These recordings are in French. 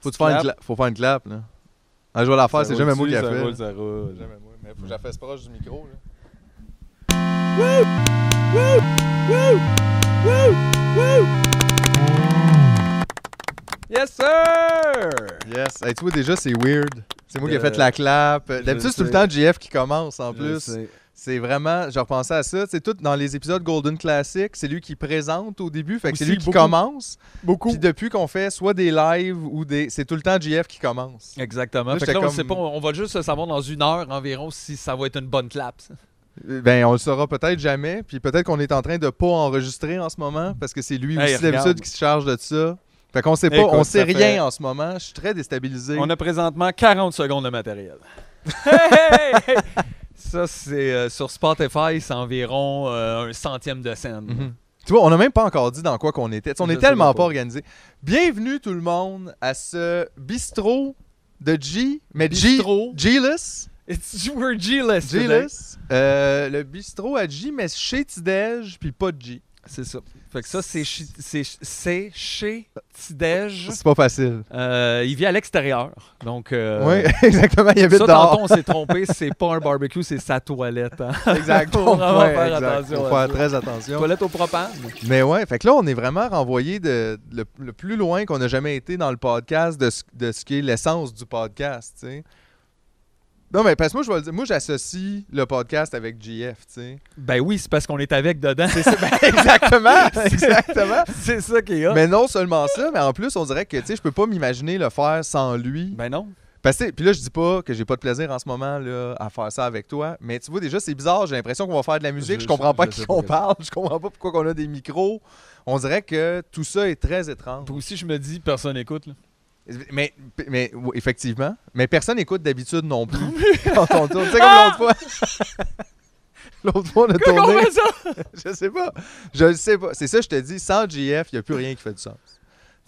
Faut, faire une clap. cla- faut faire une clap, là. Ah, je vais la faire, c'est Ça jamais moi qui a ça fait. roule, ça roule. Jamais moi. Mais faut que je la fasse proche du micro, là. Yes, sir! Yes. Hey, tu vois, déjà, c'est weird. C'est moi qui ai Euh, fait la clap. D'habitude, c'est tout le temps JF qui commence, en Je plus. C'est vraiment, je repensais à ça, c'est tout dans les épisodes Golden Classic, c'est lui qui présente au début, fait que c'est lui qui beaucoup. commence. Beaucoup. Puis depuis qu'on fait soit des lives ou des, c'est tout le temps JF qui commence. Exactement. Là, Fait que j'étais là, on, comme- sait pas, on va juste savoir dans une heure environ si ça va être une bonne clap. ça. Euh, Ben, on le saura peut-être jamais, puis peut-être qu'on est en train de pas enregistrer en ce moment parce que c'est lui Hey, aussi d'habitude qui se charge de ça. Fait qu'on sait pas, Écoute, on sait rien fait- en ce moment. Je suis très déstabilisé. On a présentement 40 secondes de matériel. Hey, hey, hey! Ça, c'est euh, sur Spotify, c'est environ euh, un centième de scène. Mhm. Tu vois, on n'a même pas encore dit dans quoi qu'on était. On Je est sais tellement pas pas. organisé. Bienvenue tout le monde à ce bistrot de G, mais G. G-less. It's we're G-less. G-less. Euh, le bistrot à G, mais chez Tidej, puis pas de G. C'est ça. Fait que ça, c'est chez Tidej. C'est pas facile. Euh, il vit à l'extérieur. Donc, euh, oui, exactement. Il habite ça, dehors. tantôt, on s'est trompé. C'est pas un barbecue, c'est sa toilette. hein. Exact. Faut vraiment Ouais, faire exact. attention Faut faire très attention. Toilette au propane. Mais ouais, fait que là, on est vraiment renvoyé de, le, le plus loin qu'on a jamais été dans le podcast de ce, de ce qui est l'essence du podcast, tu sais. Non, mais parce que moi, je vais le dire, moi, j'associe le podcast avec GF, tu sais. Ben oui, c'est parce qu'on est avec dedans. C'est ça, ben, exactement, exactement. c'est ça qui est hot. Mais non seulement ça, mais en plus, on dirait que, tu sais, je peux pas m'imaginer le faire sans lui. Ben non. Parce que, puis là, je dis pas que j'ai pas de plaisir en ce moment là, à faire ça avec toi, mais tu vois, déjà, c'est bizarre. J'ai l'impression qu'on va faire de la musique. Je, Je- comprends pas je qui pas. parle. Je comprends pas pourquoi on a des micros. On dirait que tout ça est très étrange. Puis aussi, je me dis, personne n'écoute. Mais, mais oui, effectivement. Mais personne n'écoute d'habitude non plus quand on tourne. Tu sais, comme l'autre fois. l'autre fois, on a on tourné. fait ça? Je sais pas. Je le sais pas. C'est ça, je te dis, sans GF, il n'y a plus rien qui fait du sens.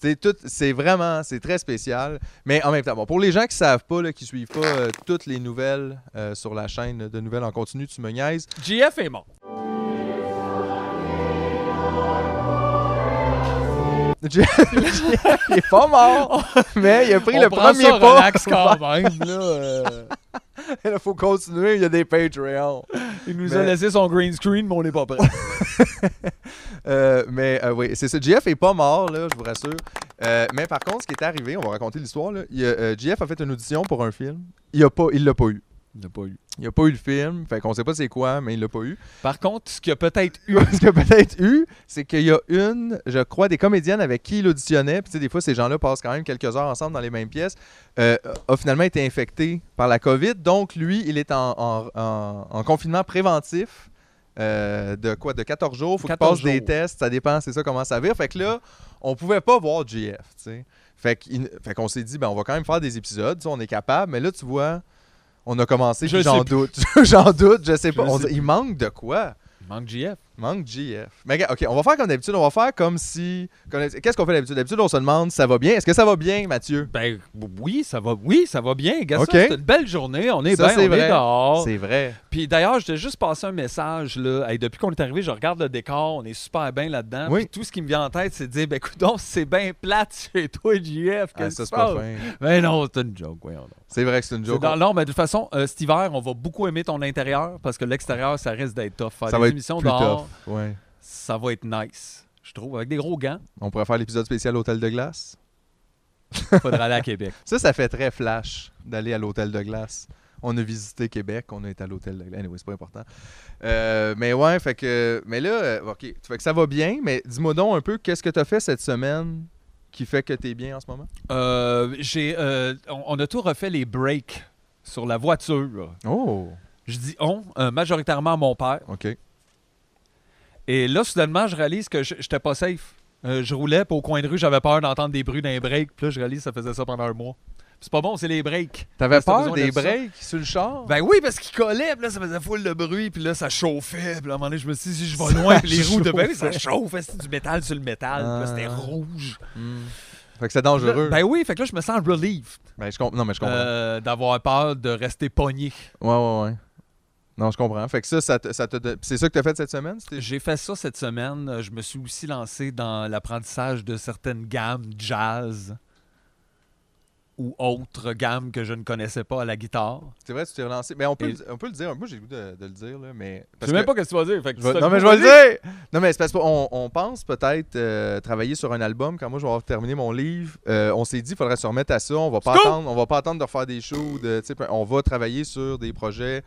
C'est tout, c'est vraiment, c'est très spécial. Mais en même temps, bon, pour les gens qui savent pas, là, qui suivent pas euh, toutes les nouvelles euh, sur la chaîne de nouvelles en continu, tu me niaises. GF est mort. il est pas mort, mais il a pris On le premier ça pas. relax quand même. Là, euh, Il faut continuer, il y a des Patreons. il nous Mais- a laissé son green screen, mais on n'est pas prêt. Euh, mais euh, oui, c'est ça. GF est pas mort, là, je vous rassure. Euh, mais par contre, ce qui est arrivé, on va raconter l'histoire. y a, fait une audition pour un film. Il il l'a pas eu. Il n'a pas eu. Il a pas eu le film. Fait qu'on sait pas c'est quoi, mais il l'a pas eu. Par contre, ce qu'il y a peut-être eu, Ce qu'il a peut-être eu, c'est qu'il y a une, je crois, des comédiennes avec qui il auditionnait. Puis des fois, ces gens-là passent quand même quelques heures ensemble dans les mêmes pièces. euh, a finalement été infecté par la COVID. Donc, lui, il est en, en- en- en confinement préventif. euh, de quoi? De 14 jours. Faut qu'il 14 passe des tests. Ça dépend, c'est ça comment ça vire. Fait que là, on pouvait pas voir GF. tu sais. Fait qu'on s'est dit, ben, on va quand même faire des épisodes. On est capable. Mais là, tu vois, on a commencé. J'en doute. J'en doute. Je sais pas. On sais il manque de quoi? Il manque GF. Manque GF. Mais OK, on va faire comme d'habitude. On va faire comme si. Qu'est-ce qu'on fait d'habitude? D'habitude, on se demande ça va bien? Est-ce que ça va bien, Mathieu? Ben oui, ça va, oui, ça va bien. Ok. c'est une belle journée. On est Ça, bien, c'est on vrai. est dehors. C'est vrai. Puis d'ailleurs, je t'ai juste passé un message. Là. Hey, depuis qu'on est arrivé, je regarde le décor. On est super bien là-dedans. Oui. Puis tout ce qui me vient en tête, c'est de dire ben, écoute, c'est bien plate chez toi, JF. Ah, Qu'est-ce ça, qui c'est se pas passe? fin. Ben non, c'est une joke. donc. C'est vrai que c'est une joke. dans- non, mais de toute façon, euh, cet hiver, on va beaucoup aimer ton intérieur parce que l'extérieur, ça risque d'être tough. Faire Ça des va être émissions plus dehors, tough. Ouais. ça va être nice. Je trouve, avec des gros gants, On pourrait faire l'épisode spécial Hôtel de glace. faudra aller à Québec. Ça, ça fait très flash d'aller à l'Hôtel de glace. On a visité Québec, on a été à l'Hôtel de glace. Anyway, c'est pas important. Euh, mais ouais, fait que. Mais là, euh, OK. Fait que ça va bien, mais dis-moi donc un peu, qu'est-ce que tu as fait cette semaine qui fait que tu es bien en ce moment? Euh, j'ai, euh, on, on a tout refait les breaks sur la voiture. Oh! Je dis on, majoritairement mon père. OK. Et là, soudainement, je réalise que je j'étais pas safe. Euh, je roulais, puis au coin de rue, j'avais peur d'entendre des bruits d'un break. Puis là, je réalise que ça faisait ça pendant un mois. C'est pas bon, c'est les breaks. T'avais peur des breaks sur le char? Ben oui, parce qu'il collait, puis là, ça faisait full de bruit, puis là, ça chauffait. Puis là, à un moment donné, je me suis dit, si je vais loin, puis les roues de ben oui, ça chauffe, c'est du métal sur le métal. Là, c'était Ah. rouge. Hmm. Fait que c'est dangereux. Ben oui, fait que là, je me sens relieved Ben, je comp- Non, mais je comprends. euh, d'avoir peur de rester pogné. Ouais, ouais, ouais. Non, je comprends. Fait que ça, ça te, ça te C'est ça que t'as fait cette semaine? J'ai fait ça cette semaine. Euh, Je me suis aussi lancé dans l'apprentissage de certaines gammes jazz. ou autres gammes que je ne connaissais pas à la guitare. C'est vrai, tu t'es relancé. Mais on peut, Et- le- on peut le dire. Moi, j'ai le goût de, de le dire, là, mais. Je sais même que- pas ce que tu vas dire. fait que non, mais je vais le dire! Non, mais c'est parce qu'on on pense peut-être euh, travailler sur un album. Quand moi, je vais avoir terminé mon livre, euh, on s'est dit qu'il faudrait se remettre à ça. On va pas attendre, on va pas attendre de refaire des shows. De, tu on va travailler sur des projets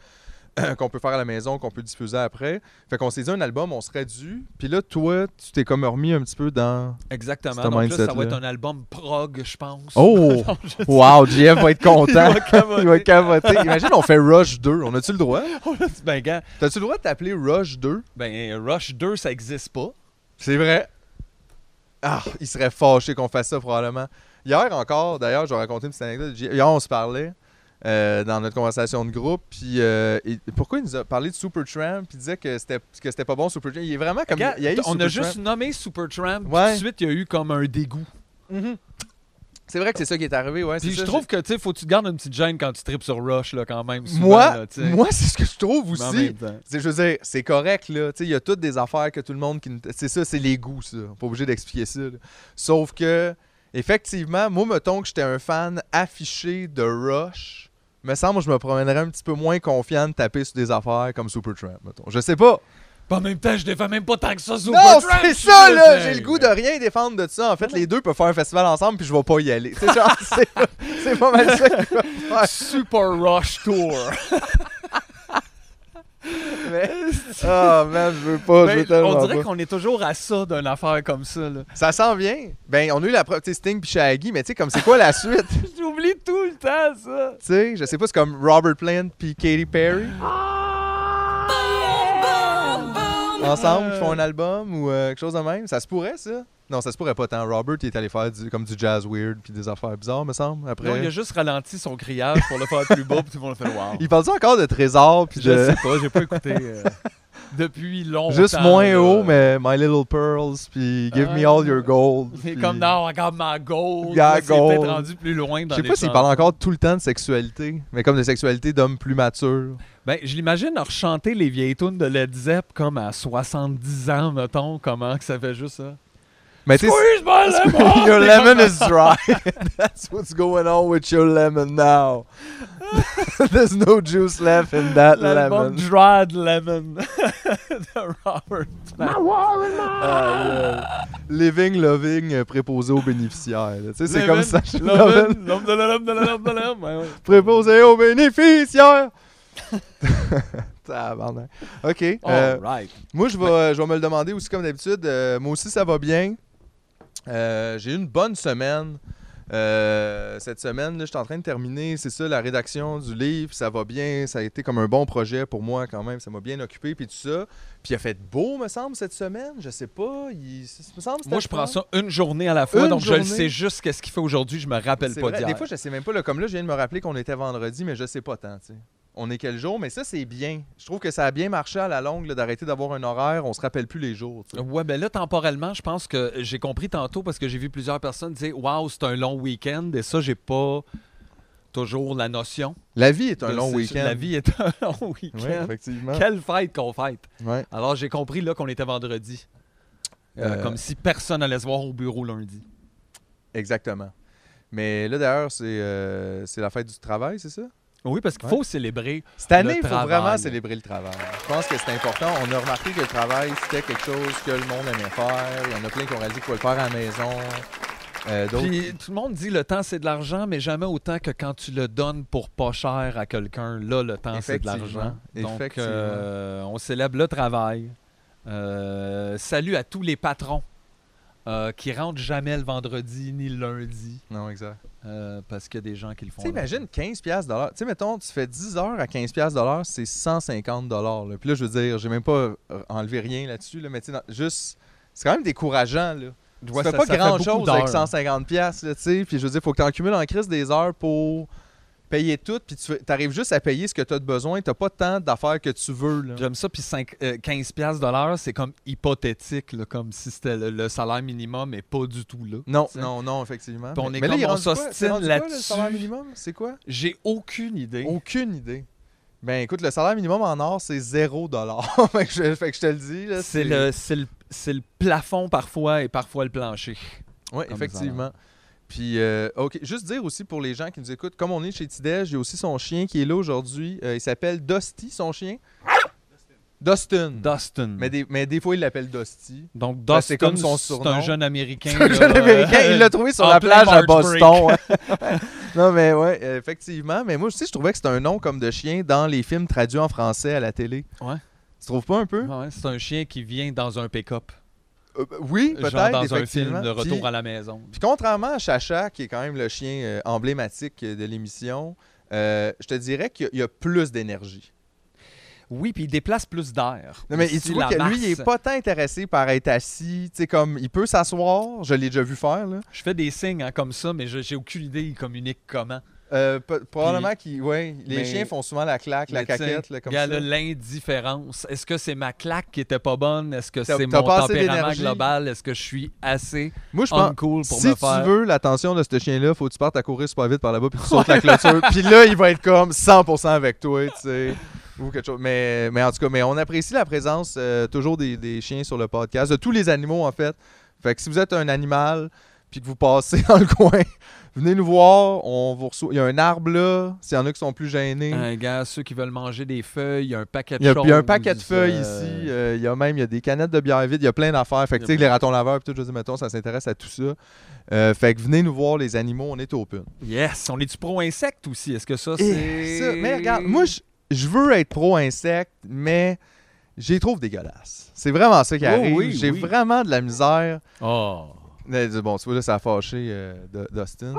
qu'on peut faire à la maison, qu'on peut diffuser après. Fait qu'on s'est dit un album, on serait dû. Puis là, toi, tu t'es comme remis un petit peu dans. Exactement. Donc là, ça va être un album prog, je pense. Oh! Non, je- wow, JF va être content. Il va cavoter. Imagine, on fait Rush 2. On a-tu le droit? ben, gars, T'as-tu le droit de t'appeler Rush 2? ben, Rush 2, ça existe pas. C'est vrai. Ah, il serait fâché qu'on fasse ça probablement. Hier encore, d'ailleurs, je vais raconter une petite anecdote. Hier, on se parlait euh, dans notre conversation de groupe. Puis euh, et pourquoi il nous a parlé de Supertramp? Puis il disait que c'était que c'était pas bon Supertramp. Il est vraiment comme Regarde, il y a eu on a Supertramp. juste nommé Supertramp. Ouais. Tout de suite, il y a eu comme un dégoût. Mhm. C'est vrai que c'est ça qui est arrivé, ouais. Puis je ça, trouve que, tu sais, faut que tu te gardes une petite gêne quand tu tripes sur Rush, là, quand même. souvent, moi, là, moi c'est ce que je trouve aussi. Je veux dire, c'est correct, là. Tu sais, il y a toutes des affaires que tout le monde qui. C'est ça, c'est les goûts, ça. Pas obligé d'expliquer ça. là. Sauf que, effectivement, moi, mettons que j'étais un fan affiché de Rush. Me semble que je me promènerais un petit peu moins confiant de taper sur des affaires comme Supertramp, mettons. Je sais pas. En même temps, je défends même pas tant que ça non, Supertramp. c'est je suis ça, là, c'est- J'ai le goût de rien défendre de ça. En fait, les deux peuvent faire un festival ensemble, puis je vais pas y aller. C'est genre, c'est c'est pas mal ça faire. Super Rush Tour. Mais... Ah, man, je veux pas. je veux tellement on dirait qu'on est toujours à ça d'une affaire comme ça. Là. Ça s'en vient. Ben, on a eu la preuve, tu Sting puis Shaggy, mais tu sais, comme c'est quoi la suite? tu J'oublie tout le temps ça. sais, je sais pas, c'est comme Robert Plant puis Katy Perry ensemble qui font un album ou euh, quelque chose de même? Ça se pourrait, ça? Non, ça se pourrait pas tant. Robert, il est allé faire du, comme du jazz weird puis des affaires bizarres, me semble. Après, Non, il a juste ralenti son criage pour le faire plus bas, puis tout le monde a fait wow. il parle encore de trésors puis Je de sais pas, j'ai pas écouté euh, depuis longtemps. juste moins là. haut, mais My Little Pearls puis Give Me. All Your Gold. C'est comme non, regarde ma gold. Yeah, C'est peut-être gold. rendu plus loin dans Je sais pas s'il parle encore tout le temps de sexualité, mais comme de sexualité d'hommes plus matures. Ben, je l'imagine rechanter les vieilles tunes de Led Zepp comme à 70 ans, mettons, comment que ça fait juste ça. Mais Squeeze my lemon! your lemon is dry. That's what's going on with your lemon now. There's no juice left in that lemon. Dried Lemon de Robert Plant. Ah, yeah. Living, loving, euh, préposé aux bénéficiaires. Tu sais, c'est comme ça. Lemon, l'homme de l'homme de l'homme de l'homme. Ouais, ouais. Préposé aux bénéficiaires. OK. euh. Moi, je vais, je vais me le demander aussi comme d'habitude. Euh, moi aussi, ça va bien. Euh, J'ai eu une bonne semaine. Cette semaine, là, je suis en train de terminer, c'est ça, la rédaction du livre. Ça va bien. Ça a été comme un bon projet pour moi quand même. Ça m'a bien occupé, puis tout ça. Puis il a fait beau, me semble, cette semaine. Je sais pas. Il, me semble Moi, je prends ça une journée à la fois, Une donc je le sais juste qu'est-ce qu'il fait aujourd'hui, je me rappelle pas d'hier. Des fois, je sais même pas. là, comme là, je viens de me rappeler qu'on était vendredi, mais je sais pas tant. tu sais. On est quel jour? Mais ça, c'est bien. Je trouve que ça a bien marché à la longue là, d'arrêter d'avoir un horaire. On se rappelle plus les jours. tu sais. Ouais, ben là, temporellement, je pense que j'ai compris tantôt parce que j'ai vu plusieurs personnes dire Waouh, c'est un long week-end. Et ça, j'ai pas toujours la notion. La vie est un de long week-end. La vie est un long Oui, week-end. effectivement. Quelle fête qu'on fête. Ouais. Alors, j'ai compris là qu'on était vendredi. Euh, Euh, Comme si personne allait se voir au bureau lundi. Exactement. Mais là, d'ailleurs, c'est euh, c'est la fête du travail, c'est ça? Oui, parce qu'il Ouais. faut célébrer. Cette année, il faut travail. vraiment célébrer le travail. Je pense que c'est important. On a remarqué que le travail, c'était quelque chose que le monde aimait faire. Il y en a plein qui ont réalisé qu'il faut le faire à la maison. Euh, Puis tout le monde dit le temps c'est de l'argent, mais jamais autant que quand tu le donnes pour pas cher à quelqu'un. Là, le temps c'est de l'argent. Donc, euh, on célèbre le travail. Euh, salut à tous les patrons qui rentrent jamais le vendredi ni le lundi Non, exact. Euh, parce qu'il y a des gens qui le font. Tu sais, imagine 15 piastres de l'heure. Tu sais, mettons, tu fais 10 heures à 15 piastres de l'heure, c'est 150 dollars. Puis là, je veux dire, j'ai même pas euh, enlevé rien là-dessus, là, mais tu juste... C'est quand même décourageant, là. Ouais, tu fais ça- pas grand-chose avec d'heures. 150 pièces tu sais. Puis je veux dire, faut que tu en cumules en crise des heures pour payer tout, puis tu arrives juste à payer ce que tu as de besoin. Tu pas tant d'affaires que tu veux. J'aime ça, puis cinq- euh, 15 piastres de l'heure, c'est comme hypothétique, là, comme si c'était le, le salaire minimum, mais pas du tout là. Non, non, non, effectivement. On mais est mais là, comme on s'ostine quoi, le là-dessus. salaire minimum, c'est quoi? J'ai aucune idée. Aucune idée. Ben écoute, le salaire minimum en or, c'est 0 fait, que je, fait que je te le dis. C'est le, c'est le, le plafond parfois et parfois le plancher. Oui, effectivement. Puis, euh, OK, juste dire aussi pour les gens qui nous écoutent, comme on est chez Tidej, il y a aussi son chien qui est là aujourd'hui. Euh, il s'appelle Dusty, son chien. Dustin. Dustin. Mais des, mais des fois, il l'appelle Dusty. Donc, Ben, Dustin, c'est comme son c'est surnom. un jeune américain. C'est un là, jeune américain. euh, Il l'a trouvé sur la plage à Boston. non, mais ouais, effectivement. Mais moi aussi, je trouvais que c'était un nom comme de chien dans les films traduits en français à la télé. Ouais. Tu trouves pas un peu? Ouais, c'est un chien qui vient dans un pick-up. Euh, oui, Genre peut-être. dans un film de retour Puis- à la maison. Puis contrairement à Chacha, qui est quand même le chien euh, emblématique de l'émission, euh, je te dirais qu'il y a- il y a plus d'énergie. Oui, puis il déplace plus d'air. Mais tu vois que lui, il est pas tant intéressé par être assis. Tu sais, comme, il peut s'asseoir. Je l'ai déjà vu faire, là. Je fais des signes hein, comme ça, mais je- j'ai aucune idée il communique comment. Euh, probablement qu'il. Ouais, les mais- chiens font souvent la claque, la tu caquette, là, comme regarde, ça. là, l'indifférence. Est-ce que c'est ma claque qui était pas bonne? Est-ce que c'est mon tempérament global? Est-ce que je suis assez Moi, je pense. uncool pour si me tu faire... veux l'attention de ce chien-là, faut que tu partes à courir super vite par là-bas puis tu sautes la clôture. Puis là, il va être comme 100% avec toi, tu sais. Ou quelque chose. Mais, mais en tout cas, mais on apprécie la présence euh, toujours des, des chiens sur le podcast, de tous les animaux en fait. Fait que si vous êtes un animal puis que vous passez dans le coin, venez nous voir. On vous reçoit. Il y a un arbre là. S'il y en a qui sont plus gênés. Un gars, ceux qui veulent manger des feuilles, il y a un paquet de Il y, a, choses. il y a un paquet de feuilles euh, ici. euh, il y a même il y a des canettes de bière vide. Il y a plein d'affaires. Fait que plein- les ratons laveurs, puis tout, je dis, mettons, ça s'intéresse à tout ça. Euh, fait que venez nous voir, les animaux, on est open. Yes! On est-tu pro-insectes aussi? Est-ce que ça, Et c'est... mais regarde, moi, je, je veux être pro-insecte, mais je les trouve dégueulasses. C'est vraiment ça qui Oh arrive. oui, J'ai oui. vraiment de la misère. Oh! Mais, Bon, tu vois, là, ça a fâché euh, Dustin.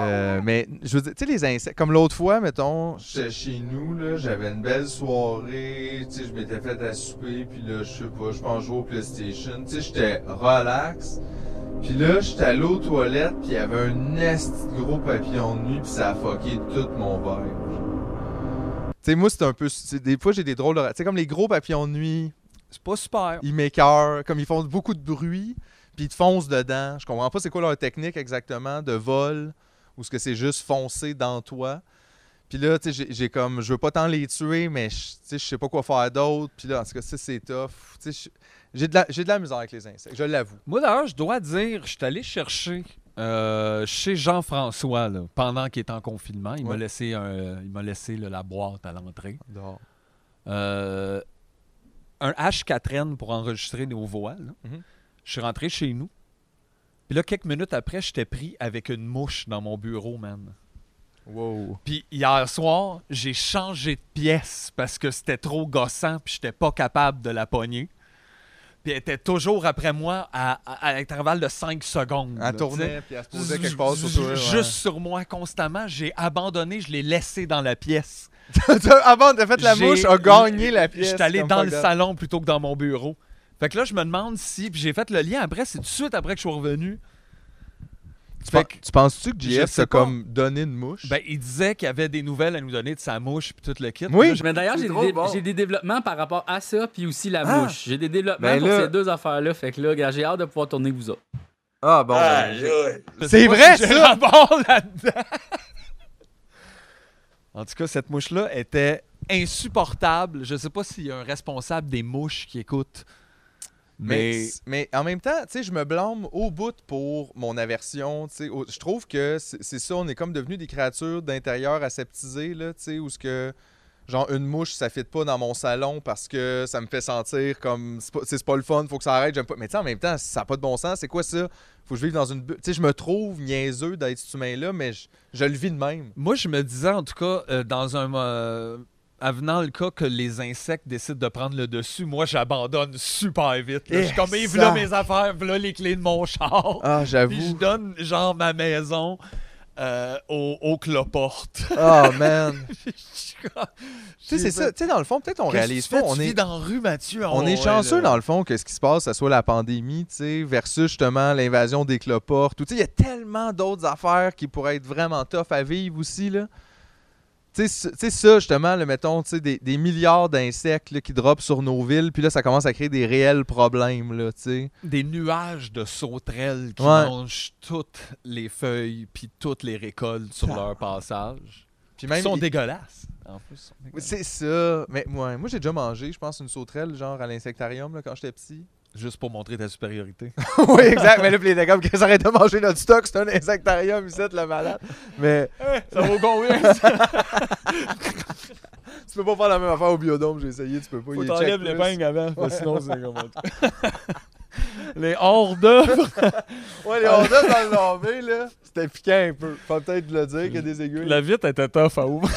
Euh, mais je veux dire, tu sais, les insectes, comme l'autre fois, mettons, j'étais chez nous, là, j'avais une belle soirée, tu sais, je m'étais fait à souper, puis là, je sais pas, je pense jouer au PlayStation, tu sais, j'étais relax. Puis là, j'étais allé aux toilettes, puis il y avait un de gros papillon de nuit, puis ça a fucké tout mon verre. Tu sais, moi, c'est un peu. Des fois, j'ai des drôles de. Tu sais, comme les gros papillons de nuit, C'est pas super. ils m'écœurent, comme ils font beaucoup de bruit, puis ils te foncent dedans. Je comprends pas c'est quoi leur technique exactement de vol, ou est-ce que c'est juste foncer dans toi. Puis là, tu sais, j'ai- comme. Je veux pas tant les tuer, mais je tu sais, je sais pas quoi faire d'autre. Puis là, en tout cas, ça, c'est tough. Tu sais, je- j'ai de, la- j'ai de la misère avec les insectes, je l'avoue. Moi, d'ailleurs, je dois dire, je suis allé chercher euh, chez Jean-François là, pendant qu'il était en confinement. Il m'a laissé, un- il m'a laissé là, la boîte à l'entrée. Euh, un H4N pour enregistrer nos voix. là. Mhm. Je suis rentré chez nous. Puis là, quelques minutes après, j'étais pris avec une mouche dans mon bureau, man. Wow. Puis hier soir, j'ai changé de pièce parce que c'était trop gossant puis j'étais pas capable de la pogner. Puis elle était toujours après moi à, à, à l'intervalle de 5 secondes. tournait, sais. puis elle se posait quelque part sur toi. ouais. Juste sur moi constamment. J'ai abandonné, je l'ai laissé dans la pièce. Avant de fait la mouche a gagné la pièce. J'étais allé dans le salon plutôt que dans mon bureau. Fait que là, je me demande si. Puis j'ai fait le lien après, c'est tout de suite après que je suis revenu. Tu, Fait pen- que- tu penses-tu que JF pas. comme donné une mouche? Ben, il disait qu'il y avait des nouvelles à nous donner de sa mouche puis tout le kit. Oui. Puis là, je- Mais d'ailleurs, j'ai des, bon. j'ai des développements par rapport à ça, puis aussi la Ah! mouche. J'ai des développements Ben pour là- ces deux affaires-là. Fait que là, j'ai hâte de pouvoir tourner vous autres. ah bon. Ah, ben, C'est vrai, si ça! là-dedans. en tout cas, cette mouche-là était insupportable. Je sais pas s'il y a un responsable des mouches qui écoute. Mais, Mais, mais en même temps, tu sais, je me blâme au bout pour mon aversion. tu sais. Je trouve que c'est ça, on est comme devenus des créatures d'intérieur aseptisées, là, tu sais, où ce que, genre, une mouche, ça fit pas dans mon salon parce que ça me fait sentir comme, c'est pas, c'est pas le fun, faut que ça arrête, j'aime pas. Mais tu sais, en même temps, ça n'a pas de bon sens, c'est quoi ça? Faut que je vive dans une. Tu sais, je me trouve niaiseux d'être cet humain-là, mais je, je le vis de même. moi, je me disais, en tout cas, euh, dans un. euh, avenant le cas que les insectes décident de prendre le dessus, moi, j'abandonne super vite. là. Je suis Eh, comme, hey, ça. voilà mes affaires, voilà les clés de mon char. Ah, Puis je j'avoue. donne, genre, ma maison euh, au, au cloporte. Oh, man. Suis comme- tu sais, c'est ça. Tu sais, dans le fond, peut-être on réalise pas. On Tu est, dans rue, Mathieu? On est chanceux dans le fond que ce qui se passe, ce soit la pandémie, tu sais, versus justement l'invasion des cloportes. Tu sais, il y a tellement d'autres affaires qui pourraient être vraiment tough à vivre aussi, là. Tu sais, ça, justement, le mettons, tu sais, des, des milliards d'insectes là, qui dropent sur nos villes, puis là, ça commence à créer des réels problèmes, là, tu sais. Des nuages de sauterelles qui Ouais. mangent toutes les feuilles puis toutes les récoltes sur Ah. leur passage. Puis Ils même, sont il- dégueulasses. En plus, ils sont c'est ça. Mais ouais, moi, j'ai déjà mangé, je pense, une sauterelle, genre à l'insectarium, là, quand j'étais petit. Juste pour montrer ta supériorité. oui, exact. Mais là, comme que ça arrête de manger notre stock, c'est un insectarium ici, le malade. Mais ça vaut combien? tu peux pas faire la même affaire au biodôme, j'ai essayé, tu peux pas. Faut t'enlèves les avant, sinon c'est comme Les hors d'œuvre. Ouais, les hors d'œuvre dans le lavé, là, c'était piquant un peu. Faut peut-être le dire qu'il y a des aiguilles. La vitre était tough à ouvrir.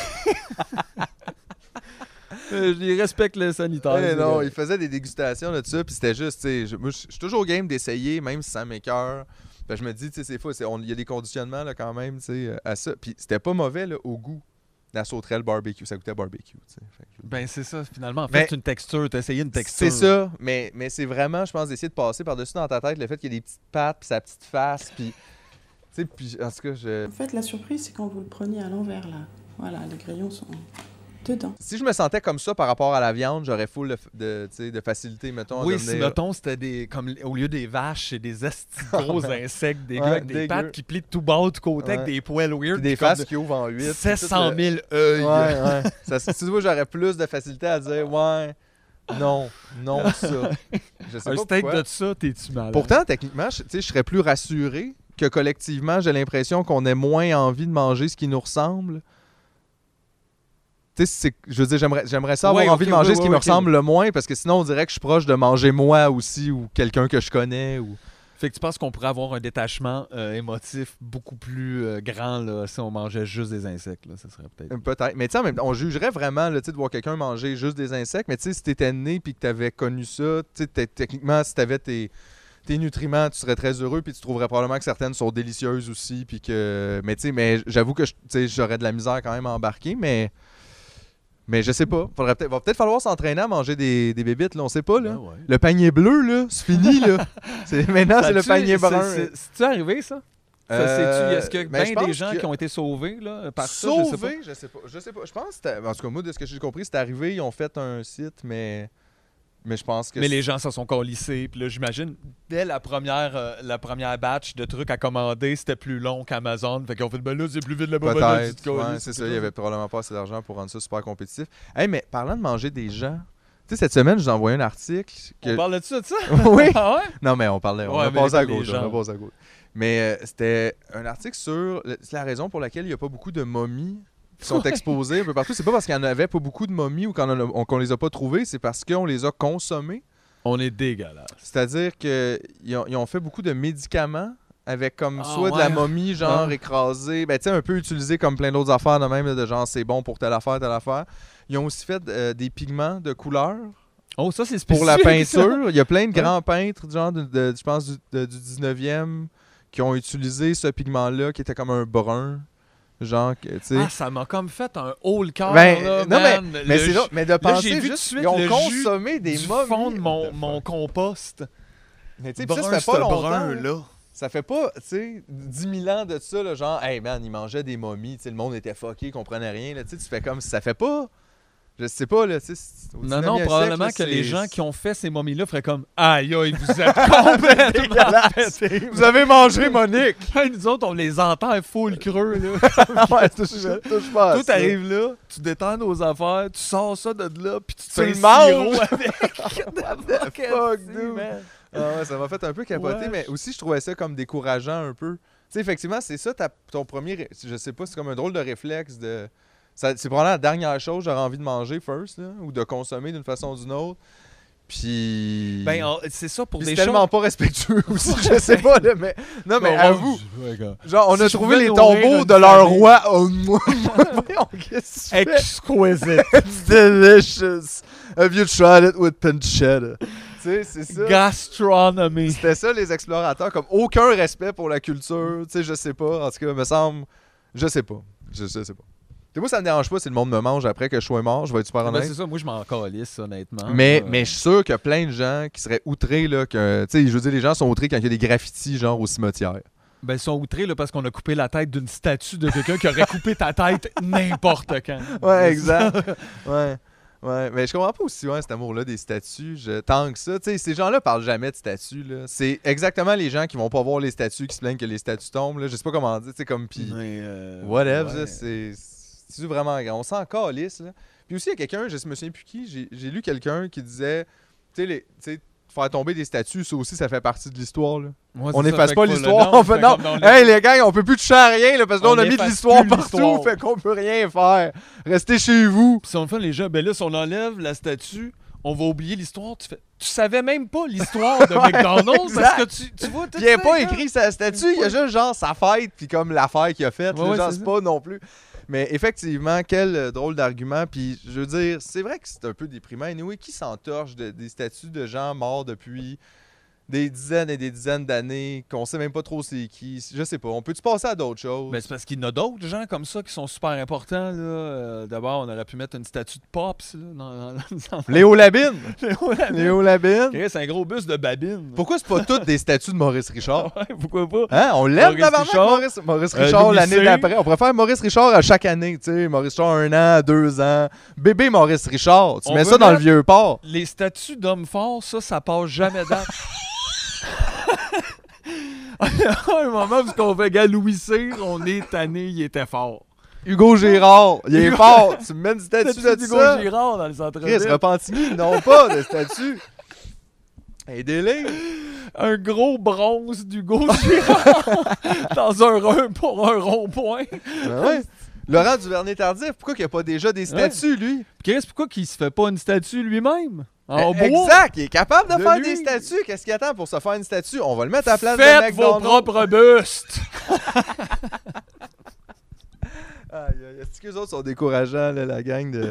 Euh, Je respecte le sanitaire. C'est non, correct. il faisait des dégustations de ça, puis c'était juste, tu sais, je- moi, je je suis toujours game d'essayer, même si ça m'écœure. Ben, je me dis, tu sais, c'est faux, c'est- on- il y a des conditionnements, là, quand même, tu sais, euh, à ça. Puis c'était pas mauvais, là, au goût. La sauterelle barbecue, ça goûtait barbecue, tu sais. Fait que- Ben c'est ça, finalement. En Mais- fait, une texture. T'as essayé une texture. C'est ça, mais, mais c'est vraiment, je pense, d'essayer de passer par-dessus dans ta tête le fait qu'il y a des petites pattes, puis sa petite face, puis. Tu sais, puis en tout cas, je. En fait, la surprise, c'est quand vous le preniez à l'envers, là. Voilà, les grillons sont dedans. Si je me sentais comme ça par rapport à la viande, j'aurais full de, de, de facilité, mettons. à Oui, si mettons, c'était des. Comme au lieu des vaches, c'est des gros insectes, des Ouais, gars avec des dégueu. pattes qui plient de tout bas de côté avec des poils weird. Puis des faces de- qui ouvrent en 8. 700 000 œils. Ouais, ouais. Ça, si tu vois, j'aurais plus de facilité à dire, ouais, non, non, ça. Je sais Un pas steak pourquoi. de ça, t'es-tu malade? Pourtant, techniquement, je, tu sais, je serais plus rassuré que collectivement, j'ai l'impression qu'on ait moins envie de manger ce qui nous ressemble. Tu sais, c'est- je veux dire, j'aimerais, j'aimerais ça avoir Ouais, envie de manger ouais, ce qui ouais, me ressemble le moins, parce que sinon, on dirait que je suis proche de manger moi aussi, ou quelqu'un que je connais. Ou... Fait que tu penses qu'on pourrait avoir un détachement euh, émotif beaucoup plus euh, grand là, si on mangeait juste des insectes. Là. Ça serait peut-être. Euh, Peut-être. Mais tu sais, on jugerait vraiment là, de voir quelqu'un manger juste des insectes. Mais tu sais, si t'étais né puis que t'avais connu ça, tu sais, t'es- techniquement, si t'avais tes, tes nutriments, tu serais très heureux puis tu trouverais probablement que certaines sont délicieuses aussi. Puis que... Mais tu sais, mais j'avoue que je- tu sais, j'aurais de la misère quand même à embarquer. Mais, mais je sais pas. Faudrait peut-être, va peut-être falloir s'entraîner à manger des, des bébites, là. On sait pas, là. Ah ouais. Le panier bleu, là, c'est fini, là. C'est, maintenant, c'est le panier brun. c'est- C'est-tu arrivé, ça? Ça, Euh, Est-ce que ben, bien des gens que- qui ont été sauvés là, par ça? Je sais pas? Sauvé, je sais pas. Je sais pas. Je pense. En tout cas, moi, de ce que j'ai compris, c'est arrivé. Ils ont fait un site, mais. Mais je pense que. Mais les gens se sont collissés. Puis là, j'imagine, dès la première, euh, la première batch de trucs à commander, c'était plus long qu'Amazon. Fait qu'ils ont fait, ben là, c'est plus vite tu te Peut-être. Ouais, c'est ça. Il y avait probablement pas assez d'argent pour rendre ça super compétitif. Hey, mais parlant de manger des gens. Tu sais, cette semaine, je vous ai envoyé un article. Que... On parle de ça, de ça? oui. Ah ouais? Non, mais on parlait. On Ouais, a passé à gauche. On a passé à gauche. Mais euh, c'était un article sur. le- C'est la raison pour laquelle il n'y a pas beaucoup de momies qui sont Ouais. exposées un peu partout. C'est pas parce qu'il n'y en avait pas beaucoup de momies ou qu'on les a pas trouvées, c'est parce qu'on les a consommées. On est dégueulasse. C'est-à-dire qu'ils ont, ils ont fait beaucoup de médicaments avec comme Ah, soit de la momie, genre Ah. écrasée, ben tu sais, un peu utilisé comme plein d'autres affaires de même, là, de genre c'est bon pour telle affaire, telle affaire. Ils ont aussi fait euh, des pigments de couleur Oh, ça, c'est pour la peinture. Il y a plein de Ouais. grands peintres, genre, de, de- je pense, du, de- du 19e, qui ont utilisé ce pigment-là qui était comme un brun. Genre, que, tu sais. Ah, ça m'a comme fait un haut le cœur. Ben, là, non, mais, man. mais c'est là, mais de là, penser j'ai vu juste, tout de suite ils ont le jus consommé des du momies. fond de mon, mon compost. Mais tu sais, ça, fait pas longtemps. brun, là. là. Ça fait pas, tu sais, 10 000 ans de ça, là, genre, hey man, ils mangeaient des momies, tu sais, le monde était fucké, ils comprenaient rien, là, tu sais, tu fais comme ça fait pas. Je sais pas, là, tu sais. Non, 19e non, siècle, probablement là, que les gens qui ont fait ces momies-là feraient comme Aïe, aïe, vous êtes complètement. Vous avez mangé Monique! Hey, Nous autres, on les entend full creux. Là. ouais, touche, touche pas Toi, t'arrives là, tu détends nos affaires, tu sors ça de là, puis tu te fais le sirop avec. What the fuck, dude? Ah ouais, ça m'a fait un peu capoter, mais aussi, je trouvais ça comme décourageant un peu. Tu sais, effectivement, c'est ça ta- ton premier. Je sais pas, c'est comme un drôle de réflexe de. C'est probablement la dernière chose que j'aurais envie de manger first, là, ou de consommer d'une façon ou d'une autre. Puis. Ben, c'est ça pour des c'est tellement pas respectueux aussi, je sais pas, là, mais. Non, mais Bon, avoue, genre, on si a trouvé les tombeaux de leur famille. roi. Oh? Exquisite. It's delicious. Have you tried it with pancetta? tu sais, c'est ça. Gastronomy. C'était ça, les explorateurs, comme aucun respect pour la culture. Tu sais, je sais pas. En tout cas, me semble. Je sais pas. Je, je sais pas. Moi, ça me dérange pas si le monde me mange après que je sois mort. Je vais être super Ben, honnête. c'est ça, moi je m'en calisse, honnêtement. mais, Euh, mais je suis sûr qu'il y a plein de gens qui seraient outrés. Là, que, tu sais, je veux dire, les gens sont outrés quand il y a des graffitis, genre au cimetière. Ben, ils sont outrés là, parce qu'on a coupé la tête d'une statue de quelqu'un qui aurait coupé ta tête n'importe quand. Ouais, exact. ouais. Ouais, mais je comprends pas aussi ouais, cet amour-là des statues. Je... Tant que ça, tu sais, ces gens-là parlent jamais de statues. là. C'est exactement les gens qui vont pas voir les statues qui se plaignent que les statues tombent. Là. Je sais pas comment dire, tu sais, comme pis. Euh, Whatever, ouais. c'est. C'est vraiment grand? On s'en calisse, là. Puis aussi, il y a quelqu'un, je me souviens plus qui, j'ai lu quelqu'un qui disait, tu sais, faire tomber des statues, ça aussi, ça fait partie de l'histoire. On n'efface pas l'histoire. On fait non. Hey les gars, on peut plus toucher à rien là, parce que là, On on, a mis de l'histoire partout, fait qu'on peut rien faire. Restez chez vous. Puis si on fait les gens, ben là, si on enlève la statue, on va oublier l'histoire. Tu fais, tu savais même pas l'histoire de Ouais, McDonald's parce que tu, tu vois Il n'y a pas écrit sa statue, il y a juste genre sa fête, puis comme l'affaire qu'il a faite. Ouais, ouais, c'est pas non plus. Mais effectivement, quel euh, drôle d'argument. Puis je veux dire, c'est vrai que c'est un peu déprimant. Anyway, qui s'entorche de- des statues de gens morts depuis des dizaines et des dizaines d'années, qu'on sait même pas trop c'est qui. Je sais pas. On peut-tu passer à d'autres choses? Ben, c'est parce qu'il y en a d'autres gens comme ça qui sont super importants. là. Euh, D'abord, on aurait pu mettre une statue de Pops. Là, dans, dans- dans- Léo Labine! Léo Labine. Léo Labine! C'est un gros bus de babine. Pourquoi c'est pas toutes des statues de Maurice Richard? Ouais, pourquoi pas? Hein? On l'aime, Richard. Maurice, Maurice Euh, Richard l'année d'après. On faire Maurice Richard à chaque année, tu sais. Maurice Richard un an, deux ans. Bébé Maurice Richard. Tu On mets ça dans le vieux port. Les statues d'hommes forts, ça, ça passe jamais date. À un moment où on fait gars Louis Cyr, on est tanné, il était fort. Hugo Girard, il est Hugo- fort. Tu me mets une statue Statue de d'Hugo ça? Girard dans les Chris, centres-villes. Repentigny, non pas de statue. Aidez-les. Un gros bronze d'Hugo Girard dans un rond pour un rond-point. Ben ouais. Laurent Duvernay-Tardif, pourquoi qu'il n'y a pas déjà des statues, lui? Chris, pourquoi qu'il se fait pas une statue lui-même? En Eh, bois? Exact, il est capable de, De faire lui. des statues. Qu'est-ce qu'il attend pour se faire une statue? On va le mettre à la place de Faites vos propres bustes! Est-ce que les autres sont décourageants, là, la gang de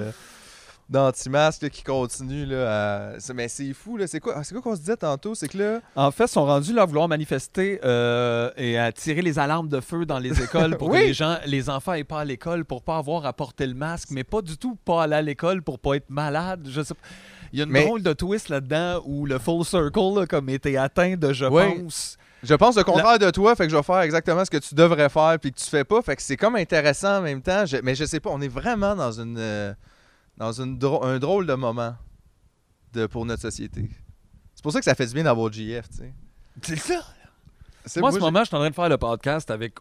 d'anti-masques là, qui continuent là, à... Mais c'est fou, là. C'est quoi, c'est quoi qu'on se disait tantôt? C'est que là... En fait, ils sont rendus là à vouloir manifester euh, et à tirer les alarmes de feu dans les écoles pour Oui. que les gens, les enfants aient pas à l'école pour pas avoir à porter le masque, mais pas du tout pas aller à l'école pour pas être malade. Je sais pas. Il y a une Mais- drôle de twist là-dedans où le full circle a comme été atteint de je Oui. pense. Je pense le contraire de toi, fait que je vais faire exactement ce que tu devrais faire puis que tu fais pas. Fait que c'est comme intéressant en même temps. Je- Mais je sais pas, on est vraiment dans une euh, dans une dro- un drôle de moment de, pour notre société. C'est pour ça que ça fait du bien d'avoir JF, tu sais. C'est ça. C'est- Moi, en ce moment, je suis en train de faire le podcast avec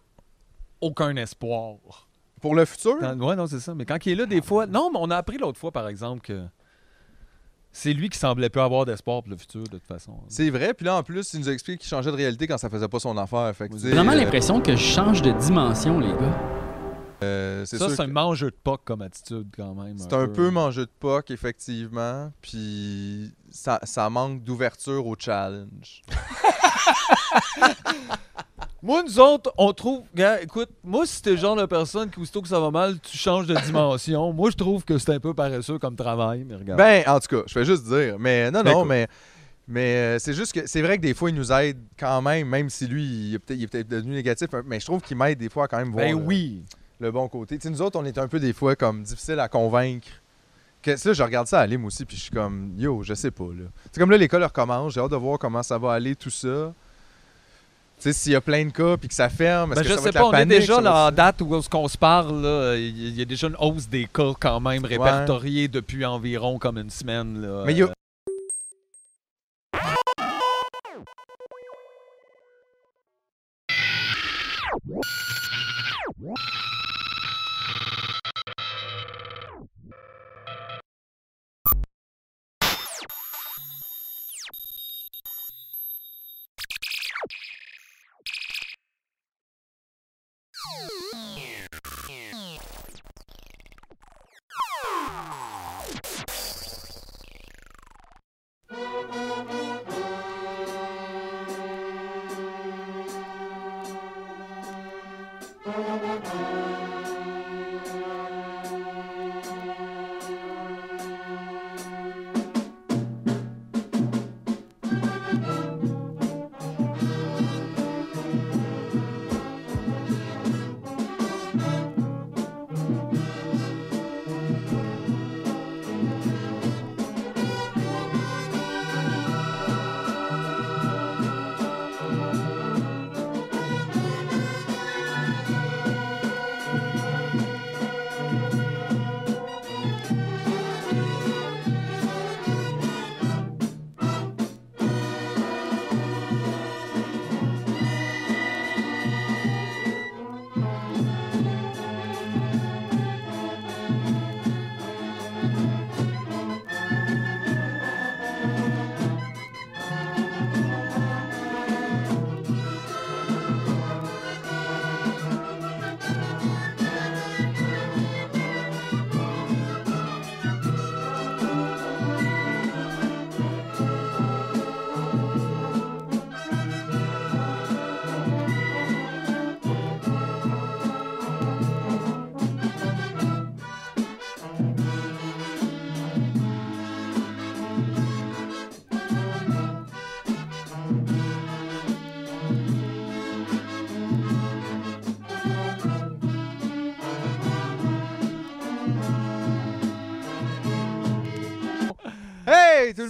aucun espoir. Pour le futur? Quand- ouais, non, c'est ça. Mais quand il est là, des fois. Non, mais on a appris l'autre fois, par exemple, que c'est lui qui semblait plus avoir d'espoir pour le futur, de toute façon. C'est vrai, puis là en plus, il nous a expliqué qu'il changeait de réalité quand ça faisait pas son affaire. J'ai vraiment euh, l'impression que je change de dimension, les gars. Euh, c'est Ça, c'est un que mange de POC comme attitude, quand même. c'est un peu mangé de POC, effectivement. Puis ça, ça manque d'ouverture au challenge. Moi, nous autres, on trouve. Gars, écoute, moi, si t'es le genre de personne qui, aussitôt que ça va mal, tu changes de dimension. moi, je trouve que c'est un peu paresseux comme travail, mais regarde. Ben, en tout cas, je vais juste dire. Mais non, Ben, non, écoute. mais. Mais euh, c'est juste que c'est vrai que des fois, il nous aide quand même, même si lui, il est peut-être devenu négatif, mais je trouve qu'il m'aide des fois à quand même voir Ben oui. le, bon côté. Tu sais, nous autres, on est un peu des fois comme difficile à convaincre. Que, là, je regarde ça à Lim aussi, puis je suis comme, yo, je sais pas. C'est comme là, l'école recommence, j'ai hâte de voir comment ça va aller, tout ça. Tu sais, s'il y a plein de cas, puis que ça ferme, est-ce Ben, que je ça va sais être pas, la on est déjà là, en date où on se parle, là, il y a déjà une hausse des cas quand même répertoriés depuis environ comme une semaine. Là, Mais il y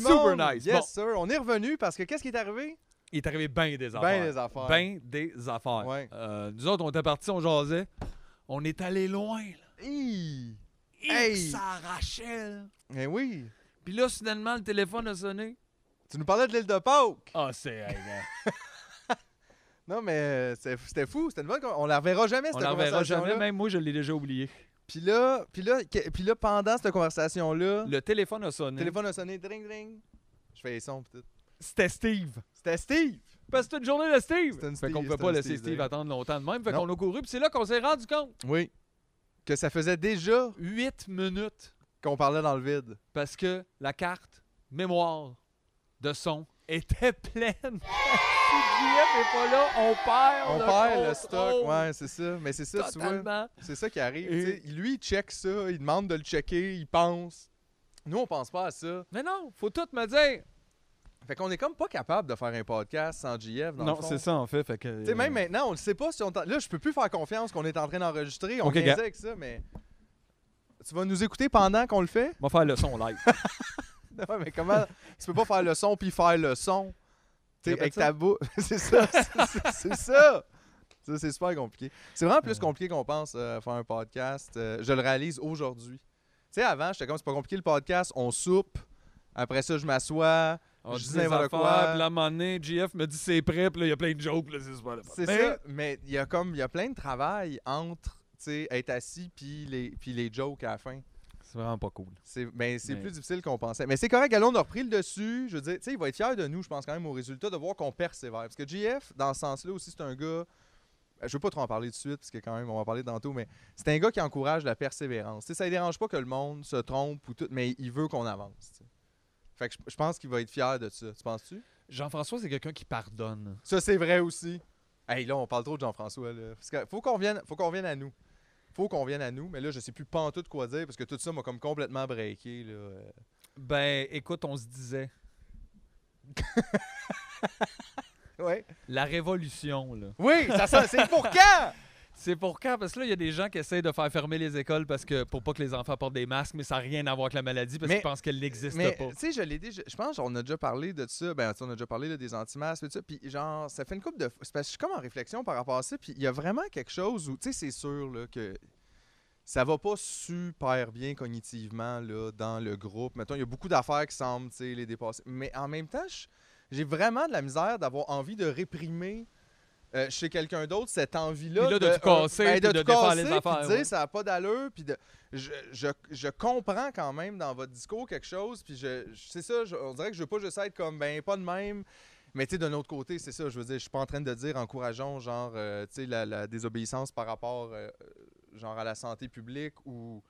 tout le Super nice. Yes, Bon. sir. On est revenu parce que qu'est-ce qui est arrivé? Il est arrivé bien des affaires. Ben des affaires. Ben des affaires. Ouais. Euh, nous autres, on était partis, on jasait. On est allé loin, là. Hi! Hey! ça arrachait, là. Eh oui! Puis là, soudainement, le téléphone a sonné. Tu nous parlais de l'île de Pâques! Ah, c'est... hey, gars. Non, mais euh, c'était fou. C'était une bonne. On la reverra jamais, cette on la reverra jamais. Même moi, je l'ai déjà oublié. Puis là, puis là, que- puis là, pendant cette conversation-là, Le téléphone a le sonné. téléphone a sonné, dring, dring. Je fais les sons, tout. C'était Steve. C'était Steve! Parce que c'est une journée de Steve. C'est une Fait Steve, qu'on peut c'est pas laisser Steve Steve attendre longtemps de même. Fait Non. qu'on a couru. Puis c'est là qu'on s'est rendu compte. Oui. Que ça faisait déjà 8 minutes. qu'on parlait dans le vide. Parce que la carte mémoire de son était pleine. si JF est pas là, on perd On le perd le stock, ouais, c'est ça. Mais c'est ça, tu vois. Totalement. C'est ça qui arrive. Et-. Lui, il check ça, il demande de le checker, il pense. Nous, on pense pas à ça. Mais non, faut tout me dire. Fait qu'on est comme pas capable de faire un podcast sans JF. Dans le fond. ça en fait. fait que, Tu sais, même maintenant, on le sait pas si on. t'en- Là, je peux plus faire confiance qu'on est en train d'enregistrer. On Ok, niaisait gars. avec ça, mais. Tu vas nous écouter pendant qu'on le fait? On va faire le son live. Ouais, mais comment? tu peux pas faire le son puis faire le son. Avec ça. ta bouche. c'est ça. c'est- ça. Ça, c'est super compliqué. C'est vraiment plus compliqué qu'on pense euh, faire un podcast. Euh, je le réalise aujourd'hui. Tu sais, avant, j'étais comme, c'est pas compliqué le podcast. On soupe. Après ça, je m'assois. On Je dis n'importe quoi. Puis moment donné, JF me dit c'est prêt, puis là, il y a plein de jokes, là, c'est super. C'est Mais- ça. Mais il y a comme, il y a plein de travail entre, tu sais, être assis puis les, puis les jokes à la fin. C'est vraiment pas cool. C'est ben, c'est Mais- plus difficile qu'on pensait. Mais c'est correct, Allons, on a repris le dessus. Je veux dire, tu sais, il va être fier de nous, je pense, quand même, au résultat, de voir qu'on persévère. Parce que JF, dans ce sens-là aussi, c'est un gars. Je veux pas trop en parler tout de suite, parce que quand même, on va en parler tantôt, mais c'est un gars qui encourage la persévérance. Tu sais, ça ne dérange pas que le monde se trompe ou tout, mais il veut qu'on avance. Fait que je, je pense qu'il va être fier de ça. Tu penses-tu? Jean-François, c'est quelqu'un qui pardonne. Ça, c'est vrai aussi. Hey, là, on parle trop de Jean-François. Là. Parce que faut qu'on vienne, faut qu'on vienne à nous. Faut qu'on vienne à nous. Mais là, je sais plus pas en tout quoi dire parce que tout ça m'a comme complètement breaké. Là. Euh, Ben, écoute, on se disait, Ouais. la révolution, là. Oui, ça, ça c'est pour quand? C'est pour quand? Parce que là, il y a des gens qui essayent de faire fermer les écoles parce que pour pas que les enfants portent des masques, mais ça n'a rien à voir avec la maladie parce qu'ils pensent qu'elle n'existe pas. tu sais, je l'ai dit, je, je pense qu'on a déjà parlé de ça. Ben, tu sais, on a déjà parlé là, des anti-masques et tout ça. Puis genre, ça fait une couple de. Parce que je suis comme en réflexion par rapport à ça. Puis il y a vraiment quelque chose où, tu sais, c'est sûr là, que ça va pas super bien cognitivement là, dans le groupe. Mettons, il y a beaucoup d'affaires qui semblent tu sais, les dépasser. Mais en même temps, j'ai vraiment de la misère d'avoir envie de réprimer. Euh, chez quelqu'un d'autre, cette envie-là. Là, de tout casser, ben, de défaire casser, les puis affaires, de dire ouais. ça n'a pas d'allure, puis de, je, je, je comprends quand même dans votre discours quelque chose, puis je, je- c'est ça, je- on dirait que je veux pas juste être comme, ben, pas de même, mais tu sais, d'un autre côté, c'est ça, je veux dire, je suis pas en train de dire encourageons, genre, euh, tu sais, la, la désobéissance par rapport, euh, genre, à la santé publique, ou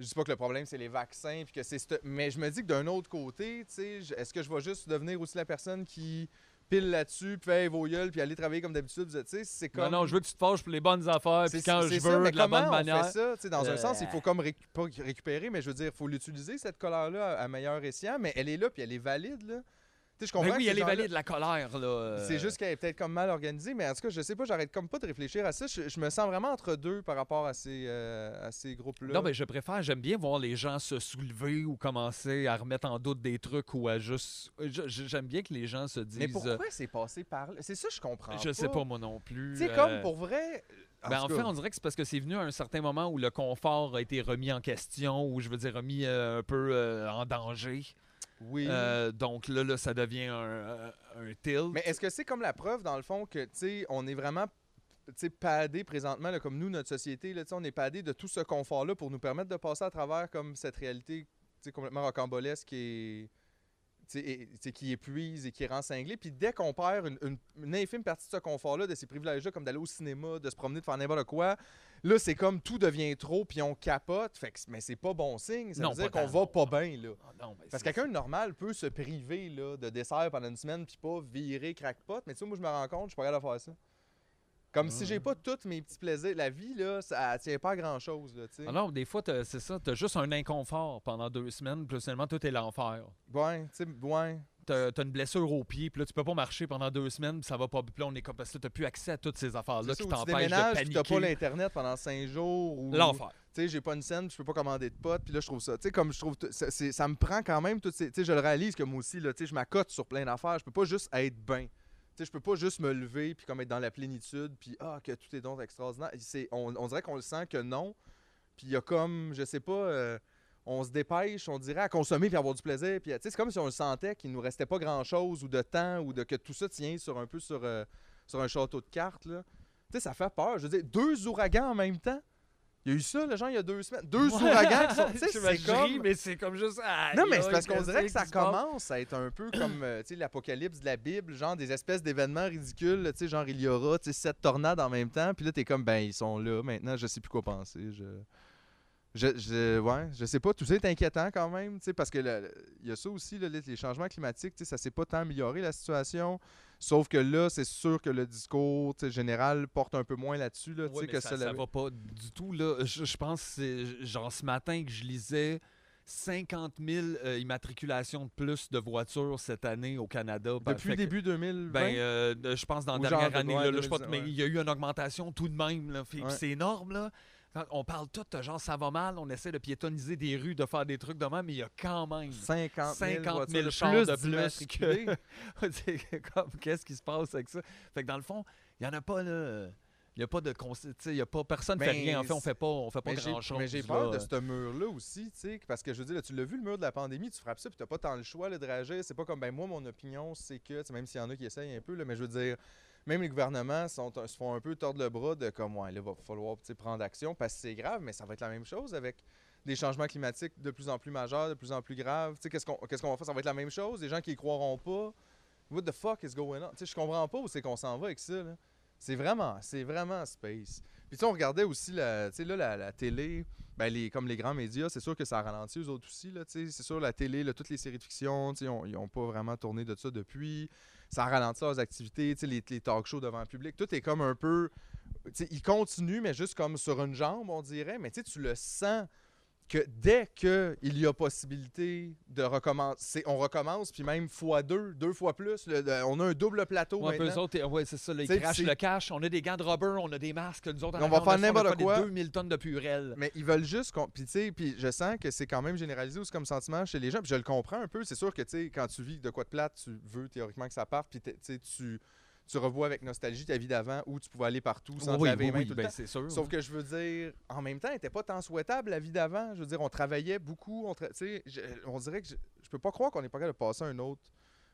je dis pas que le problème, c'est les vaccins, puis que c'est... Mais je me dis que d'un autre côté, tu sais, est-ce que je vais juste devenir aussi la personne qui pile là-dessus, puis fait vos gueules, puis aller travailler comme d'habitude, tu sais, c'est comme... Non, non, je veux que tu te fâches pour les bonnes affaires, puis quand je ça, veux, de la bonne on manière. fait ça? Tu sais, dans un Euh. sens, il faut comme récu- pas récupérer, mais je veux dire, il faut l'utiliser, cette colère-là, à, à meilleur escient, mais elle est là, puis elle est valide, là. Sais, je comprends Ben oui, que elle est valide, la colère, là. euh. C'est juste qu'elle est peut-être comme mal organisée, mais en tout cas, je sais pas, j'arrête comme pas de réfléchir à ça. Je, je me sens vraiment entre deux par rapport à ces, euh, à ces groupes-là. Non, mais je préfère, j'aime bien voir les gens se soulever ou commencer à remettre en doute des trucs ou à juste. je- J'aime bien que les gens se disent. Mais pourquoi c'est passé par là? C'est ça, je comprends. euh, Je sais pas, moi non plus. Tu sais, euh, comme pour vrai. Ben, en tout fait, on dirait que c'est parce que c'est venu à un certain moment où le confort a été remis en question, ou je veux dire remis euh, un peu euh, en danger. Oui. Euh, donc là, là, ça devient un, euh, un tilt. Mais est-ce que c'est comme la preuve, dans le fond, que, tu sais, on est vraiment tu sais, padé présentement, là, comme nous, notre société, là, tu sais, on est padé de tout ce confort-là pour nous permettre de passer à travers comme cette réalité tu sais, complètement rocambolesque et, tu sais, et- tu sais, qui épuise et qui rend cinglé. Puis dès qu'on perd une, une- une infime partie de ce confort-là, de ces privilèges-là, comme d'aller au cinéma, de se promener, de faire n'importe quoi, là, c'est comme tout devient trop, puis on capote. Fait que, mais c'est pas bon signe. Ça Non, veut dire qu'on va non. pas bien, là. Ah non, Parce que quelqu'un de normal peut se priver là, de dessert pendant une semaine puis pas virer crackpot. Mais tu sais, moi, je me rends compte, je suis pas capable de faire ça. Comme si j'ai pas tous mes petits plaisirs. La vie, là, ça tient pas à grand-chose, là, tu sais. Ah non, des fois, c'est ça. T'as juste un inconfort pendant deux semaines, puis là, finalement, tout est l'enfer. Ouais, tu sais, ouais. T'as t'as une blessure au pied, puis là, tu peux pas marcher pendant deux semaines, puis ça va pas. Puis là, on est comme parce que t'as plus accès à toutes ces affaires-là qui t'empêchent de puis t'as paniquer. pas l'Internet pendant cinq jours. Ou... L'enfer. Tu sais, j'ai pas une scène, puis je peux pas commander de potes, puis là, je trouve ça. Tu sais, comme je trouve. ça- ça me prend quand même toutes ces. Tu sais, je le réalise que moi aussi, là, tu sais, je m'accote sur plein d'affaires. Je peux pas juste être bien. Sais, je peux pas juste me lever, puis comme être dans la plénitude, puis ah, que tout est donc extraordinaire. C'est, on, dirait qu'on le sent que non. Puis il y a comme, je sais pas, euh, on se dépêche, on dirait, à consommer puis avoir du plaisir. Puis sais, c'est comme si on le sentait qu'il nous restait pas grand-chose, ou de temps, ou de que tout ça tient sur un peu sur, euh, sur un château de cartes, là. Tu sais, ça fait peur. Je veux dire, deux ouragans en même temps. Il y a eu ça, le genre, il y a deux semaines. Deux ouragans qui sont. Tu sais, c'est comme. mais c'est comme juste. Non, mais c'est parce qu'on dirait que ça commence à être un peu comme euh, l'apocalypse de la Bible, genre des espèces d'événements ridicules. tu sais, Genre, il y aura sept tornades en même temps. Puis là, t'es comme, ben, ils sont là maintenant, je sais plus quoi penser. Je. Je, je, ouais, je sais pas, tout ça est inquiétant quand même, parce que il y a ça aussi, là, les changements climatiques, ça s'est pas tant amélioré la situation, sauf que là, c'est sûr que le discours général porte un peu moins là-dessus, là, Ouais, que ça, l'avait- va pas du tout. Là. Je, je pense que c'est genre ce matin que je lisais 50 000 euh, immatriculations de plus de voitures cette année au Canada. Ben, Depuis début 2020. Ben, euh, je pense dans la dernière de- année, ouais, là, là, je sais pas, 2010, mais il y a eu une augmentation tout de même. Ouais. C'est énorme. Là. On parle tout, genre ça va mal, on essaie de piétoniser des rues, de faire des trucs de même, mais il y a quand même 50 000, 50 voitures 000 de chars plus de plus que. Comme, qu'est-ce qui se passe avec ça? Fait que dans le fond, il y en a pas là. Il n'y a pas de tu il y a pas personne ne fait Ben, rien. En fait, on fait pas, on fait pas Mais j'ai- grand chose. Mais j'ai peur de ce mur-là aussi, tu sais, parce que je veux dire, là, tu l'as vu le mur de la pandémie, tu frappes ça, puis t'as pas tant le choix là, de réagir. C'est pas comme, ben moi, mon opinion, c'est que, tu même s'il y en a qui essayent un peu, là, mais je veux dire, même les gouvernements se font un peu tordre le bras de comme, ouais, là, va falloir prendre action, parce que c'est grave, mais ça va être la même chose avec des changements climatiques de plus en plus majeurs, de plus en plus graves. Qu'est-ce qu'on va faire? Ça va être la même chose, des gens qui y croiront pas. What the fuck is going on? Tu sais, je comprends pas où c'est qu'on s'en va avec ça. C'est vraiment, c'est vraiment space. Puis tu on regardait aussi la, là, la, la télé, ben, les, comme les grands médias, c'est sûr que ça a ralenti eux autres aussi. C'est sûr, la télé, toutes les séries de fiction, ils n'ont pas vraiment tourné de ça depuis. Ça a ralenti leurs activités, les, les talk shows devant le public. Tout est comme un peu. Ils continuent, mais juste comme sur une jambe, on dirait. Mais tu le sens que dès qu'il y a possibilité de recommencer, on recommence, puis même fois deux, deux fois plus. le- le- on a un double plateau Ouais, maintenant. eux autres, ouais, c'est ça, T'sais, crachent le cash. On a des gants de rubber, on a des masques. Nous autres, en On va faire n'importe quoi. 2000 tonnes de purelles. Mais ils veulent juste qu'on. Puis, tu sais, puis je sens que c'est quand même généralisé aussi comme sentiment chez les gens. Puis, je le comprends un peu. C'est sûr que, tu sais, quand tu vis de quoi de plate, tu veux théoriquement que ça parte. Puis, tu sais, tu, tu revois avec nostalgie ta vie d'avant où tu pouvais aller partout sans te oui, laver oui, les mains oui, tout le ben, temps. sûr. Sauf que je veux dire, en même temps, elle n'était pas tant souhaitable la vie d'avant. Je veux dire, on travaillait beaucoup. On, tra- tu sais, je- on dirait que je, je peux pas croire qu'on n'est pas capable de passer à un autre.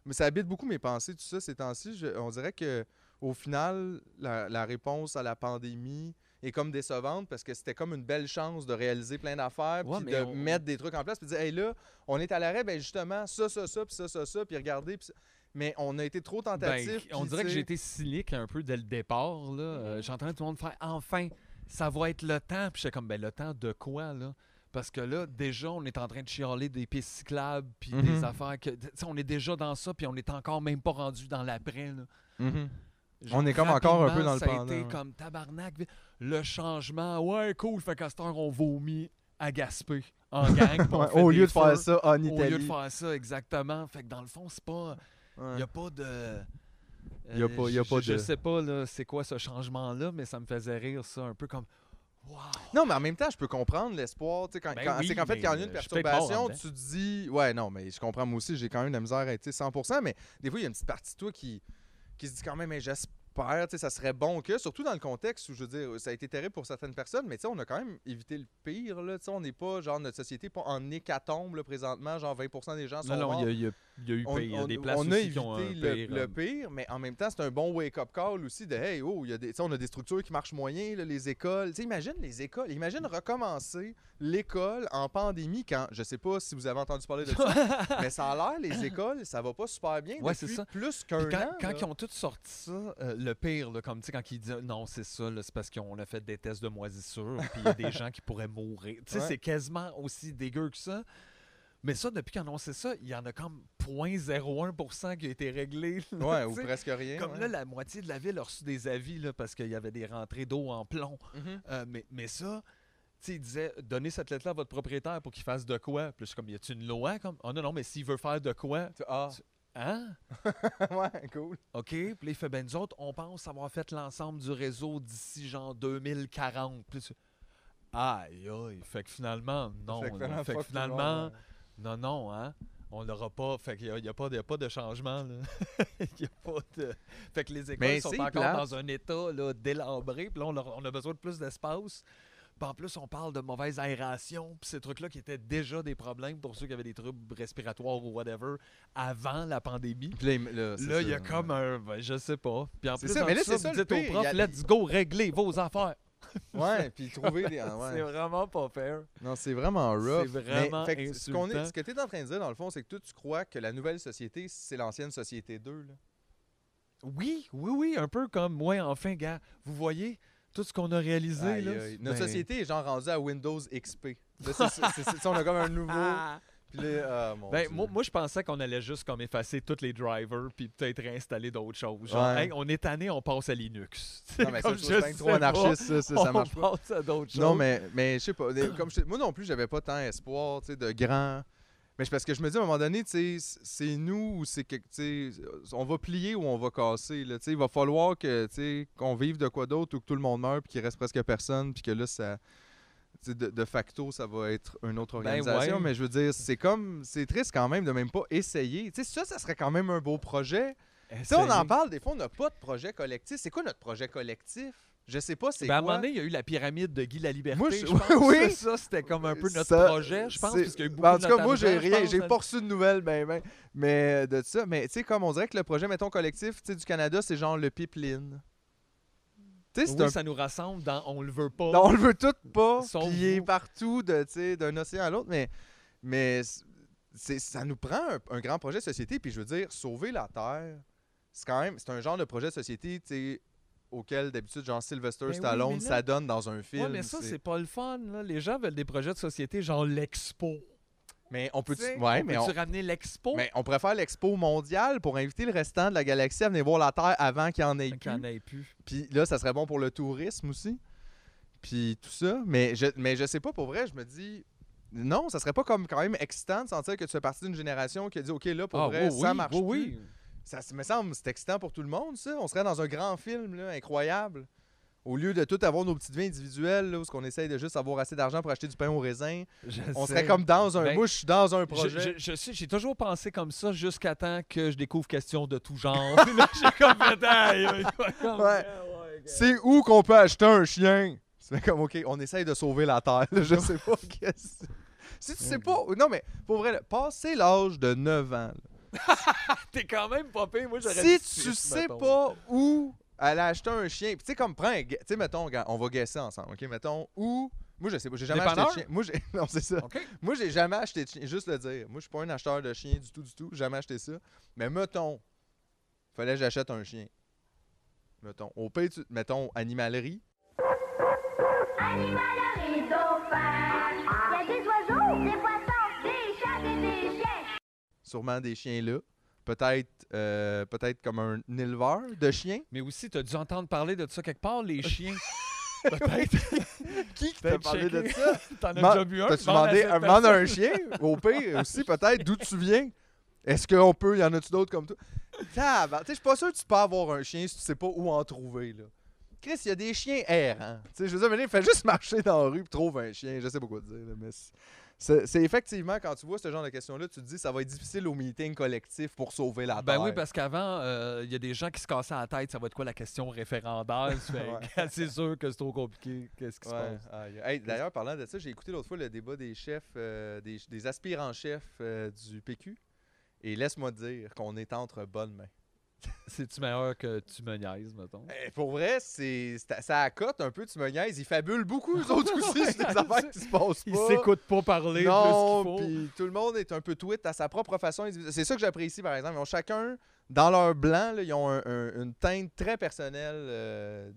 Mais ça habite beaucoup mes pensées, tout ça, ces temps-ci. On dirait que au final, la, la réponse à la pandémie est comme décevante parce que c'était comme une belle chance de réaliser plein d'affaires, Ouais, puis de on- mettre des trucs en place, puis de dire, hey là, on est à l'arrêt, ben justement, ça, ça, ça, puis ça, ça, ça, puis regardez. puis ça. Mais on a été trop Ben, tentatifs. on dirait que j'ai été cynique un peu dès le départ. Là. Euh, J'entendais tout le monde faire enfin, ça va être le temps. Puis j'étais comme, ben le temps de quoi, là? Parce que là, déjà, on est en train de chialer des pistes cyclables, puis des affaires que. On est déjà dans ça, puis on est encore même pas rendu dans l'après. Genre, On est comme encore un peu dans le ça a pendant, été comme tabarnak. Le changement, ouais, cool. Fait qu'à cette heure, on vomit à Gaspé en gang. Ouais, au lieu de faire ça en Au Italie. lieu de faire ça, exactement. Fait que dans le fond, c'est pas. Il Ouais. n'y a pas de. euh, Y a pas- y a je- pas je, de- Je sais pas là, c'est quoi ce changement-là, mais ça me faisait rire, ça, un peu comme. Wow! Non, mais en même temps, je peux comprendre l'espoir. tu sais, Quand, Ben quand- oui, c'est qu'en fait, quand il y a une perturbation, tu te dis. Ouais, non, mais je comprends, moi aussi, j'ai quand même de la misère à être tu sais, 100%, mais des fois, il y a une petite partie de toi qui, qui se dit quand même, mais j'espère, tu sais, ça serait bon que, surtout dans le contexte où, je veux dire, ça a été terrible pour certaines personnes, mais tu sais, on a quand même évité le pire, là. Tu sais, on n'est pas, genre, notre société n'est pas en hécatombe, là, présentement, genre 20% des gens sont Non, non, il y, a- y y a eu on, pire. Il y a des places on a aussi qui ont un évité le, pire. le euh, pire, mais en même temps, c'est un bon wake-up call aussi de hey, oh, il y a des, on a des structures qui marchent moyen, là, les écoles. Tu sais, imagine les écoles. Imagine recommencer l'école en pandémie quand, je sais pas si vous avez entendu parler de ça, mais ça a l'air, les écoles, ça va pas super bien Ouais, depuis c'est ça. plus qu'un quand, an. quand là. ils ont tous sorti ça, euh, le pire, là, comme tu sais, quand ils disent non, c'est ça, c'est parce qu'on a fait des tests de moisissure, puis il y a des gens qui pourraient mourir. Tu sais, Ouais. c'est quasiment aussi dégueu que ça. Mais ça, depuis qu'ils ont annoncé ça, il y en a comme 0.01% qui a été réglé. là, Ouais, ou presque rien. Comme ouais. là, la moitié de la ville a reçu des avis là, parce qu'il y avait des rentrées d'eau en plomb. Mhm. Euh, mais, mais ça, tu sais, il disait donnez cette lettre-là à votre propriétaire pour qu'il fasse de quoi. Puis là, je suis comme y a-tu une loi comme? Oh non, non, mais s'il veut faire de quoi Tu- Ah, Hein? Ouais, cool. OK. Puis là, il fait ben nous autres, on pense avoir fait l'ensemble du réseau d'ici genre 2040. Puis là, tu- Aïe, aïe. Fait que finalement, non. Fait que là. Fait que monde, finalement, ouais. Non, non, hein. On l'aura pas. Fait qu'il n'y a, il y a pas de- il y a pas de changement, là. Il y a pas de. Fait que les écoles Mais sont encore plate. dans un état là, délabré. Puis là, on, a besoin de plus d'espace. Puis en plus, on parle de mauvaise aération. Puis ces trucs-là qui étaient déjà des problèmes pour ceux qui avaient des troubles respiratoires ou whatever avant la pandémie. Puis là, il- y a comme un. ben, je sais pas. Puis en plus, ça, mais là, c'est vous ça le dites aux profs, let's go, réglez vos affaires. Ouais, puis trouver des. ah, ouais. C'est vraiment pas fair. Non, c'est vraiment rough. C'est vraiment Mais, fait ce est- que tu es en train de dire, dans le fond, c'est que toi, tu crois que la nouvelle société, c'est l'ancienne société 2. Là. Oui, oui, oui, un peu comme moi, enfin, gars. Vous voyez tout ce qu'on a réalisé, Aïe, là? aïe. Notre Ben, société est genre rendue à Windows XP. Là, on a comme un nouveau. Ah! Puis là, mon Ben, Dieu. moi, moi, je pensais qu'on allait juste comme effacer tous les drivers puis peut-être réinstaller d'autres choses. Genre, Ouais. hey, on est tanné, on passe à Linux. Non, mais ça, Comme je trouve bien sais trop pas, anarchiste, ça, ça, ça on marche pas. passe à d'autres choses. Non, mais, mais je sais pas. Comme je moi non plus, j'avais pas tant espoir tu sais, de grand. Mais c'est parce que je me dis à un moment donné, tu sais, c'est nous ou c'est que. tu sais, On va plier ou on va casser. Là, tu sais, il va falloir que, tu sais, qu'on vive de quoi d'autre ou que tout le monde meure puis qu'il reste presque personne puis que là, ça. De, de facto, ça va être une autre Ben organisation. ouais. Mais je veux dire, c'est comme. C'est triste quand même de même pas essayer. Tu sais, ça, ça serait quand même un beau projet. Tu sais, on en parle, des fois, on n'a pas de projet collectif. C'est quoi notre projet collectif? Je sais pas, c'est Ben, à un moment donné, il y a eu la pyramide de Guy la Liberté. Moi, je- je pense. oui. Ça, c'était comme un peu notre Ça, projet, je pense, parce qu'il y a eu beaucoup Ben, en tout cas, moi, j'ai rien, j'ai pas reçu de nouvelles, ben, ben, mais de ça. Mais tu sais, comme on dirait que le projet, mettons, collectif tu sais, du Canada, c'est genre le pipeline. C'est Oui, un. ça nous rassemble dans On le veut pas. On le veut tout pas, il est partout de, d'un océan à l'autre, mais, mais c'est, ça nous prend un, un grand projet de société, puis je veux dire, sauver la Terre, c'est quand même, c'est un genre de projet de société, auquel d'habitude, genre Sylvester Ben oui, Stallone là- s'adonne dans un film. Ouais, mais ça, c'est- c'est pas le fun. Là. Les gens veulent des projets de société, genre l'expo. Mais on peut, Tu ouais, on mais peut-tu on, ramener l'expo? Mais on pourrait faire l'expo mondiale pour inviter le restant de la galaxie à venir voir la Terre avant qu'il y en ait en plus. ait plus. Puis là, ça serait bon pour le tourisme aussi. Puis tout ça. Mais je, mais je sais pas, pour vrai, je me dis... Non, ça serait pas comme quand même excitant de sentir que tu fais partie d'une génération qui a dit « OK, là, pour Ah, vrai, oui, ça marche oui, plus. oui. Ça me semble c'est excitant pour tout le monde, ça. On serait dans un grand film, là, incroyable. Au lieu de tout avoir nos petites vies individuelles, là, où on essaye de juste avoir assez d'argent pour acheter du pain au raisin, Je on sais. serait comme dans un... Ben, moi, je suis dans un Je- projet. Je, je sais, j'ai toujours pensé comme ça jusqu'à temps que je découvre question de tout genre. Puis là, j'ai comme fait, Ouais. C'est où qu'on peut acheter un chien? C'est comme, OK, on essaye de sauver la Terre. là, Je sais pas qu'est-ce... Si tu sais pas... Non, mais pour vrai, là, passer l'âge de 9 ans, T'es quand même pas pire. Moi, j'aurais si dit tu sais pas où aller acheter un chien... Puis tu sais, comme, prends Tu sais, mettons, gars, on va guesser ensemble, OK? Mettons, où... Moi, je sais pas, j'ai jamais acheté de chien. Moi, j'ai... Non, c'est ça. OK. Moi, j'ai jamais acheté de chien. Juste le dire. Moi, je suis pas un acheteur de chien du tout, du tout. Jamais acheté ça. Mais mettons, fallait que j'achète un chien. Mettons, au pays, tu- mettons, animalerie. Animalerie dauphin. Il y a des oiseaux, des poissons, des chats et des chiens. sûrement des chiens là. Peut-être euh, peut-être comme un éleveur de chiens. Mais aussi, t'as dû entendre parler de ça quelque part, les chiens. Peut-être. Qui t'a Peut-être parlé de ça? T'en as déjà vu un. T'as-tu à demandé demande à un chien? Au pire aussi, peut-être. D'où tu viens? Est-ce qu'on peut? Y en a-tu d'autres comme toi? Tu Je suis pas sûr que tu peux avoir un chien si tu sais pas où en trouver. là. Chris, il y a des chiens errants. Tu je veux dire, mais là, fais juste marcher dans la rue et trouve un chien. Je sais pas quoi te dire. là, mais c'est- effectivement, quand tu vois ce genre de questions-là, tu te dis ça va être difficile au meeting collectif pour sauver la Ben Terre. oui, parce qu'avant, euh, il y a des gens qui se cassaient la tête, ça va être quoi la question référendaire? Ouais. c'est sûr que c'est trop compliqué. Qu'est-ce qui se passe? Hey, D'ailleurs, parlant de ça, j'ai écouté l'autre fois le débat des chefs, euh, des, des aspirants-chefs euh, du PQ. Et laisse-moi dire qu'on est entre bonnes mains. C'est-tu meilleur que tu me niaises, mettons? Eh, pour vrai, c'est ça accote un peu, tu me niaises. Ils fabulent beaucoup, eux autres aussi, c'est des affaires qui se passent Ils pas. s'écoutent pas parler Non, plus qu'il faut. puis tout le monde est un peu tweet à sa propre façon. C'est ça que j'apprécie, par exemple. Ils ont chacun, dans leur blanc, là, ils ont un- un- une teinte très personnelle euh,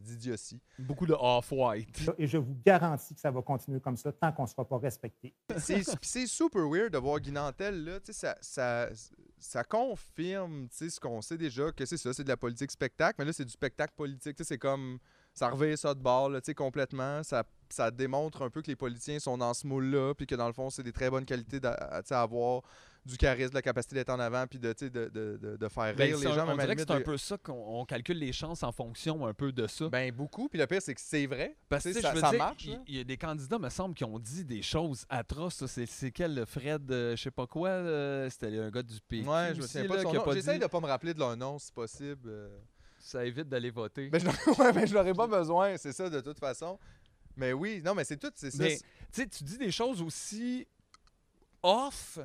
d'idiotie. Beaucoup de off-white. Et je vous garantis que ça va continuer comme ça tant qu'on ne sera pas respecté. C'est puis c'est super weird de voir Guy Nantel, là. Tu sais, ça, ça, ça confirme tu sais, ce qu'on sait déjà, que c'est ça, c'est de la politique spectacle, mais là, c'est du spectacle politique. Tu sais, C'est comme. Ça revient ça de bord, là, tu sais, complètement. Ça, ça démontre un peu que les politiciens sont dans ce moule-là, puis que dans le fond, c'est des très bonnes qualités à avoir du charisme, de la capacité d'être en avant, puis de, de, de, de, faire Ben, rire les un- gens. on dirait que c'est un peu ça qu'on on calcule les chances en fonction un peu de ça. Ben, beaucoup. Puis le pire, c'est que c'est vrai. Parce que ça, dire, marche. il y, a des candidats, me semble, qui ont dit des choses atroces. C'est quel, Fred, euh, je sais pas quoi, euh, c'était un gars du PQ Ouais, je me souviens pas de son nom. pas J'essaye dit- de pas me rappeler de leur nom si possible. euh. Ça évite d'aller voter. Ben, je n'aurais- ouais, mais n'aurais pas besoin, c'est ça, de toute façon. Mais oui, non, mais c'est tout, c'est ça. Mais, tu sais, tu dis des choses aussi off,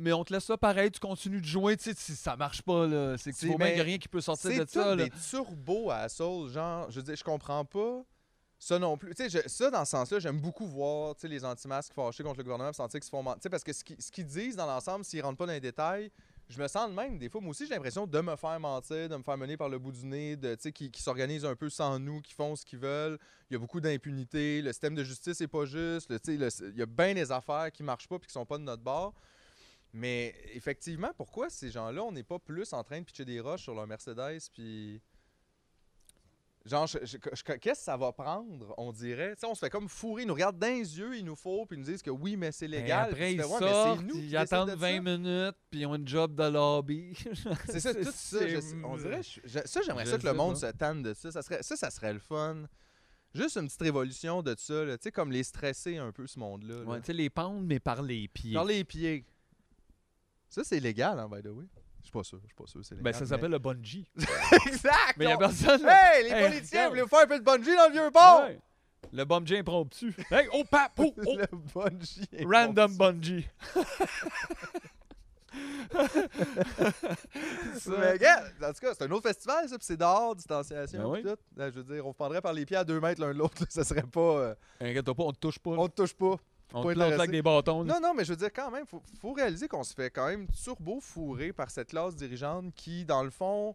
mais on te laisse ça pareil, tu continues de jouer, tu sais, si ça marche pas, là, c'est que tu vois a rien qui peut sortir de tout ça, là. des turbos à Soul, genre, je veux dire, je comprends pas ça non plus. Tu sais, ça, dans ce sens-là, j'aime beaucoup voir, tu sais, les anti-masques fâchés contre le gouvernement, sentir qu'ils se font mentir. Tu sais, parce que ce qu'ils disent dans l'ensemble, s'ils rentrent pas dans les détails, je me sens de même. Des fois, moi aussi, j'ai l'impression de me faire mentir, de me faire mener par le bout du nez, de, qui, qui s'organisent un peu sans nous, qui font ce qu'ils veulent. Il y a beaucoup d'impunité. Le système de justice est pas juste. le- il y a bien des affaires qui marchent pas puis qui sont pas de notre bord. Mais effectivement, pourquoi ces gens-là, on n'est pas plus en train de pitcher des roches sur leur Mercedes puis. Genre, qu'est-ce que ça va prendre, on dirait? Tu sais, on se fait comme fourrer, ils nous regardent dans les yeux, ils nous font, puis ils nous disent que oui, mais c'est Ben, légal. après, ils fais, Ouais, sortent, nous attendent de 20 ça. minutes, puis ils ont une job de lobby. C'est ça, tout ça. je- on dirait, je- ça, j'aimerais ça que le monde pas. se tanne de ça. Ça, serait, ça, ça serait le fun. Juste une petite révolution de ça, tu sais, comme les stresser un peu, ce monde-là. là. Ouais, tu sais, les pendre, mais par les pieds. Par les pieds. Ça, c'est légal, hein, by the way. Je suis pas sûr, je suis pas sûr, c'est légal. Ben, ça mais- s'appelle le bungee. exact! Mais il y a personne. Hey, les Hey, politiciens voulaient faire un peu de bungee dans le vieux port! Ouais. Le bungee impromptu. Hey, oh, pap, oh, oh. Le bungee. Random bungee. Mais regarde, en tout cas, c'est un autre festival, ça, puis c'est dehors, distanciation, Ben oui. tout. Là, je veux dire, on se prendrait par les pieds à deux mètres l'un de l'autre, ça serait pas... euh, Inquiète-toi pas, on te touche pas. on te touche pas. On te plante avec des bâtons. là. Non, non, mais je veux dire, quand même, faut, faut réaliser qu'on se fait quand même turbo fourrer par cette classe dirigeante qui, dans le fond,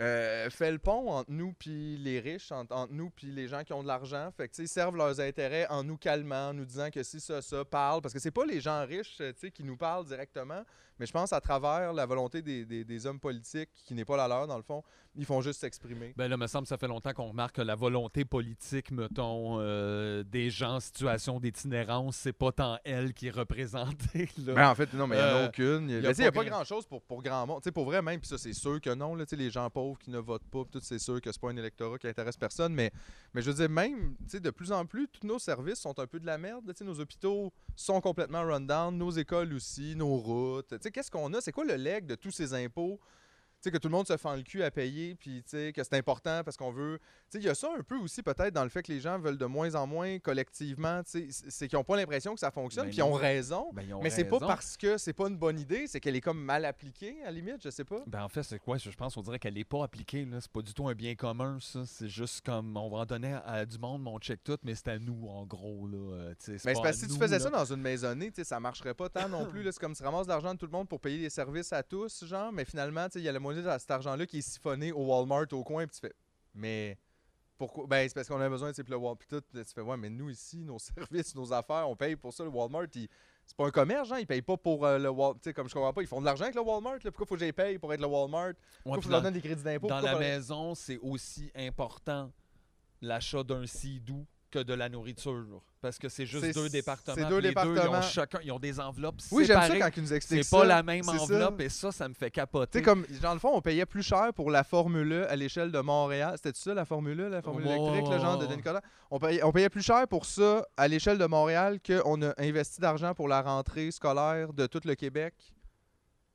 euh, fait le pont entre nous puis les riches, entre, entre nous puis les gens qui ont de l'argent. Fait que, tu sais, ils servent leurs intérêts en nous calmant, en nous disant que si ça, ça parle. Parce que c'est pas les gens riches, euh, tu sais, qui nous parlent directement, mais je pense à travers la volonté des, des- des hommes politiques, qui n'est pas la leur, dans le fond, ils font juste s'exprimer. Ben là, me semble que ça fait longtemps qu'on remarque que la volonté politique, mettons, euh, des gens en situation d'itinérance, c'est pas tant elle qui est représentée. Là. Ben, en fait, non, mais il n'y en a Euh, aucune. Il y a n'y a, pas pas grand- grand-chose pour, pour grand monde. Tu sais, pour vrai, même, puis ça, c'est sûr que non. Là, Tu sais, les gens pauvres qui ne votent pas, puis tout, c'est sûr que c'est pas un électorat qui intéresse personne. Mais, mais je veux dire, même, tu sais, de plus en plus, tous nos services sont un peu de la merde. Tu sais, nos hôpitaux sont complètement run down, nos écoles aussi, nos routes. Tu sais, qu'est-ce qu'on a? C'est quoi le leg de tous ces impôts? Sais, que tout le monde se fend le cul à payer, puis tu sais, que c'est important parce qu'on veut. Tu sais, il y a ça un peu aussi, peut-être, dans le fait que les gens veulent de moins en moins collectivement. Tu sais, c'est- qu'ils n'ont pas l'impression que ça fonctionne, Ben puis ils ont raison. Ben, ils ont Mais c'est pas parce que c'est pas une bonne idée, c'est qu'elle est comme mal appliquée, à la limite, je sais pas. Ben en fait, c'est quoi? Je pense qu'on dirait qu'elle n'est pas appliquée. là. C'est pas du tout un bien commun, ça. C'est juste comme on va en donner à, à du monde, mais on check tout, mais c'est à nous, en gros. Là. Euh, Mais c'est parce que si tu faisais là. ça dans une maisonnée, ça marcherait pas tant non plus. là. C'est comme si tu ramasses de l'argent de tout le monde pour payer des services à tous, genre, mais finalement, tu sais, il y a la de cet argent-là qui est siphonné au Walmart au coin, puis tu fais. Mais pourquoi? Ben, c'est parce qu'on a besoin, sais, puis le Walmart, puis tout. tu fais, ouais, mais nous ici, nos services, nos affaires, on paye pour ça. Le Walmart, il- c'est pas un commerce, genre, ils payent pas pour euh, le Walmart. Tu sais, comme je comprends pas, ils font de l'argent avec le Walmart, là. Pourquoi faut que j'y paye pour être le Walmart? Ouais, Pourquoi puis faut leur donner des crédits d'impôt? dans la maison, c'est aussi important l'achat d'un sidou que de la nourriture. Parce que c'est juste C'est- deux c'est départements. deux puis les deux, ils ont départements. chacun, ils ont des enveloppes Oui, j'aime ça quand ils nous expliquent C'est pas la même c'est ça. enveloppe et ça, ça me fait Tu capoter. sais, comme, dans le fond, on payait plus cher pour la Formule E à l'échelle de Montréal. C'était ça, la Formule E, la Formule électrique, le genre de. Nicolas? On payait, on payait plus cher pour ça à l'échelle de Montréal qu'on a investi d'argent pour la rentrée scolaire de tout le Québec.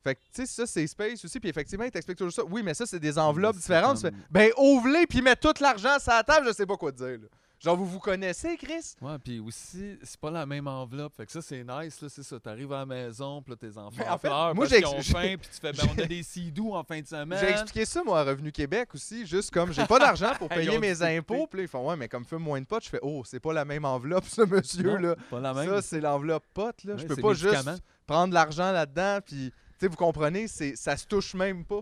Fait que, tu sais, ça, c'est Space aussi. Puis effectivement, il t'explique toujours ça. Oui, mais ça, c'est des enveloppes c'est différentes. Tu fais, ben, ouvre-les puis mets tout l'argent sur la table. Je sais pas quoi te dire, là. Genre, vous vous connaissez, Chris? Ouais, puis aussi, c'est pas la même enveloppe. Fait que ça, c'est nice, là, c'est ça. T'arrives à la maison, puis là, tes enfants Mais en fait, pleurent moi, parce qu'ils ont faim, puis tu fais, ben, on a des sidous en fin de semaine. J'ai expliqué ça, moi, à Revenu Québec aussi, juste comme j'ai pas d'argent pour payer mes impôts. Puis là, ils font, ouais, mais comme fume moins de potes, je fais, oh, c'est pas la même enveloppe, ça, monsieur, Non, là. Pas la même. Ça, c'est l'enveloppe pote, là. je peux pas juste prendre l'argent là-dedans, puis, tu sais, vous comprenez, c'est, ça se touche même pas.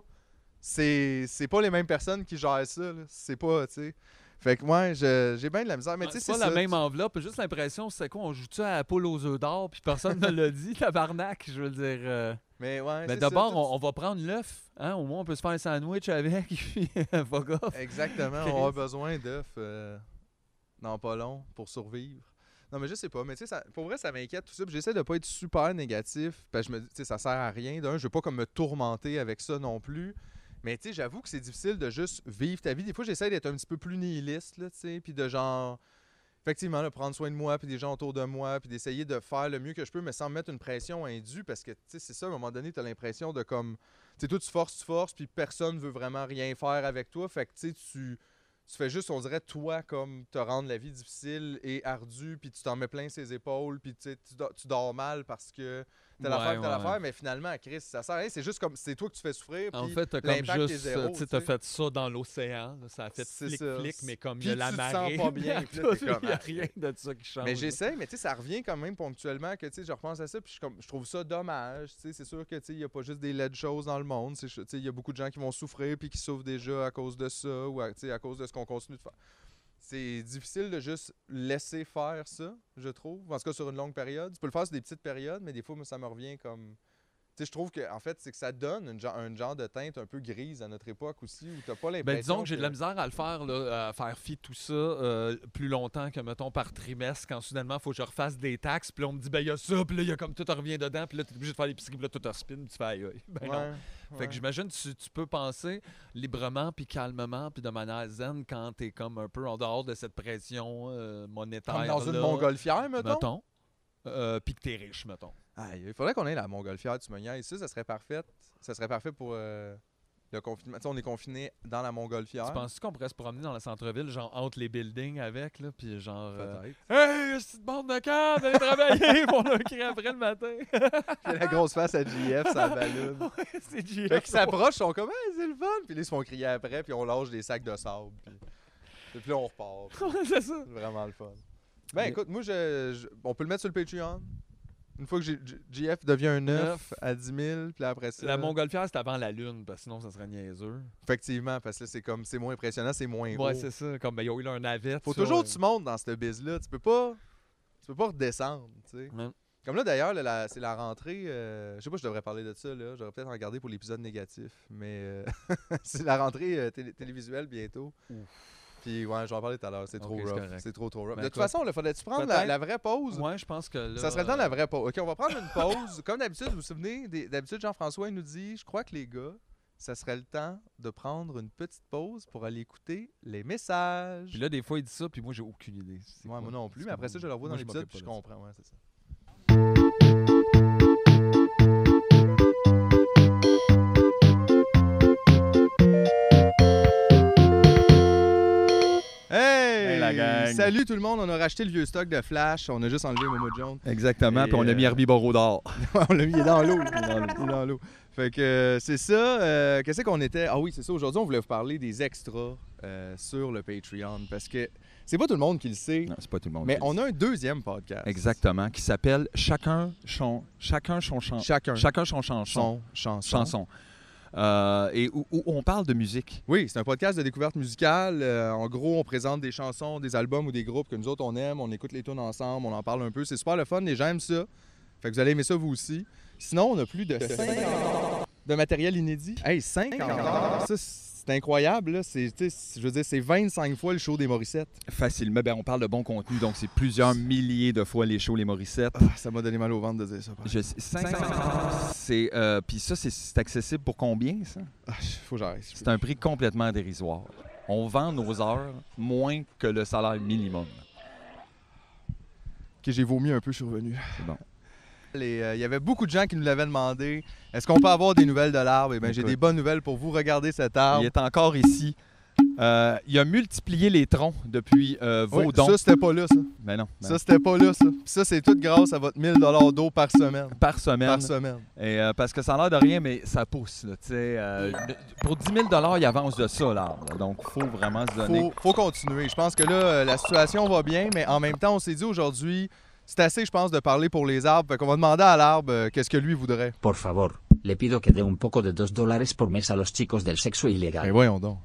C'est, c'est pas les mêmes personnes qui gèrent ça, là. C'est pas, tu sais. Fait que, ouais, je- j'ai bien de la misère. Mais c'est pas la même enveloppe. Juste l'impression, c'est quoi, on joue-tu à Apollo aux œufs d'or, puis personne ne l'a dit, tabarnak, je veux dire. euh. Mais ouais, Mais c'est d'abord, tout- on, on va prendre l'œuf, hein, au moins on peut se faire un sandwich avec, puis fuck off. Exactement, on a besoin d'œufs euh, dans pas long pour survivre. Non, mais je sais pas. Mais tu sais, pour vrai, ça m'inquiète tout ça. J'essaie de pas être super négatif. Parce que je me dis, tu sais, ça sert à rien. D'un, je veux pas comme me tourmenter avec ça non plus. Mais tu sais, j'avoue que c'est difficile de juste vivre ta vie. Des fois, j'essaie d'être un petit peu plus nihiliste, là, tu sais, puis de genre. Effectivement, là, prendre soin de moi, puis des gens autour de moi, puis d'essayer de faire le mieux que je peux, mais sans me mettre une pression indue, parce que, tu sais, c'est ça, à un moment donné, tu as l'impression de comme. Tu sais, toi, tu forces, tu forces, puis personne veut vraiment rien faire avec toi. Fait que, tu sais, tu fais juste, on dirait, toi, comme te rendre la vie difficile et ardue, puis tu t'en mets plein ses épaules, puis tu tu dors mal parce que t'as Ouais, l'affaire, t'as ouais. l'affaire, mais finalement, Chris, ça sert à rien. C'est juste comme, c'est toi que tu fais souffrir, En fait, t'as comme juste, tu tu t'as fait ça dans l'océan. Ça a fait flic-flic, mais comme il y a la tu te sens marée. pas bien, Il n'y a rien de ça qui change. Mais j'essaie, mais tu sais, ça revient quand même ponctuellement que, tu sais, je repense à ça, puis je, trouve ça dommage, tu sais, c'est sûr que, tu sais, il n'y a pas juste des laides choses dans le monde, tu sais, il y a beaucoup de gens qui vont souffrir, puis qui souffrent déjà à cause de ça, ou tu à cause de ce qu'on continue de faire. C'est difficile de juste laisser faire ça, je trouve, en tout cas sur une longue période. Tu peux le faire sur des petites périodes, mais des fois, ça me revient comme... Tu sais, je trouve que, en fait, c'est que ça donne une, genre- un genre de teinte un peu grise à notre époque aussi, où t'as pas l'impression Ben, disons que j'ai de la misère à le faire, là, à faire fi tout ça euh, plus longtemps que, mettons, par trimestre, quand soudainement, il faut que je refasse des taxes, puis là, on me dit, ben, il y a ça, puis là, il y a comme tout revient dedans, puis là, tu es obligé de faire l'épicerie, puis là, tout spin, puis tu fais aïe, aïe. Ben, non. Ouais, Fait que j'imagine que tu, tu peux penser librement, puis calmement, puis de manière zen quand t'es comme un peu en dehors de cette pression euh, monétaire. Comme dans une montgolfière, mettons? mettons. Euh, puis que t'es riche, mettons. Il faudrait qu'on ait la montgolfière, tu me niaises. Ça, ça serait parfait. Ça serait parfait pour euh, le confinement. On est confiné dans la montgolfière. Tu penses qu'on pourrait se promener dans le centre-ville, genre entre les buildings avec, là, puis genre. euh, Peut-être. Hey, cette bande de câbles, allez travailler! on a crié après le matin. Puis la grosse face à JF, ça ballonne. c'est GF. fait qu'ils s'approchent, ils sont comme, hey, c'est le fun. Puis là, ils se font crier après, puis on lâche des sacs de sable. Puis, et puis là, on repart. c'est ça. C'est vraiment le fun. Ben écoute, moi, je, je- on peut le mettre sur le Patreon. Une fois que J- JF devient un 9 Neuf. à 10 000, puis après ça. La montgolfière, c'est avant la lune, parce que sinon, ça serait niaiseux. Effectivement, parce que là, c'est comme, c'est moins impressionnant, c'est moins gros. Ouais, c'est ça. Comme, ben, il y a eu un navette. Faut ça, toujours que tu montes dans cette biz-là. Tu peux pas. Tu peux pas redescendre, tu sais. Ouais. Comme là, d'ailleurs, là, la- c'est la rentrée. euh, je sais pas, je devrais parler de ça, là. J'aurais peut-être en garder pour l'épisode négatif. Mais euh, c'est la rentrée euh, télé- télévisuelle bientôt. Puis, ouais, j'en parlais tout à l'heure. C'est trop rough. C'est trop, trop rough. Ben, de toute façon, il faudrait-tu prendre la, vraie pause? Ouais, je pense que là. Ça serait le temps de la vraie pause. OK, on va prendre une pause. Comme d'habitude, vous vous souvenez, d'habitude, Jean-François, il nous dit, je crois que les gars, ça serait le temps de prendre une petite pause pour aller écouter les messages. Puis là, des fois, il dit ça, puis moi, j'ai aucune idée. Ouais, moi non plus, mais après ça, je le revois dans l'épisode puis je comprends. Ouais, c'est ça. La gang. Salut tout le monde, on a racheté le vieux stock de Flash, on a juste enlevé Momo Jones. Exactement. Et, Puis on a mis euh, Herbie Bordeaux d'or. on l'a mis il est dans l'eau. Il est dans l'eau. Fait que euh, c'est ça. euh, Qu'est-ce qu'on était? Ah oui, c'est ça. Aujourd'hui, on voulait vous parler des extras euh, sur le Patreon parce que c'est pas tout le monde qui le sait, Non, c'est pas tout le monde. mais qui le on sait. a un deuxième podcast. Exactement. Qui s'appelle Chacun son, chacun son chan- Chacun. Chacun son chanson. Son, chanson. chanson. Euh, et où, où on parle de musique. Oui, c'est un podcast de découverte musicale. Euh, en gros, on présente des chansons, des albums ou des groupes que nous autres on aime. On écoute les tunes ensemble, on en parle un peu. C'est super le fun, les gens aiment ça. Fait que vous allez aimer ça vous aussi. Sinon, on a plus de 50 ans de matériel inédit. Hey, 50 ans! Ça, c'est incroyable. Là. C'est, je veux dire, c'est 25 fois le show des Morissettes. Facilement. Ben, on parle de bon contenu. Donc, c'est plusieurs milliers de fois les shows, les Morissettes. Ah, ça m'a donné mal au ventre de dire ça. Je sais- 500 c'est euh, Puis ça, c'est- c'est accessible pour combien, ça? Ah, faut que j'arrête. C'est un prix complètement dérisoire. On vend nos heures moins que le salaire minimum. que j'ai vomi un peu, revenu. C'est bon. Les, euh, Il y avait beaucoup de gens qui nous l'avaient demandé. Est-ce qu'on peut avoir des nouvelles de l'arbre? Eh bien, j'ai des bonnes nouvelles pour vous. Regardez cet arbre. Il est encore ici. Euh, il a multiplié les troncs depuis euh, vos Oui, dons. ça, c'était pas là, ça. Mais non, Ça, c'était pas là, ça. Puis ça, c'est tout grâce à votre 1000 d'eau par semaine. par semaine. Par semaine. Et, euh, parce que ça a l'air de rien, mais ça pousse. Là, pour 10 000 il avance de ça, l'arbre. Donc, il faut vraiment se donner. Faut, faut continuer. Je pense que là, la situation va bien, mais en même temps, on s'est dit aujourd'hui, c'est assez, je pense, de parler pour les arbres. Fait qu'on va demander à l'arbre euh, qu'est-ce que lui voudrait. Por favor, le pido que dé un poco de dos dólares por mes a los chicos del sexo ilegal. Ben voyons donc.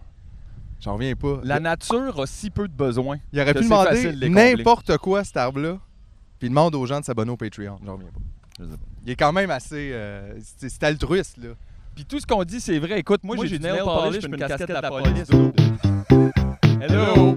J'en reviens pas. La nature a si peu de besoins. Il aurait que pu c'est demander facile de les combler. n'importe quoi, cet arbre-là. Puis il demande aux gens de s'abonner au Patreon. J'en reviens pas. Je sais pas. Il est quand même assez. euh, c'est c'est altruiste, là. Puis tout ce qu'on dit, c'est vrai. Écoute, moi, Moi, j'ai du nail polish, puis une casquette de la police. Hello!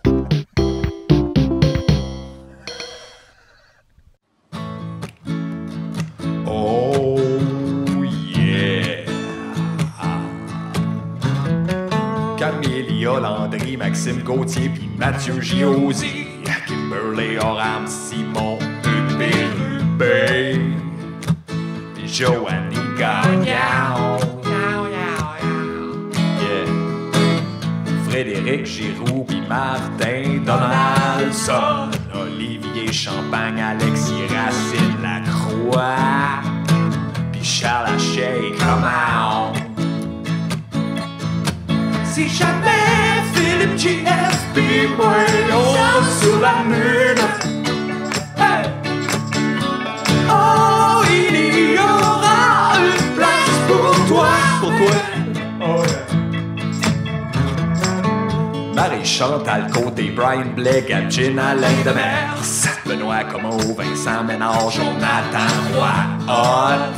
Maxime Gauthier puis Mathieu Giosi, Kimberly Oram, Simon Rubé, puis Joanny Gagnon. Frédéric Giroux puis Martin Donaldson, Olivier Champagne, Alexis Racine Lacroix, puis Charles Haché, come on. Si jamais Philippe JF puis moi on va sur la lune. Hey! Oh, il y aura une place pour toi. Pour toi. Oh Marie-Chantal Côté, Brian Blake, Gin Alain Demers Benoît Como, Vincent Ménard, Jonathan Roy Hot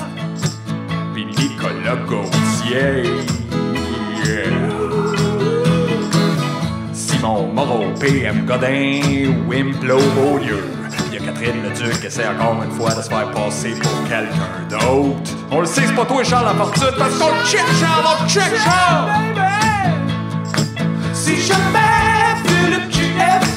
Puis Nicolas Gauthier. Yeah. Simon PM Godin, Wimplo Beaulieu. Il y a Catherine Leduc qui essaie encore une fois de se faire passer pour quelqu'un d'autre. On le sait, c'est pas toi Charles Lafortune parce qu'on check Charles, on check Charles! Si jamais Philippe JF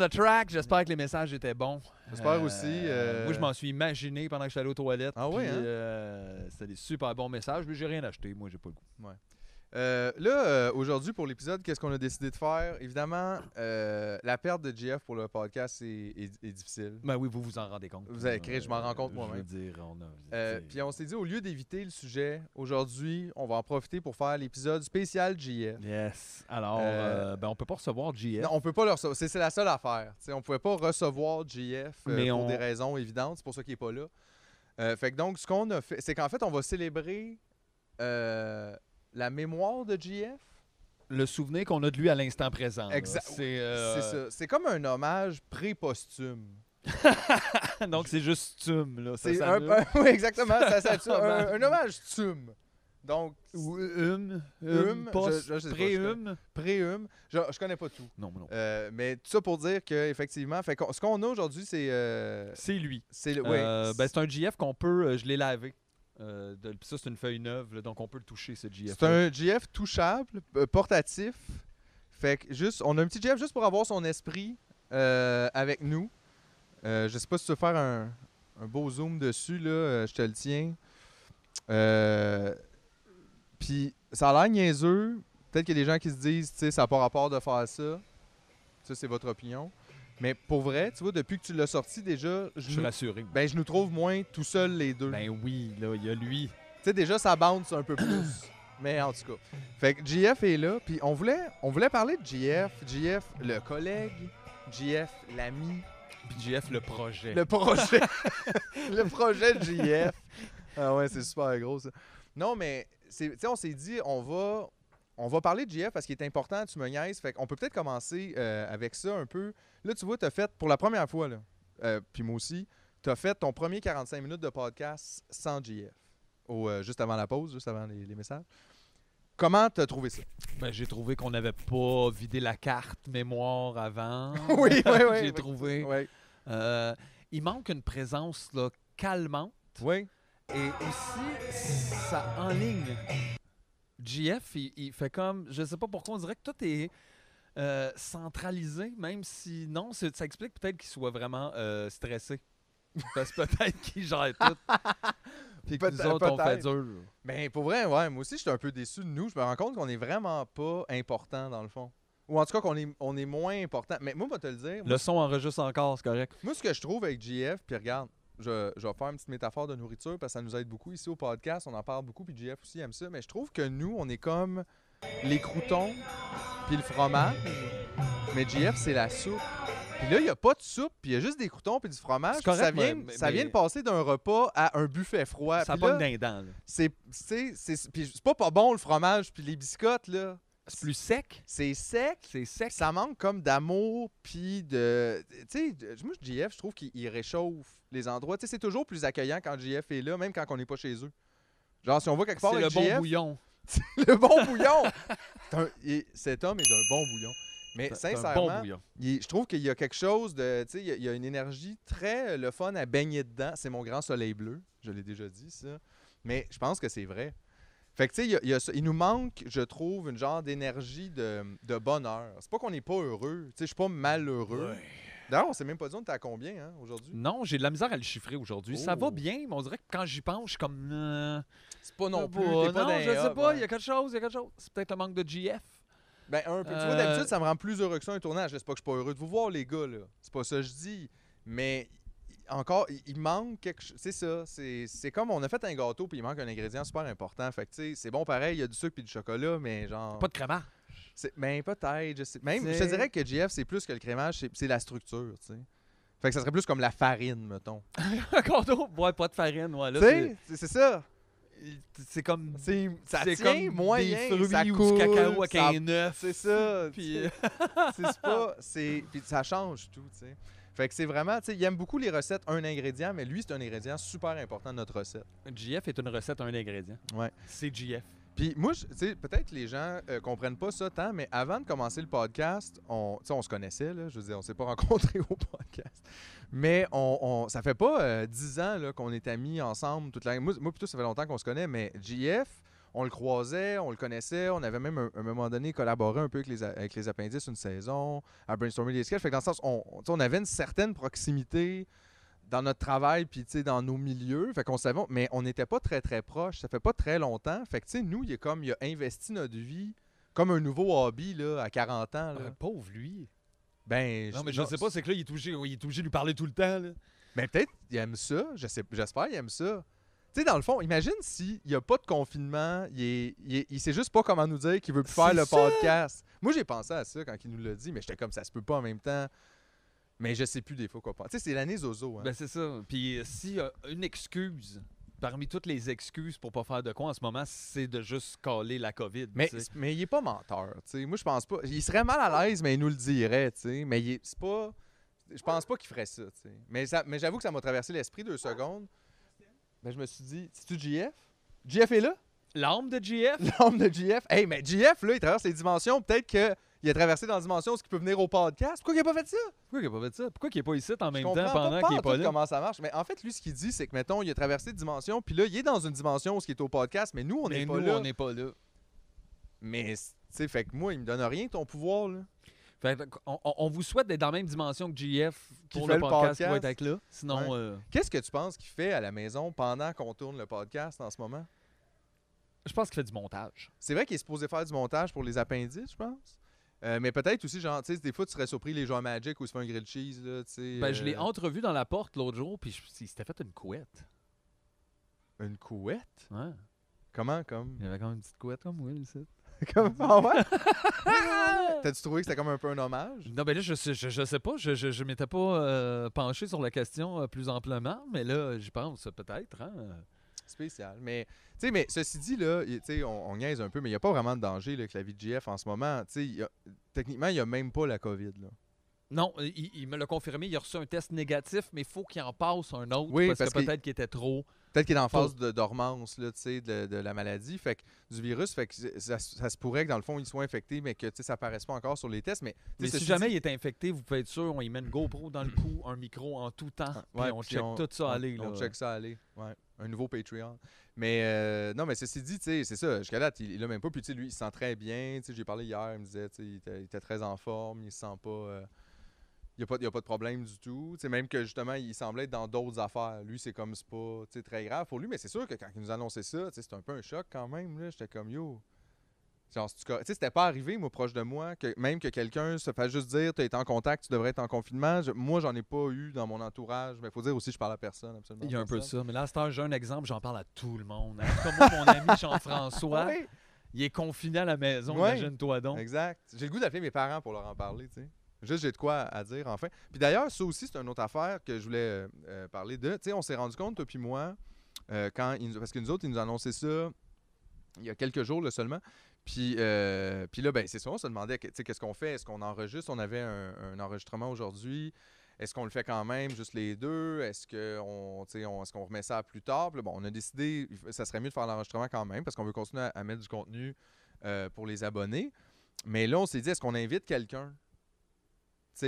the track. J'espère que les messages étaient bons. J'espère aussi, euh, Moi, je m'en suis imaginé pendant que j'étais allé aux toilettes. Ah oui, hein? euh, C'était des super bons messages, mais j'ai rien acheté. Moi, j'ai pas le goût. Euh, là, euh, aujourd'hui, pour l'épisode, qu'est-ce qu'on a décidé de faire? Évidemment, euh, la perte de GF pour le podcast est, est- est difficile. Ben oui, vous vous en rendez compte. Vous avez écrit, je m'en rends compte Je moi-même. veux dire, on a. Puis on s'est dit, au lieu d'éviter le sujet, aujourd'hui, on va en profiter pour faire l'épisode spécial GF. Yes. Alors, ben, on peut pas recevoir GF. Non, on peut pas le recevoir. C'est c'est la seule affaire. T'sais, on pouvait pas recevoir GF Mais pour on- des raisons évidentes. C'est pour ça qu'il est pas là. Fait que donc, ce qu'on a fait, c'est qu'en fait, on va célébrer la mémoire de GF. Le souvenir qu'on a de lui à l'instant présent. Exact. C'est euh, C'est ça. C'est comme un hommage pré-posthume. Donc, c'est juste Tum. Là. Ça C'est un, un- oui, exactement. Ça, ça- un, Hommage. un hommage tum. Donc, Ou hum. Hum, Hum. Post. je- je sais pas, Pré-hum? pré-hum. Je, je connais pas tout. Non, mais non. Euh, mais tout ça pour dire que effectivement, fait qu'on- ce qu'on a aujourd'hui, c'est. euh, C'est lui. c'est Euh, ouais, ben, c'est un GF qu'on peut. je l'ai lavé. Euh, ça, c'est une feuille neuve, donc on peut le toucher, ce GF. C'est un GF touchable, euh, portatif. Fait que juste, on a un petit GF juste pour avoir son esprit euh, avec nous. Euh, je sais pas si tu veux faire un, beau zoom dessus, là, je te le tiens. Puis ça a l'air niaiseux. Peut-être qu'il y a des gens qui se disent, tu sais, ça n'a pas rapport de faire ça. Ça, c'est votre opinion. Mais pour vrai, tu vois, depuis que tu l'as sorti, déjà, Je je suis nous, rassuré. ben, je nous trouve moins tout seul les deux. Ben oui, là, il y a lui. Tu sais, déjà, ça bounce un peu plus. Mais en tout cas. Fait que GF est là. Puis on voulait, on voulait parler de GF. GF, le collègue. GF, l'ami. Puis GF, le projet. Le projet. le projet de GF. Ah ouais, c'est super gros, ça. Non, mais, c'est- tu sais, on s'est dit, on va, on va parler de GF parce qu'il est important, tu me niaises. Fait qu'on peut peut-être commencer euh, avec ça un peu. Là, tu vois, tu as fait pour la première fois, là, euh, puis moi aussi, tu as fait ton premier 45 minutes de podcast sans GF, au, euh, juste avant la pause, juste avant les, les messages. Comment tu as trouvé ça? Ben, j'ai trouvé qu'on n'avait pas vidé la carte mémoire avant. Oui, oui, oui, J'ai trouvé. Oui. Euh, il manque une présence là, calmante. Oui. Et aussi, ça enligne. GF, il, il fait comme. Je sais pas pourquoi, on dirait que tout est euh, centralisé, même si non, ça explique peut-être qu'il soit vraiment euh, stressé. Parce que peut-être qu'il gère tout. Puis que nous autres, on fait dur. Mais pour vrai, ouais, moi aussi, je suis un peu déçu de nous. Je me rends compte qu'on est vraiment pas important dans le fond. Ou en tout cas, qu'on est, on est moins important. Mais moi, je vais te le dire. Le son enregistre encore, c'est correct. Moi, ce que je trouve avec GF, puis regarde, je, je vais faire une petite métaphore de nourriture parce que ça nous aide beaucoup ici au podcast. On en parle beaucoup, puis GF aussi aime ça. Mais je trouve que nous, on est comme les croutons, puis le fromage. Mais GF, c'est la soupe. Puis là, il n'y a pas de soupe, puis il y a juste des croutons puis du fromage. Ça vient, mais- ça mais- vient de passer d'un repas à un buffet froid. ça pogne c'est puis c'est pas pas bon le fromage puis les biscottes là. C'est plus sec? C'est sec. C'est sec. Ça manque comme d'amour puis de tu sais moi JF je trouve qu'il il réchauffe les endroits. Tu sais c'est toujours plus accueillant quand JF est là même quand on n'est pas chez eux. Genre si on va quelque part C'est le bon bouillon. le bon bouillon. C'est un- il- cet homme est d'un bon bouillon. Mais sincèrement, bon bouillon. il- je trouve qu'il y a quelque chose de. Tu sais, il y a- il y, a une énergie très euh, le fun à baigner dedans. C'est mon grand soleil bleu. Je l'ai déjà dit, ça. Mais je pense que c'est vrai. Fait que, tu sais, il, y a- il y a ça- il nous manque, je trouve, une genre d'énergie de, de bonheur. C'est pas qu'on n'est pas heureux. Tu sais, je suis pas malheureux. D'ailleurs, on s'est même pas dit on était à combien hein, aujourd'hui? Non, j'ai de la misère à le chiffrer aujourd'hui. Ça Oh. va bien, mais on dirait que quand j'y pense, je suis comme. euh, C'est pas non sais plus. pas. t'es pas non, je sais pas, hein. il y a quelque chose, il y a quelque chose. C'est peut-être un manque de GF. Ben, un peu. Tu vois, Euh, d'habitude, ça me rend plus heureux que ça, un tournage. C'est pas que je suis pas heureux de vous voir, les gars, là. C'est pas ça que je dis. Mais encore, il, manque quelque chose. C'est ça. C'est c'est comme on a fait un gâteau, puis il manque un ingrédient super important. Fait que, tu sais, c'est bon pareil, il y a du sucre puis du chocolat, mais genre. Pas de crémage. c'est- Ben, peut-être. Je sais. Même, je te dirais que GF, c'est plus que le crémage, c'est- c'est la structure, tu sais. Fait que ça serait plus comme la farine, mettons. Un gâteau, ouais, pas de farine. Ouais, là, Tu sais, c'est c'est ça. c'est- c'est comme. C'est ça c'est tient comme moyen, des fruits ça ou coule, du cacao avec ça- un œuf. C'est ça. Puis, c'est c'est pas c'est puis ça change tout tu sais fait que c'est vraiment tu sais il aime beaucoup les recettes un ingrédient mais lui c'est un ingrédient super important de notre recette GF est une recette, un ingrédient. Ouais. C'est GF. puis moi tu sais peut-être les gens euh, comprennent pas ça tant mais avant de commencer le podcast on tu sais on se connaissait là je veux dire on s'est pas rencontrés au podcast mais on, on- ça fait pas euh, dix ans là, qu'on est amis ensemble toute la moi, moi plutôt ça fait longtemps qu'on se connaît mais JF on le croisait, on le connaissait, on avait même à un moment donné collaboré un peu avec les, avec les appendices une saison, à brainstormer des sketchs. Fait que dans le sens, on, avait une certaine proximité dans notre travail puis dans nos milieux. Fait qu'on savait, mais on n'était pas très très proches. Ça fait pas très longtemps. Fait que tu sais, nous, il est comme il a investi notre vie comme un nouveau hobby là, à 40 ans. Là. Ah, pauvre lui. Ben, Non, mais je sais pas, c'est que là, il est obligé, il est obligé de lui parler tout le temps. Là. Mais peut-être il aime ça. Je j'espère qu'il aime ça. Tu sais, dans le fond, imagine s'il n'y a pas de confinement, il, est, il, est- il sait juste pas comment nous dire qu'il veut plus faire le ça! podcast. Moi, j'ai pensé à ça quand il nous l'a dit, mais j'étais comme ça se peut pas en même temps. Mais je sais plus des fois quoi penser. Tu sais, c'est l'année Zozo. Hein. Ben, c'est ça. Puis euh, s'il y a une excuse, parmi toutes les excuses pour pas faire de quoi en ce moment, c'est de juste caler la COVID. mais, mais il est pas menteur. tu sais. Moi, je pense pas. Il serait mal à l'aise, mais il nous le dirait. tu sais. Mais il est- c'est pas. Je pense pas qu'il ferait ça. Mais, ça- mais j'avoue que ça m'a traversé l'esprit deux secondes. Ben, je me suis dit, c'est-tu JF? JF est là? L'âme de GF, L'homme de JF. Hey, mais JF, là, il traverse les dimensions. Peut-être qu'il a traversé dans la dimension ce qui peut venir au podcast. Pourquoi il n'a pas fait ça? pourquoi il a pas fait ça? Pourquoi il est pas ici en Je même temps pendant pas, qu'il est en pas là? comment ça marche. Mais en fait, lui, ce qu'il dit, c'est que, mettons, il a traversé de dimensions, puis là, il est dans une dimension où ce qui est au podcast, mais nous, on n'est pas nous, là. on n'est pas là. Mais, tu sais, fait que moi, il me donne rien, ton pouvoir, là. Fait on, on- vous souhaite d'être dans la même dimension que GF Qui pour le le podcast podcast. être avec là. Sinon, Ouais. euh, Qu'est-ce que tu penses qu'il fait à la maison pendant qu'on tourne le podcast en ce moment? je pense qu'il fait du montage. C'est vrai qu'il est supposé faire du montage pour les appendices, je pense. Euh, mais peut-être aussi, genre, tu sais, des fois, tu serais surpris les joueurs Magic où il se fait un grilled cheese, là, tu sais. Ben, je l'ai euh, entrevu dans la porte l'autre jour, puis il s'était fait une couette. Une couette? Ouais. Comment, comme? Il y avait quand même une petite couette comme Will ici. comme... Ah ouais? T'as-tu trouvé que c'était comme un peu un hommage? Non, ben là, je sais, je, je sais pas. Je, je, je m'étais pas euh, penché sur la question euh, plus amplement, mais là, j'y pense euh, peut-être. Hein? Spécial. Mais, tu sais, mais ceci dit, là, il- tu sais, on, on niaise un peu, mais il n'y a pas vraiment de danger là, avec la vie de JF en ce moment. Tu sais, il y a- techniquement, il n'y a même pas la COVID, là. Non, il, il me l'a confirmé. Il a reçu un test négatif, mais il faut qu'il en passe un autre. Oui, parce, parce que qu'il- peut-être qu'il était trop. Peut-être qu'il est en phase de dormance là, de, de la maladie, fait que, du virus. Fait que ça, ça se pourrait que dans le fond, il soit infecté, mais que ça apparaisse pas encore sur les tests. Mais, si jamais dit- il est infecté, vous pouvez être sûr, on y met une GoPro dans le cou, un micro en tout temps. puis Ouais, on puis check tout ça aller. On là. check ça aller. Ouais. Un nouveau Patreon. Mais euh, non, mais ceci dit, c'est ça. Jusqu'à date, il, il l'a même pas. Puis, tu sais, lui, il se sent très bien. J'ai parlé hier, il me disait, il était, il était très en forme. Il se sent pas. euh, n'y a, pas- il y a pas de problème du tout. Tu sais, même que justement, il semblait être dans d'autres affaires. Lui, c'est comme c'est pas très grave pour lui. Mais c'est sûr que quand il nous a annoncé ça, c'était un peu un choc quand même. là. J'étais comme yo. Genre, c'était pas arrivé, moi, proche de moi, que même que quelqu'un se fasse juste dire, tu été en contact, tu devrais être en confinement. Je- moi, j'en ai pas eu dans mon entourage. Mais il faut dire aussi, je parle à personne, absolument. Il y a un peu ça. Mais là, heure, j'ai un exemple, j'en parle à tout le monde. Cas, moi, mon ami Jean-François, Oui, il est confiné à la maison, Ouais. imagine-toi donc. exact. J'ai le goût d'appeler mes parents pour leur en parler, tu sais. Juste, j'ai de quoi à dire, enfin. Puis d'ailleurs, ça aussi, c'est une autre affaire que je voulais euh, euh, parler de. Tu sais, on s'est rendu compte, toi puis moi, euh, quand ils parce que nous autres, ils nous annoncé ça il y a quelques jours seulement. Puis, puis là, ben, c'est ça, on se demandait qu'est-ce qu'on fait? Est-ce qu'on enregistre? On avait un, enregistrement aujourd'hui. Est-ce qu'on le fait quand même, juste les deux? Est-ce qu'on on, est qu'on remet ça à plus tard? Puis là, bon, on a décidé, ça serait mieux de faire l'enregistrement quand même parce qu'on veut continuer à, mettre du contenu pour les abonnés. Mais là, on s'est dit, est-ce qu'on invite quelqu'un?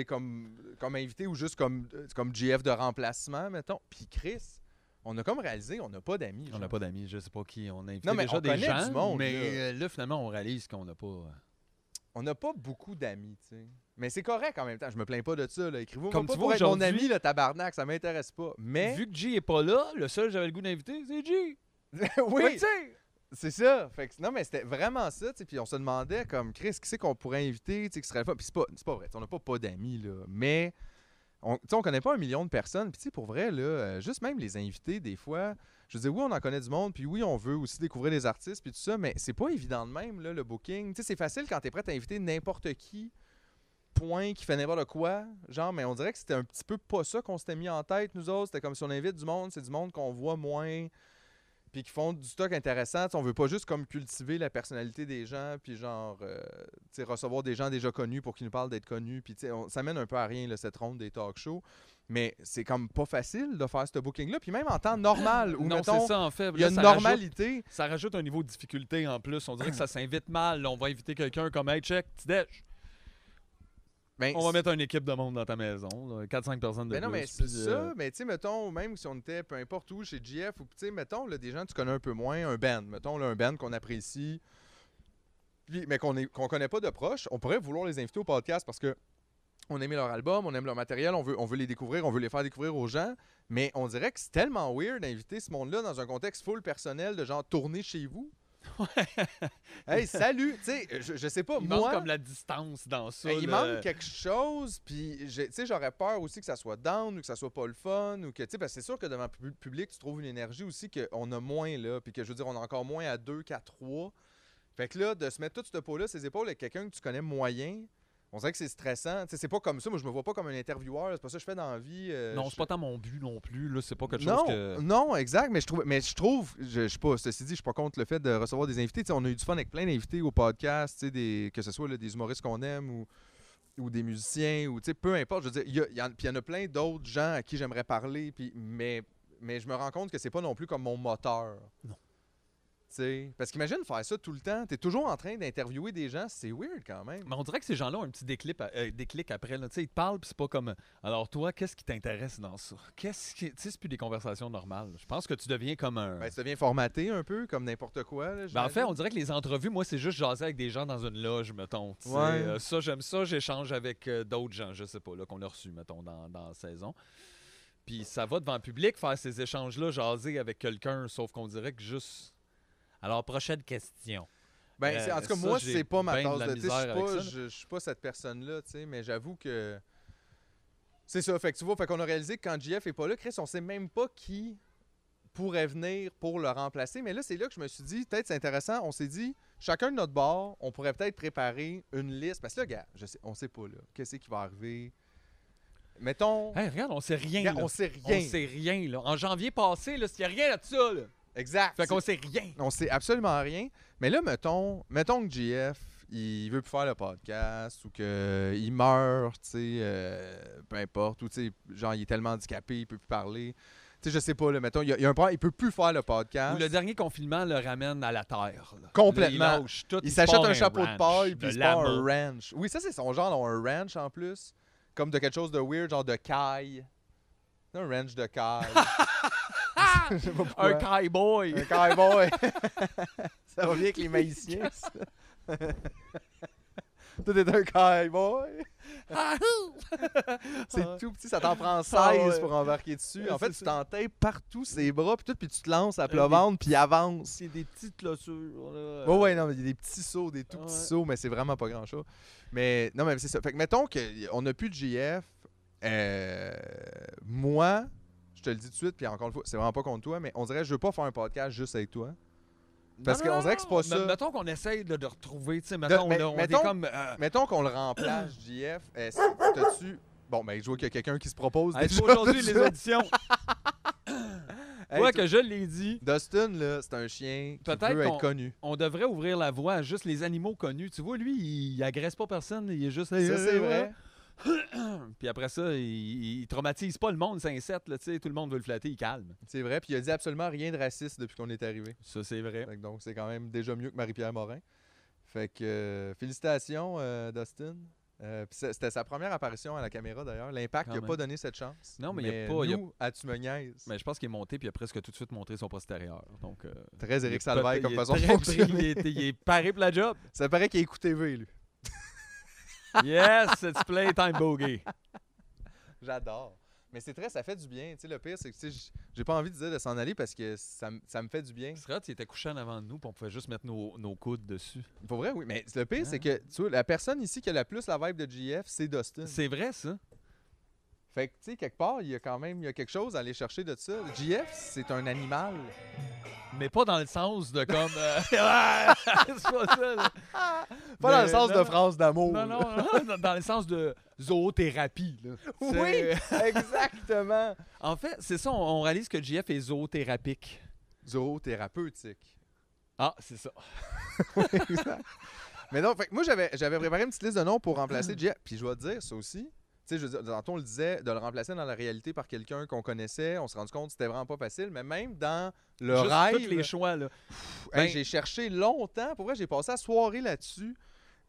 Comme, comme invité ou juste comme, comme GF de remplacement, mettons. Puis Chris, on a comme réalisé, on n'a pas d'amis. On n'a pas d'amis, je sais pas qui. On a invité Non, mais déjà on des gens, du monde, mais là. euh, là, finalement, on réalise qu'on n'a pas... euh, On n'a pas beaucoup d'amis, tu sais. Mais c'est correct en même temps. Je me plains pas de ça. là. Écrivez-moi Comme pas tu pour vois, être mon ami, le tabarnak. Ça m'intéresse pas. Mais Vu que G est pas là, le seul que j'avais le goût d'inviter, c'est G. oui, sais. C'est ça. Fait que, non, mais c'était vraiment ça. Puis on se demandait, comme Chris, qui c'est qu'on pourrait inviter, qui serait le fun. Puis c'est pas, pas vrai. On n'a pas pas d'amis, là. Mais on, on connaît pas un million de personnes. Puis pour vrai, là, euh, juste même les invités, des fois, je veux dire, oui, on en connaît du monde. Puis oui, on veut aussi découvrir les artistes, puis tout ça. Mais c'est pas évident de même, là, le booking. Tu sais, c'est facile quand t'es prêt à inviter n'importe qui. Point qui fait n'importe quoi, genre, mais on dirait que c'était un petit peu pas ça qu'on s'était mis en tête, nous autres. C'était comme si on invite du monde, c'est du monde qu'on voit moins, puis qui font du stock intéressant. T'sais, on veut pas juste comme cultiver la personnalité des gens, puis genre, euh, recevoir des gens déjà connus pour qu'ils nous parlent d'être connus. Puis on- ça mène un peu à rien, là, cette ronde des talk shows. Mais c'est comme pas facile de faire ce booking-là. Puis même en temps normal, où non, mettons, ça, en fait. il y a une ça rajoute- normalité. ça rajoute un niveau de difficulté en plus. On dirait que ça s'invite mal. là. On va inviter quelqu'un comme Hey, check, déj. Ben, On va mettre une équipe de monde dans ta maison. là, 4-5 personnes de Ben non, plus. mais c'est ça. euh, Mais tu sais, mettons, même si on était peu importe où, chez GF, ou tu sais, mettons, là, des gens que tu connais un peu moins, un band, mettons, là, un band qu'on apprécie, puis, mais qu'on est- qu'on connaît pas de proche, on pourrait vouloir les inviter au podcast parce que on aime leur album, on aime leur matériel, on veut, on veut les découvrir, on veut les faire découvrir aux gens, mais on dirait que c'est tellement weird d'inviter ce monde-là dans un contexte full personnel de genre tourner chez vous. Hey, salut! Tu sais, je, je sais pas, il moi. manque comme la distance dans ça. Il manque quelque chose, puis tu sais, j'aurais peur aussi que ça soit down ou que ça soit pas le fun, ou que, tu sais, parce que c'est sûr que devant le pub- public, tu trouves une énergie aussi qu'on a moins, là, puis que, je veux dire, on a encore moins à deux qu'à trois. Fait que là, de se mettre toute cette peau-là, ses épaules, avec quelqu'un que tu connais moyen, on dirait que c'est stressant. C'est pas comme ça, moi, je me vois pas comme un intervieweur, c'est pas ça que je fais dans la vie. euh, Non, je- c'est pas tant mon but non plus. Là, c'est pas quelque non, chose que. non, exact, mais je trouve, mais je trouve, je, je sais pas, ceci dit, je suis pas contre le fait de recevoir des invités. On a eu du fun avec plein d'invités au podcast, des, que ce soit là, des humoristes qu'on aime ou, ou des musiciens, ou peu importe. Je veux dire, il y, en, puis il y en a plein d'autres gens à qui j'aimerais parler, puis, mais, mais je me rends compte que c'est pas non plus comme mon moteur. Non. Tu parce qu'imagine faire ça tout le temps, t'es toujours en train d'interviewer des gens, c'est weird quand même. Mais on dirait que ces gens-là ont un petit déclic, euh, déclic après. Là. Tu Ils te parlent, puis c'est pas comme. Alors, toi, qu'est-ce qui t'intéresse dans ça? Qu'est-ce qui. Tu sais, c'est plus des conversations normales. Je pense que tu deviens comme un. Ben, ça devient formaté un peu, comme n'importe quoi. là, Ben, en fait, on dirait que les entrevues, moi, c'est juste jaser avec des gens dans une loge, mettons. Tu Ouais. euh, ça, j'aime ça. J'échange avec euh, d'autres gens, je sais pas, là, qu'on a reçus, mettons, dans, dans la saison. Puis ça va devant le public faire ces échanges-là, jaser avec quelqu'un, sauf qu'on dirait que juste. Alors, prochaine question. Ben, Euh, en tout cas, ça, moi, c'est pas ma de tasse de thé. Je suis pas, cette personne-là, tu sais, mais j'avoue que. C'est ça. Fait que tu vois, fait qu'on a réalisé que quand JF est pas là, Chris, on sait même pas qui pourrait venir pour le remplacer. Mais là, c'est là que je me suis dit, peut-être c'est intéressant. On s'est dit, chacun de notre bord, on pourrait peut-être préparer une liste. Parce que là, gars, je sais, on sait pas, là. Qu'est-ce qui va arriver? Mettons. Hey, regarde, on sait rien. Regarde, là. on sait rien. On sait rien, là. En janvier passé, là, il n'y a rien là-dessus, là. Exact. Fait qu'on sait rien. On sait absolument rien. Mais là, mettons, mettons que GF, il veut plus faire le podcast ou qu'il meurt, tu sais, euh, peu importe, ou tu sais, genre, il est tellement handicapé, il peut plus parler. Tu sais, je sais pas, là, mettons, il y a, il y a un problème, il peut plus faire le podcast. Ou le dernier confinement le ramène à la terre. là. Complètement. Là, il lâche tout, il se s'achète part un chapeau de ranch paille, puis il se part un ranch. Oui, ça, c'est son genre, là, un ranch en plus. Comme de quelque chose de weird, genre de caille. Un ranch de caille. Je sais pas pourquoi. Un cowboy. Un cowboy. ça va bien avec les maïciens. Tout est un cowboy. C'est tout petit, ça t'en prend 16 Ah ouais. pour embarquer dessus. En fait, tu t'entêtes partout ses bras, puis tout, puis tu te lances à des- plat ventre, puis avance. C'est des petites clôtures. là. Ouais, ouais, non, mais il y a des petits sauts, des tout petits sauts, mais c'est vraiment pas grand chose. Mais non, mais c'est ça. Fait que mettons qu'on n'a plus de JF. euh, moi, je te le dis tout de suite, puis encore une fois, c'est vraiment pas contre toi, mais on dirait que je veux pas faire un podcast juste avec toi. Parce qu'on dirait que c'est pas ça. Me- Mettons qu'on essaye de retrouver, tu sais, mettons, mais- là, on mettons- est comme... euh, Mettons qu'on le remplace, JF. euh, c'est- T'as-tu. Bon, ben, je vois qu'il y a quelqu'un qui se propose. hey, aujourd'hui, les auditions. Hey, tu- que je l'ai dit, Dustin, là, c'est un chien qui qu'on- être connu. on devrait ouvrir la voie à juste les animaux connus. Tu vois, lui, il, il agresse pas personne, il est juste... Ça, c'est vrai. Puis après ça, il, il traumatise pas le monde, c'est un set, là, tout le monde veut le flatter, il calme. C'est vrai. Puis il a dit absolument rien de raciste depuis qu'on est arrivé. Ça, c'est vrai. Que donc, c'est quand même déjà mieux que Marie-Pierre Morin. Fait que euh, félicitations, euh, Dustin. Euh, C'était sa première apparition à la caméra d'ailleurs. L'impact Quand n'a pas donné cette chance. Non, mais il y a pas- il y a- Nous, à Tu me niaises. Mais je pense qu'il est monté, puis il a presque tout de suite montré son postérieur. Donc, euh, Très il est Salvaille comme il façon de fonctionner. Il est, il est paré pour la job. Ça paraît qu'il écoute TV, lui. Yes, it's playtime bogey. J'adore. Mais c'est très, ça fait du bien. Tu sais, le pire, c'est que tu sais, j'ai pas envie de dire de s'en aller parce que ça, ça me fait du bien. Ce serait hot s'il était couché en avant de nous, puis on pouvait juste mettre nos, nos coudes dessus. Pour vrai, oui. Mais le pire, c'est que tu vois, la personne ici qui a la plus la vibe de GF, c'est Dustin. C'est vrai, ça. Fait que, tu sais, quelque part, il y a quand même il y a quelque chose à aller chercher de ça. GF, c'est un animal. Mais pas dans le sens de comme. euh, c'est pas ça, là. Pas dans le Mais sens non, de France d'amour. Non, non, non, dans- dans le sens de zoothérapie. Là. Oui, C'est- exactement. En fait, c'est ça, on, on réalise que JF est zoothérapique. Zoothérapeutique. Ah, c'est ça. Mais non, fait que moi, j'avais j'avais préparé une petite liste de noms pour remplacer GF. Puis je vais te dire, ça aussi. Tu sais, je veux dire, on le disait, de le remplacer dans la réalité par quelqu'un qu'on connaissait. On s'est rendu compte que c'était vraiment pas facile. Mais même dans le Juste rêve. tous les choix, là. Ben- j'ai cherché longtemps. Pour vrai, j'ai passé la soirée là-dessus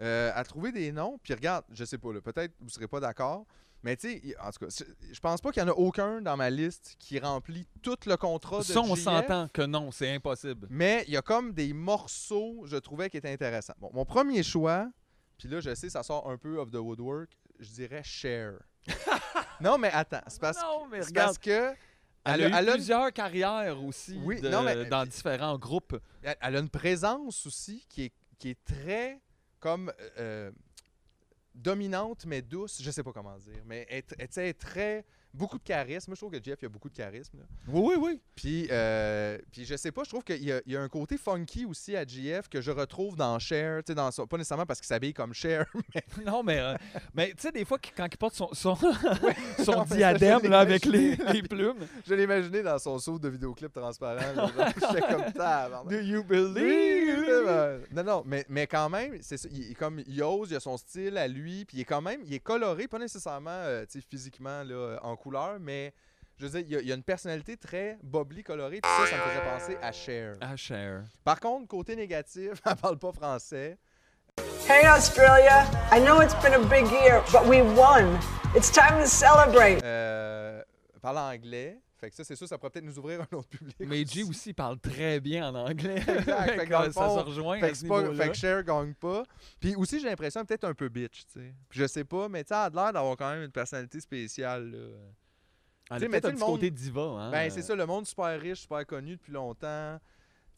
euh, à trouver des noms. Puis regarde, je sais pas, peut-être vous serez pas d'accord. Mais tu sais, en tout cas, je- pense pas qu'il y en a aucun dans ma liste qui remplit tout le contrat de Ça, on s'entend que non, c'est impossible. Mais il y a comme des morceaux, je trouvais, qui étaient intéressants. Bon, mon premier choix, puis là, je sais, ça sort un peu of the woodwork, je dirais Cher. non, mais attends, c'est parce, non, mais c'est regarde, parce que elle, elle a, a- eu elle a une- plusieurs carrières aussi Oui, de- non, mais- dans différents groupes. elle, elle a une présence aussi qui est, qui est très comme euh, dominante mais douce, je sais pas comment dire, mais elle est très beaucoup de charisme. Moi, je trouve que Jeff il a beaucoup de charisme. là. Oui, oui, oui. Puis, euh, puis je sais pas, je trouve qu'il y, a- il y a un côté funky aussi à GF que je retrouve dans Cher, tu sais, dans son- pas nécessairement parce qu'il s'habille comme Cher, Non, mais, euh, mais tu sais, des fois, quand il porte son, son, son Non, mais ça, diadème là, avec les, plumes. je l'ai imaginé dans son saut de vidéoclip transparent. là, genre, J'étais comme ça. Do you believe? Non, non, mais, mais quand même, c'est ça, il, comme, il ose, il a son style à lui, puis il est quand même, il est coloré, pas nécessairement euh, tu sais, physiquement là, euh, en couleur, mais je veux dire, il y a, il y a une personnalité très bubbly, colorée, puis ça, ça me faisait penser à Cher. À Cher. Par contre, côté négatif, elle parle pas français. Hey Australia, I know it's been a big year, but we won. It's time to celebrate. Euh, elle parle anglais. Fait que ça, c'est sûr, ça pourrait peut-être nous ouvrir un autre public. Mais G aussi parle très bien en anglais. Exact. Fait que dans ça se rejoint Fait à ce pas- fait que Cher gagne pas. Puis aussi, j'ai l'impression est peut-être un peu bitch, tu sais. Je sais pas, mais tu a l'air d'avoir quand même une personnalité spéciale, là. Elle Tu sais, a mais peut-être un le côté diva. Hein? Ben, c'est ça, le monde super riche, super connu depuis longtemps.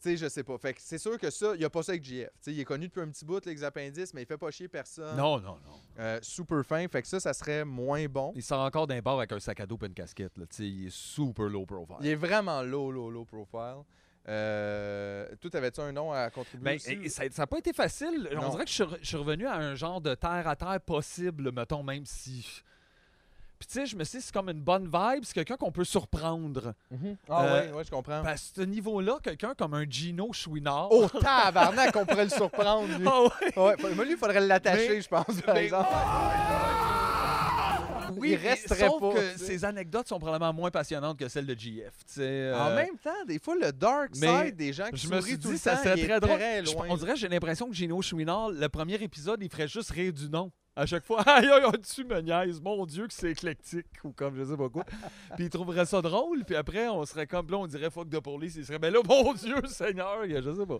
Tu sais, je sais pas. Fait que c'est sûr que ça, il y a pas ça avec JF. Tu sais, il est connu depuis un petit bout, les appendices, mais il fait pas chier personne. Non, non, non. Euh, super fin. Fait que ça, ça serait moins bon. Il sort encore d'un bar avec un sac à dos et une casquette. Là. Tu sais, Il est super low profile. Il est vraiment low, low, low profile. Euh, toi, t'avais-tu un nom à contribuer Ben, aussi? et- et ça n'a pas été facile. Non. On dirait que je suis revenu à un genre de terre à terre possible, mettons, même si. Puis tu sais, je me suis dit, c'est comme une bonne vibe, c'est quelqu'un qu'on peut surprendre. Ah Euh, ouais, ouais, je comprends. À ce niveau-là, quelqu'un comme un Gino Chouinard. Oh, tabarnak, on pourrait le surprendre, lui. Ah ouais. Moi, lui, il faudrait l'attacher, Mais- je pense, par mais- exemple. Oui, il resterait sauf pas. que tu sais. ses anecdotes sont probablement moins passionnantes que celles de GF. tu sais, En euh, même temps, des fois, le dark mais side des gens qui je me sourient suis tout dit, le ça temps, serait il très drôle. très Je- loin. on dirait, j'ai l'impression que Gino Chouinard, le premier épisode, il ferait juste rire du nom. À chaque fois, aïe, tu me niaises, mon Dieu, que c'est éclectique, ou comme je sais pas quoi. puis il trouverait ça drôle, puis après, on serait comme là, on dirait fuck de police, il serait, ben là, mon Dieu, Seigneur, je sais pas.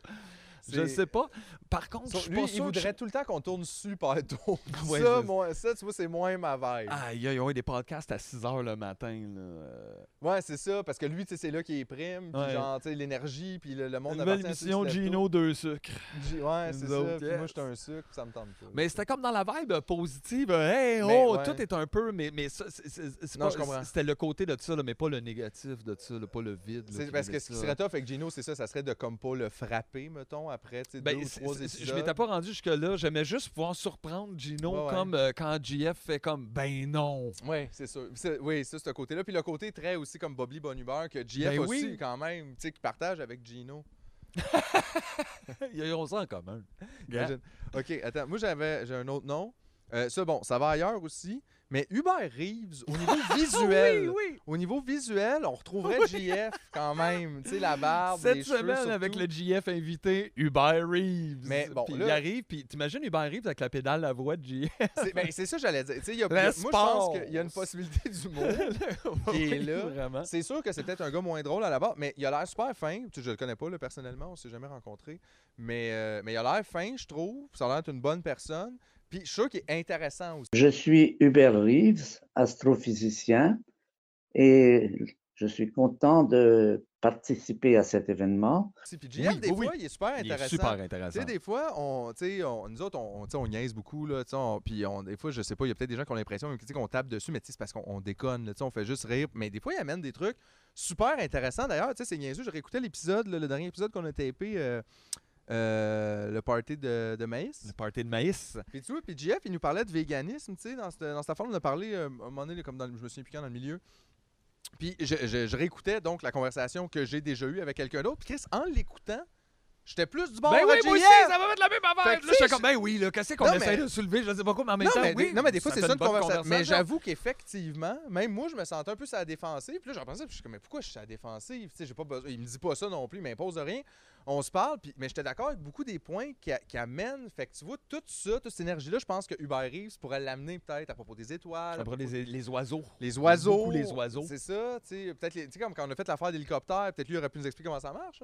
Je sais pas. Par contre, je suis lui, pas il sûr voudrait je- tout le temps qu'on tourne super tôt. Ouais, ça, je- moi, ça, tu vois, c'est moins ma vibe. Aïe, aïe, aïe, des podcasts à 6 h le matin, là. euh. Ouais, c'est ça, parce que lui, tu sais, c'est là qu'il est prime, puis Ouais. genre, tu sais, l'énergie, puis le, le monde Une émission Gino deux sucres. G- Ouais, c'est ça. Puis moi, j'étais un sucre, ça me tente pas. Mais c'était comme dans la vibe positive. euh, Hey, Mais oh, ouais. tout est un peu. Mais, mais ça. C'était le côté de ça, là, mais pas le négatif de ça, là, pas le vide. là, parce que ce qui serait tough avec Gino, c'est ça, ça serait de comme pas le frapper, mettons, après, Ben, ou trois épisodes. je m'étais pas rendu jusque-là. J'aimais juste pouvoir surprendre Gino Ouais, ouais. comme euh, quand GF fait comme ben non. Oui, c'est sûr. Oui, ça, ce côté-là. Puis le côté très aussi comme Bobby Bonhumeur que GF Ben aussi, oui. quand même, tu sais, qui partage avec Gino. Ils ont ça en commun. Imagine. OK, attends. Moi, j'avais j'ai un autre nom. Euh, ça, bon, ça va ailleurs aussi. Mais Hubert Reeves, au niveau visuel, oui, oui. au niveau visuel, on retrouverait JF quand même. Tu sais, la barbe, Cette les cheveux semaine, avec surtout. le GF invité, Hubert Reeves. Mais bon, puis là- il arrive, puis t'imagines Hubert Reeves avec la pédale à voix de. C'est ben, c'est ça que j'allais dire. Y a- moi, je pense qu'il y a une possibilité d'humour qui est Oui, là. Vraiment. C'est sûr que c'est peut-être un gars moins drôle à la base, mais il a l'air super fin. Je le connais pas là, personnellement, on s'est jamais rencontré. Mais, euh, mais il a l'air fin, je trouve. Ça a l'air d'être une bonne personne. Puis je suis sûr qu'il est intéressant aussi. Je suis Hubert Reeves, astrophysicien, et je suis content de participer à cet événement. Puis Oui, des oui, fois, oui. il est super Il est intéressant. super Tu intéressant. sais, des fois, on, tu sais, on- nous autres, on, tu sais, on niaise beaucoup, là, tu sais, on- puis on, des fois, je sais pas, il y a peut-être des gens qui ont l'impression tu sais, qu'on tape dessus, mais tu sais, c'est parce qu'on on déconne, là, tu sais, on fait juste rire. Mais des fois, il amène des trucs super intéressants. D'ailleurs, tu sais, c'est niaiseux, j'ai réécouté l'épisode, le dernier épisode qu'on a tapé, euh, euh, le party de, de maïs. Le party de maïs. Puis tu vois, puis JF, il nous parlait de véganisme, tu sais, dans cette, dans cette affaire, on a parlé, euh, à un moment donné, comme dans, je me souviens plus quand, dans le milieu. Puis je, je- je réécoutais donc la conversation que j'ai déjà eue avec quelqu'un d'autre. Puis Chris, en l'écoutant, j'étais plus du bon Ben à oui, moi aussi, ça va mettre la même affaire. Là, j'étais comme, ben oui, là, qu'est-ce qu'on essaie de soulever? Je sais pas quoi, mais en même non, temps, mais, oui. non, mais des fois, c'est ça une conversation. Mais j'avoue qu'effectivement, même moi, je me sentais un peu sur la défensive. Puis là, j'en pensais, puis je suis comme, mais pourquoi je suis sur la défensive? Tu sais, j'ai pas besoin. Il me dit pas ça non plus, il m'impose rien. On se parle, puis, mais j'étais d'accord avec beaucoup des points qui, amènent. Fait que tu vois, tout ça, toute cette énergie-là, je pense que Hubert Reeves pourrait l'amener peut-être à propos des étoiles. à propos les, les oiseaux. les oiseaux. Les oiseaux. C'est ça, tu sais. Peut-être, tu sais, comme quand on a fait l'affaire d'hélicoptère, peut-être lui aurait pu nous expliquer comment ça marche.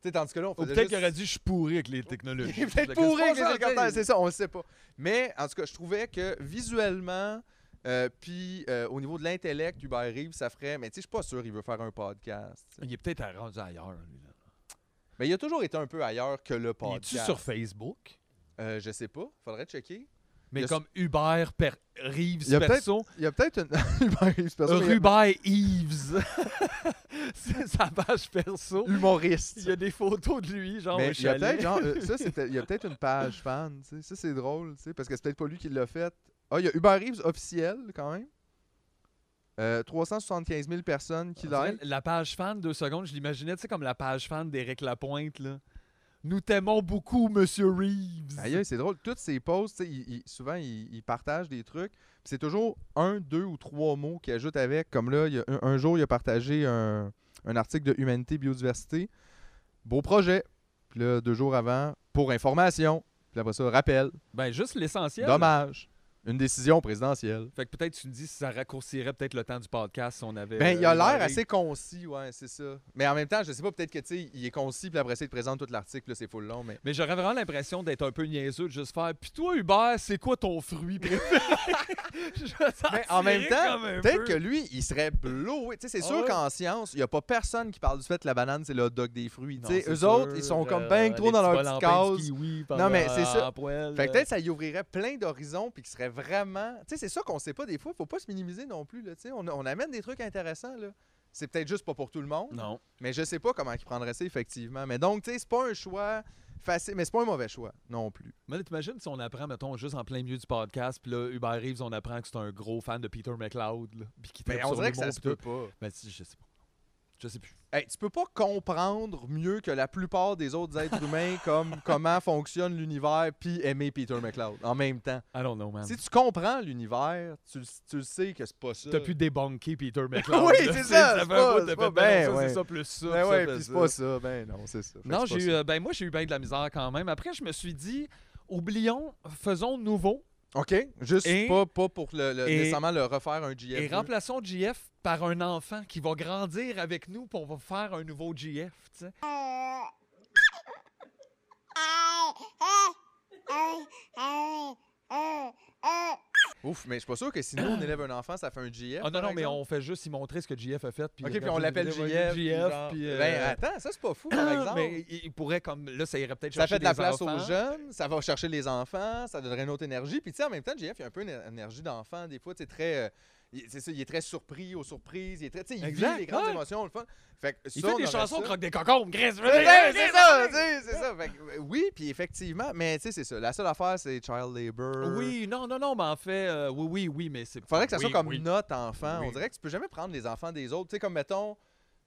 Tu sais, tandis que là, on Ou faisait peut-être juste- qu'il aurait dit, je suis pourri avec les technologies. il est peut-être pourri c'est avec les hélicoptères, c'est ça, on le sait pas. Mais en tout cas, je trouvais que visuellement, euh, puis euh, au niveau de l'intellect, Hubert Reeves, ça ferait. Mais tu sais, je suis pas sûr qu'il veut faire un podcast. Il est peut-être rendu ailleurs, lui. Là. Mais il a toujours été un peu ailleurs que le Il podcast. est-tu sur Facebook? Euh, je sais pas, faudrait checker. Mais comme Hubert per... Reeves perso. Il y a peut-être une. Hubert Reeves, perso, mais il y a- Hubert Eves. c'est sa page perso. humoriste. Il y a des photos de lui, genre Mais au il y a chalet. peut-être genre, euh, il y a peut-être une page fan. Ça c'est drôle, parce que c'est peut-être pas lui qui l'a fait. Ah, il y a Uber Reeves officiel quand même. Euh, 375 000 personnes qui like. La page fan, deux secondes, je l'imaginais, tu sais, comme la page fan d'Éric Lapointe, là. Nous t'aimons beaucoup, Monsieur Reeves. Aïe, c'est drôle. Toutes ces posts, il- il- souvent, ils il partagent des trucs. C'est toujours un, deux ou trois mots qu'il ajoute avec. Comme là, il y a un, un jour, il a partagé un, un article de Humanité Biodiversité. Beau projet. Puis là, deux jours avant, pour information. Puis après ça, rappel. Ben, juste l'essentiel. Dommage. Une décision présidentielle. Fait que peut-être tu me dis si ça raccourcirait peut-être le temps du podcast si on avait. Ben, il a euh, l'air assez concis, ouais, c'est ça. Mais en même temps, je sais pas, peut-être que, tu sais, il est concis, puis après ça, il te présente tout l'article, là, c'est full long, mais... Mais j'aurais vraiment l'impression d'être un peu niaiseux, de juste faire. Puis toi, Hubert, c'est quoi ton fruit préféré? Je Mais en même temps, peut-être peu. que lui, il serait blowé. Tu sais, c'est Ah sûr qu'en science, il n'y a pas personne qui parle du fait que la banane, c'est le hot dog des fruits. Tu sais, eux sûr, autres, ils sont comme euh, ben trop dans leur petite case. Non, mais c'est ça. Fait que euh. peut-être ça y ouvrirait plein d'horizons, puis qu'il serait vraiment. Tu sais, c'est ça qu'on sait pas des fois. Faut pas se minimiser non plus. Là, on, on amène des trucs intéressants. là. C'est peut-être juste pas pour tout le monde. Non. Mais je sais pas comment ils prendraient ça, effectivement. Mais donc, tu sais, c'est pas un choix facile, mais c'est pas un mauvais choix non plus. Mais t'imagines si on apprend, mettons, juste en plein milieu du podcast, puis là, Hubert Reeves, on apprend que c'est un gros fan de Peter McLeod, puis qui Mais on dirait que ça se peut pas. Ben, si, je sais pas. Je sais plus. Hey, tu peux pas comprendre mieux que la plupart des autres êtres humains comme comment fonctionne l'univers puis aimer Peter McLeod en même temps. I don't know, man. Si tu comprends l'univers, tu, le- tu sais que c'est pas ça. T'as pu débunker Peter McLeod. Oui, c'est ça, c'est pas- pas ben ça, ouais. c'est ça plus ça. Ben ça ouais, puis c'est ça. pas ça. Ben non, c'est ça. Fait Non, j'ai eu, ça. euh, ben moi j'ai eu bien de la misère quand même. Après, je me suis dit, oublions, faisons nouveau OK, juste Et- pas, pas pour le, le- et- nécessairement le refaire un GF. et remplaçons GF par un enfant qui va grandir avec nous pour on va faire un nouveau GF. tu sais. Ouf, mais je suis pas sûr que si nous on élève un enfant, ça fait un GF. Ah non, non, mais on fait juste y montrer ce que GF a fait. Puis OK, puis on l'appelle GF. GF, genre- puis, Ben euh, attends, ça c'est pas fou par exemple. Mais il pourrait comme. Là, ça irait peut-être Ça chercher fait de la place enfants. aux jeunes, ça va chercher les enfants, ça donnerait une autre énergie. Puis tu sais, en même temps, JF, il y a un peu une énergie d'enfant. Des fois, tu sais, très. euh, c'est ça, il est très surpris aux surprises. Il est très. Tu sais, il Exact, vit les grandes ouais. émotions, le fun. Fait que Il ça, fait des chansons croque des cocombes, Chris. C'est ça, c'est ça. Fait que, euh, oui, puis effectivement, mais tu sais, c'est ça. La seule affaire, c'est child labor. Oui, non, non, non, mais en fait, euh, oui, oui, oui, mais c'est. Faudrait que ça soit comme oui. notre enfant. Oui. On dirait que tu peux jamais prendre les enfants des autres. Tu sais, comme mettons.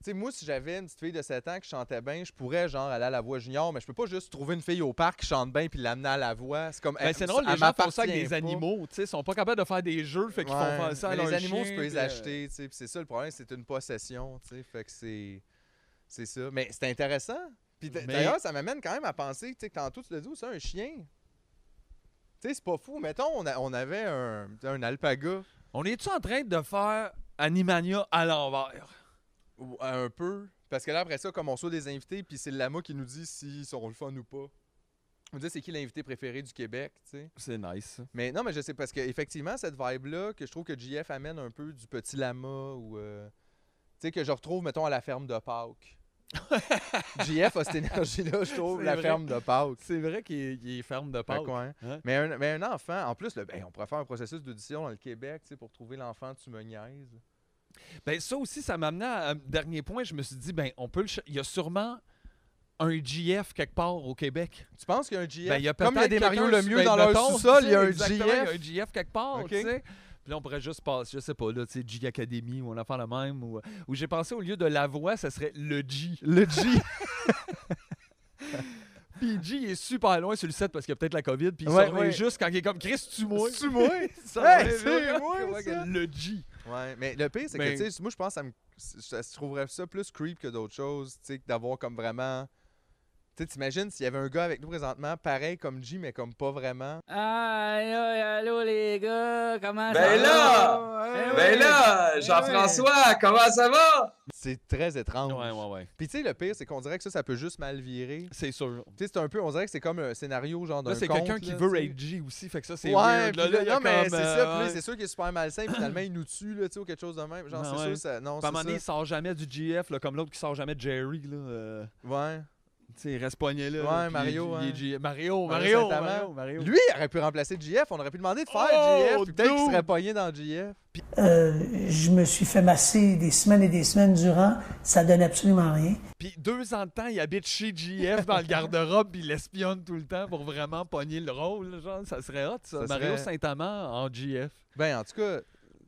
Tu sais, moi, si j'avais une petite fille de 7 ans qui chantait bien, je pourrais, genre, aller à la voix junior, mais je peux pas juste trouver une fille au parc qui chante bien puis l'amener à la voix. C'est comme. Ben, c'est drôle, les gens font ça avec des pas. animaux, tu sais, ils sont pas capables de faire des jeux, fait qu'ils Ouais, font faire ça à mais les leurs animaux, tu peux les euh, acheter, tu sais. Puis c'est ça le problème, c'est une possession, tu sais. Fait que c'est. C'est ça. Mais c'est intéressant. Puis Mais- d'ailleurs, ça m'amène quand même à penser, tu sais, que tantôt, tu l'as dit, c'est un chien. Tu sais, c'est pas fou. Mettons, on, a- on avait un, un alpaga. On est-tu en train de faire Animania à l'envers? Un peu. Parce que là, après ça, comme on soit des invités, puis c'est le lama qui nous dit s'ils sont le fun ou pas. On dit c'est qui l'invité préféré du Québec, tu sais? C'est nice. Mais non, mais je sais, parce qu'effectivement, cette vibe-là, que je trouve que JF amène un peu du petit lama ou. euh, tu sais, que je retrouve, mettons, à la ferme de Pâques. JF a cette énergie-là, je trouve, la vrai. ferme de Pâques. C'est vrai qu'il est, ferme de Pâques. que ouais. Hein? Mais, un, mais un enfant, en plus, le- ben, on pourrait faire un processus d'audition dans le Québec, tu sais, pour trouver l'enfant, tu me niaises. Ben, ça aussi, ça m'a amené à un dernier point. Je me suis dit, ben, on peut le. Il y a sûrement un GF quelque part au Québec. Tu penses qu'il y a un GF? Ben, il y a Comme il y a des Mario Lemieux ben, dans leur mettons, sous-sol, tu il y a un GF. Il y a un GF quelque part, tu sais. Puis là, on pourrait juste passer, je sais pas, là, tu sais, G Academy ou on en faire la même. Ou, ou j'ai pensé au lieu de la voix, ça serait le G. Le G. Puis G il est super loin sur le set parce qu'il y a peut-être la COVID. Puis il Ouais, se revient ouais. juste quand il est comme Chris, tu moi. Tu moi? C'est moi, ça? Le G. Ouais, mais le pire, c'est Mais- que, tu sais, moi, je pense que ça me. ça- Je trouverais ça plus creep que d'autres choses, tu sais, que d'avoir comme vraiment. Tu sais, t'imagines s'il y avait un gars avec nous présentement, pareil comme G, mais comme pas vraiment? Aïe, aïe, allô les gars, comment ça Ben va? là! Eh Ben oui. là, Eh Jean-François, comment ça va? C'est très étrange. Ouais, ouais, ouais. Puis, tu sais, le pire, c'est qu'on dirait que ça, ça peut juste mal virer. C'est sûr. Tu sais, c'est un peu. On dirait que c'est comme un scénario, genre d'un Là, c'est quelqu'un qui veut G aussi. Fait que ça, c'est ouais, weird. Là, là, non, mais comme, c'est euh, ça. Ouais. c'est sûr qu'il est super malsain. finalement, il nous tue, là, tu sais, ou quelque chose de même. Genre, Ah c'est ouais. sûr, ça. Non, Puis à un moment c'est donné, il ça. sort jamais du GF, là, comme l'autre qui sort jamais de Jerry. Là, euh, Ouais. Tu sais, il reste poigné là. Ouais, puis Mario, il est- hein. il est G- Mario, Mario Mario, Saint-Amand. Mario, Mario. Lui, il aurait pu remplacer JF. On aurait pu demander de faire Oh, JF. puis Peut-être qu'il dude! serait pogné dans JF. Euh, je me suis fait masser des semaines et des semaines durant. Ça donne absolument rien. Puis deux ans de temps, il habite chez GF dans le garde-robe, puis il l'espionne tout le temps pour vraiment pogner le rôle. Genre, ça serait hot, ça. Ça Mario serait- Saint-Amand en GF. Ben, en tout cas,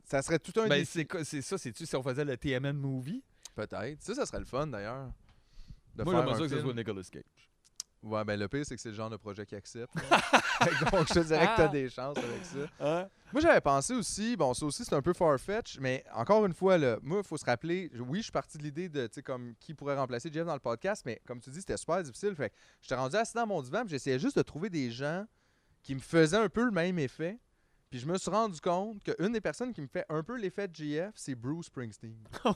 ça serait tout un Ben, défi. c'est quoi- c'est ça, c'est-tu si on faisait le TMN movie? Peut-être. Ça, ça serait le fun, d'ailleurs. De Moi, faire un ça que ce film. soit Nicolas Cage. Ouais, ben le pire, c'est que c'est le genre de projet qu'il accepte. Donc, je te dirais que t'as des chances avec ça. Hein? Moi, j'avais pensé aussi, bon, ça aussi, c'est un peu far-fetch, mais encore une fois, là, moi, il faut se rappeler, oui, je suis parti de l'idée de, tu sais, comme, qui pourrait remplacer Jeff dans le podcast, mais comme tu dis, c'était super difficile. Fait que j'étais rendu assis dans mon divan, puis j'essayais juste de trouver des gens qui me faisaient un peu le même effet. Puis je me suis rendu compte qu'une des personnes qui me fait un peu l'effet de GF, c'est Bruce Springsteen.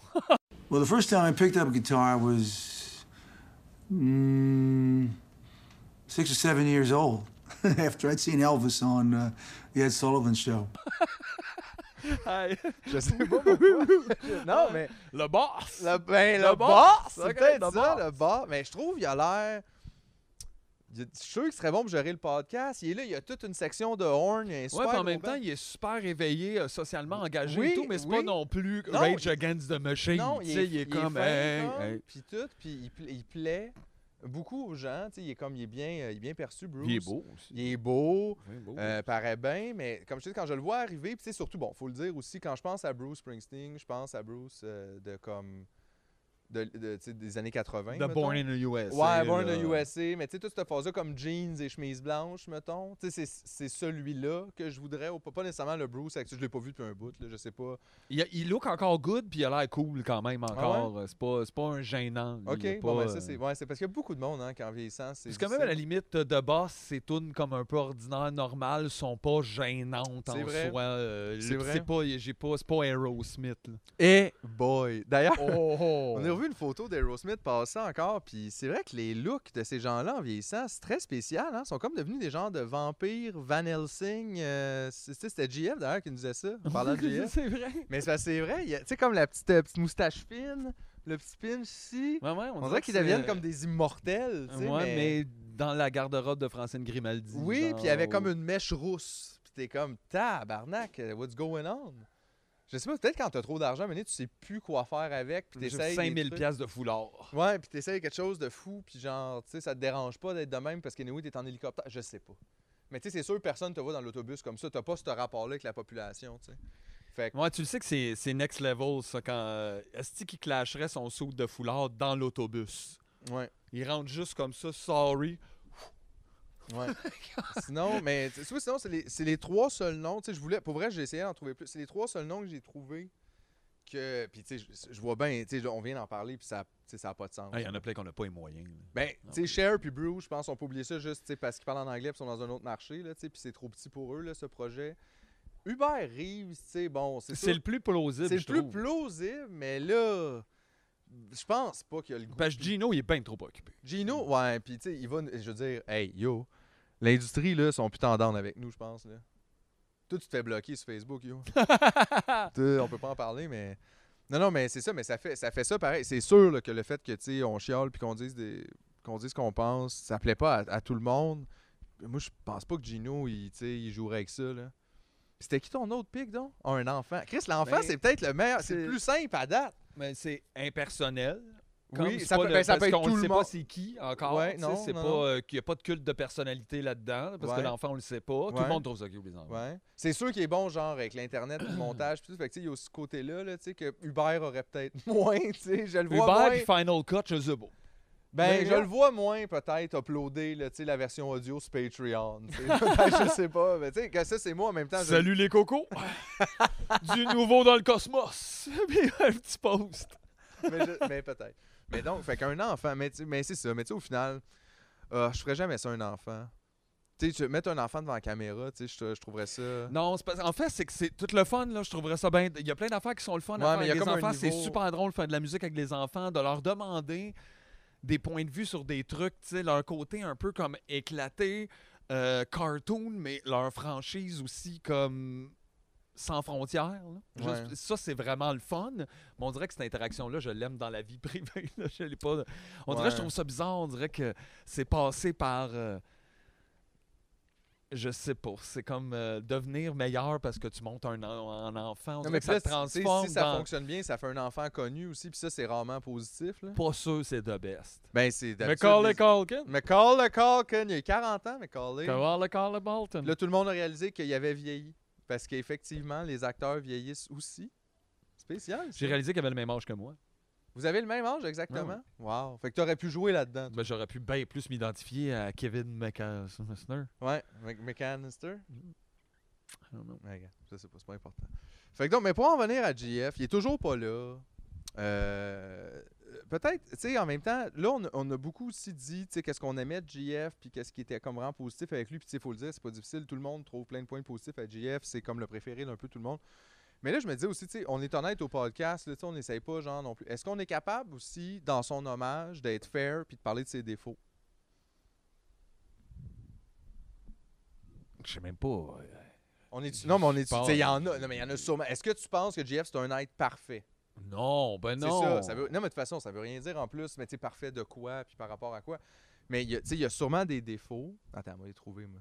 Well, the first time I picked up a guitar was mm, six or seven years old after I'd seen Elvis on uh, the Ed Sullivan Show. Je sais pas pourquoi. non, mais. Le boss! Le, ben, le, Le boss! boss, C'est ok, peut-être le ça, boss. le boss. Mais je trouve qu'il a l'air. Je suis sûr qu'il serait bon pour gérer le podcast. Il est là, il y a toute une section de horn. Puis en même temps, il est super éveillé, euh, socialement engagé Oui, et tout, mais c'est oui. pas non plus Non, Rage il- Against the Machine. Non, il est, il est il comme. hey, hey. Puis tout, puis il, pla- il plaît. beaucoup aux gens. Il est comme il est bien, euh, il est bien perçu, Bruce. Il est beau aussi. Il est beau. Oui, beau, euh, paraît bien, mais comme je te dis, quand je le vois arriver, puis surtout, bon, faut le dire aussi, quand je pense à Bruce Springsteen, je pense à Bruce de comme. De, de, des années 80. The mettons. Born in the USA. Ouais, Born in the USA. Mais tu sais, toute cette phase-là, comme jeans et chemise blanche, mettons. Tu sais, c'est- celui-là que je voudrais. ou Pas nécessairement le Bruce, avec- je l'ai pas vu depuis un bout, là, je sais pas. Il, a- il look encore good, puis il a l'air cool quand même Ah encore. C'est pas, c'est pas un gênant. lui, Ok, bon, ben, ça, euh, c'est ouais, parce qu'il y a beaucoup de monde, hein, qui en vieillissant. C'est Parce que même à la limite de boss, ces tunes comme un peu ordinaires, normales, sont pas gênantes en C'est vrai. soi. euh, C'est vrai. C'est pas, pas, pas Aerosmith. Eh boy! D'ailleurs, Oh, on a revu une photo d'Aerosmith passer encore, puis c'est vrai que les looks de ces gens-là en vieillissant, c'est très spécial. Hein? Ils sont comme devenus des genres de vampires, Van Helsing. euh, C'était JF d'ailleurs qui nous disait ça, en parlant de JF. c'est vrai. Mais c'est vrai, tu sais, comme la petite, euh, petite moustache fine, le petit pinch ici. Ouais, ouais, on, dirait qu'ils deviennent comme des immortels. Ouais, mais... mais... dans la garde-robe de Francine Grimaldi. Oui, puis il y avait comme une mèche rousse. Puis t'es comme, tabarnak, euh, what's going on? Je sais pas, peut-être quand t'as trop d'argent, mais tu sais plus quoi faire avec. Puis t'essayes. des 5000 trucs. piastres de foulard. Ouais, puis t'essayes quelque chose de fou, puis genre, tu sais, ça te dérange pas d'être de même parce que oui, t'es en hélicoptère. Je sais pas. Mais tu sais, c'est sûr, personne te voit dans l'autobus comme ça. T'as pas ce rapport-là avec la population, tu sais. Fait que, Ouais, tu le sais que c'est c'est next level, ça, quand euh, Esti qui clasherait son saut de foulard dans l'autobus? ouais, Il rentre juste comme ça, sorry. Ouais. sinon, mais tu sais, sinon, c'est les, c'est les trois seuls noms. Tu sais, je voulais, pour vrai, j'ai essayé d'en trouver plus. C'est les trois seuls noms que j'ai trouvés que. Puis tu sais, je, je vois bien, tu sais, on vient d'en parler, puis ça, sais, ça a pas de sens. Ah, Il y en a plein qu'on n'a pas les moyens. là. Ben, tu sais, Cher puis Brew, je pense, on peut oublier ça juste tu sais, parce qu'ils parlent en anglais et sont dans un autre marché, là, tu sais, puis c'est trop petit pour eux, là, ce projet. Hubert Reeves, tu sais, bon, c'est C'est le plus plausible, C'est le je plus trouve. plausible, mais là, je pense pas qu'il y a le goût. Parce que Gino, il est bien trop occupé. Gino, ouais, puis tu sais, il va, je veux dire, hey, yo, l'industrie, là, sont plus tendance avec nous, je pense, là. Toi, tu te fais bloquer sur Facebook, yo. Toi, on peut pas en parler, mais... Non, non, mais c'est ça, mais ça fait ça, fait ça pareil. C'est sûr là, que le fait que, tu sais, on chiale puis qu'on dise des qu'on dise ce qu'on pense, ça plaît pas à, à tout le monde. Moi, je pense pas que Gino, il, il jouerait avec ça, là. C'était qui ton autre pic, donc? Un enfant. Chris, l'enfant, Ben, c'est peut-être le meilleur. C'est le c'est- plus simple à date. Mais c'est impersonnel. Oui, ça peut- le- ben, ça peut être tout ne le sait monde. pas c'est qui encore. Ouais, non, c'est pas euh, qu'il n'y a pas de culte de personnalité là-dedans, parce Ouais. que l'enfant, on le sait pas. Tout le monde trouve ça cute, les enfants. C'est sûr qu'il est bon, genre, avec l'Internet, le montage, puis tout. Fait que, il y a aussi ce côté-là, là, tu sais, que Hubert aurait peut-être moins, tu sais. Je le vois Hubert moins. Final Cut, je sais pas. Ben, je le vois moins, peut-être, uploader, là, tu sais, la version audio sur Patreon. Peut-être, je sais pas. Mais, tu sais, ça, c'est moi en même temps. Salut les cocos! du nouveau dans le cosmos! Puis un petit post. mais, mais peut-être. Mais donc, fait qu'un enfant, mais, mais c'est ça. Mais tu sais, au final, ah, je ferais jamais ça un enfant. Tu sais, tu- mettre un enfant devant la caméra, tu sais, je, je trouverais ça. Non, c'est pas- en fait, c'est que c'est tout le fun, là. Je trouverais ça bien. Il y a plein d'affaires qui sont le fun à Ouais, faire mais il y a avec les enfants. C'est niveau- super drôle de faire de la musique avec les enfants, de leur demander des points de vue sur des trucs, tu sais, leur côté un peu comme éclaté, euh, cartoon, mais leur franchise aussi comme sans frontières. là. Juste- Ouais. Ça, c'est vraiment le fun. Mais on dirait que cette interaction-là, je l'aime dans la vie privée. là. Je l'ai pas... On dirait que je trouve ça bizarre. On dirait que c'est passé par... euh, Je sais pas. C'est comme euh, devenir meilleur parce que tu montes un, en- un enfant. On Non, mais que ça te transforme si ça dans- fonctionne bien, ça fait un enfant connu aussi, puis ça, c'est rarement positif. Là. Pas sûr, c'est the best. Ben, c'est d'habitude, Macaulay les- Culkin. Macaulay Culkin, il a 40 ans, Macaulay. Macaulay Culkin Bolton. Là, tout le monde a réalisé qu'il avait vieilli. Parce qu'effectivement, les acteurs vieillissent aussi. Spécial. J'ai réalisé qu'il avait le même âge que moi. Vous avez le même âge exactement? Wow. Fait que t'aurais pu jouer là-dedans. Ben, J'aurais pu bien plus m'identifier à Kevin McAllister. Ouais, Mc- McAllister. I don't know. Ça, c'est pas, c'est pas important. Fait que donc, mais pour en venir à GF, il est toujours pas là. Euh, Peut-être, tu sais, en même temps, là, on a, on a beaucoup aussi dit, tu sais, qu'est-ce qu'on aimait de GF, puis qu'est-ce qui était comme vraiment positif avec lui. Puis, tu sais, il faut le dire, c'est pas difficile. Tout le monde trouve plein de points positifs à GF. C'est comme le préféré d'un peu tout le monde. Mais là, je me dis aussi, tu sais, on est honnête au podcast, là, tu sais, on n'essaye pas, genre, non plus. Est-ce qu'on est capable aussi, dans son hommage, d'être fair puis de parler de ses défauts? Je sais même pas. euh, On est non, mais on est tu sais, il y en a, non, mais il y en a sûrement. Est-ce que tu penses que GF c'est un être parfait? Non, ben non. ça, ça veut, non, mais de toute façon, ça veut rien dire en plus, mais tu sais, parfait de quoi, puis par rapport à quoi. Mais il y a- tu sais, il y a sûrement des défauts. Attends, on va les trouver, moi.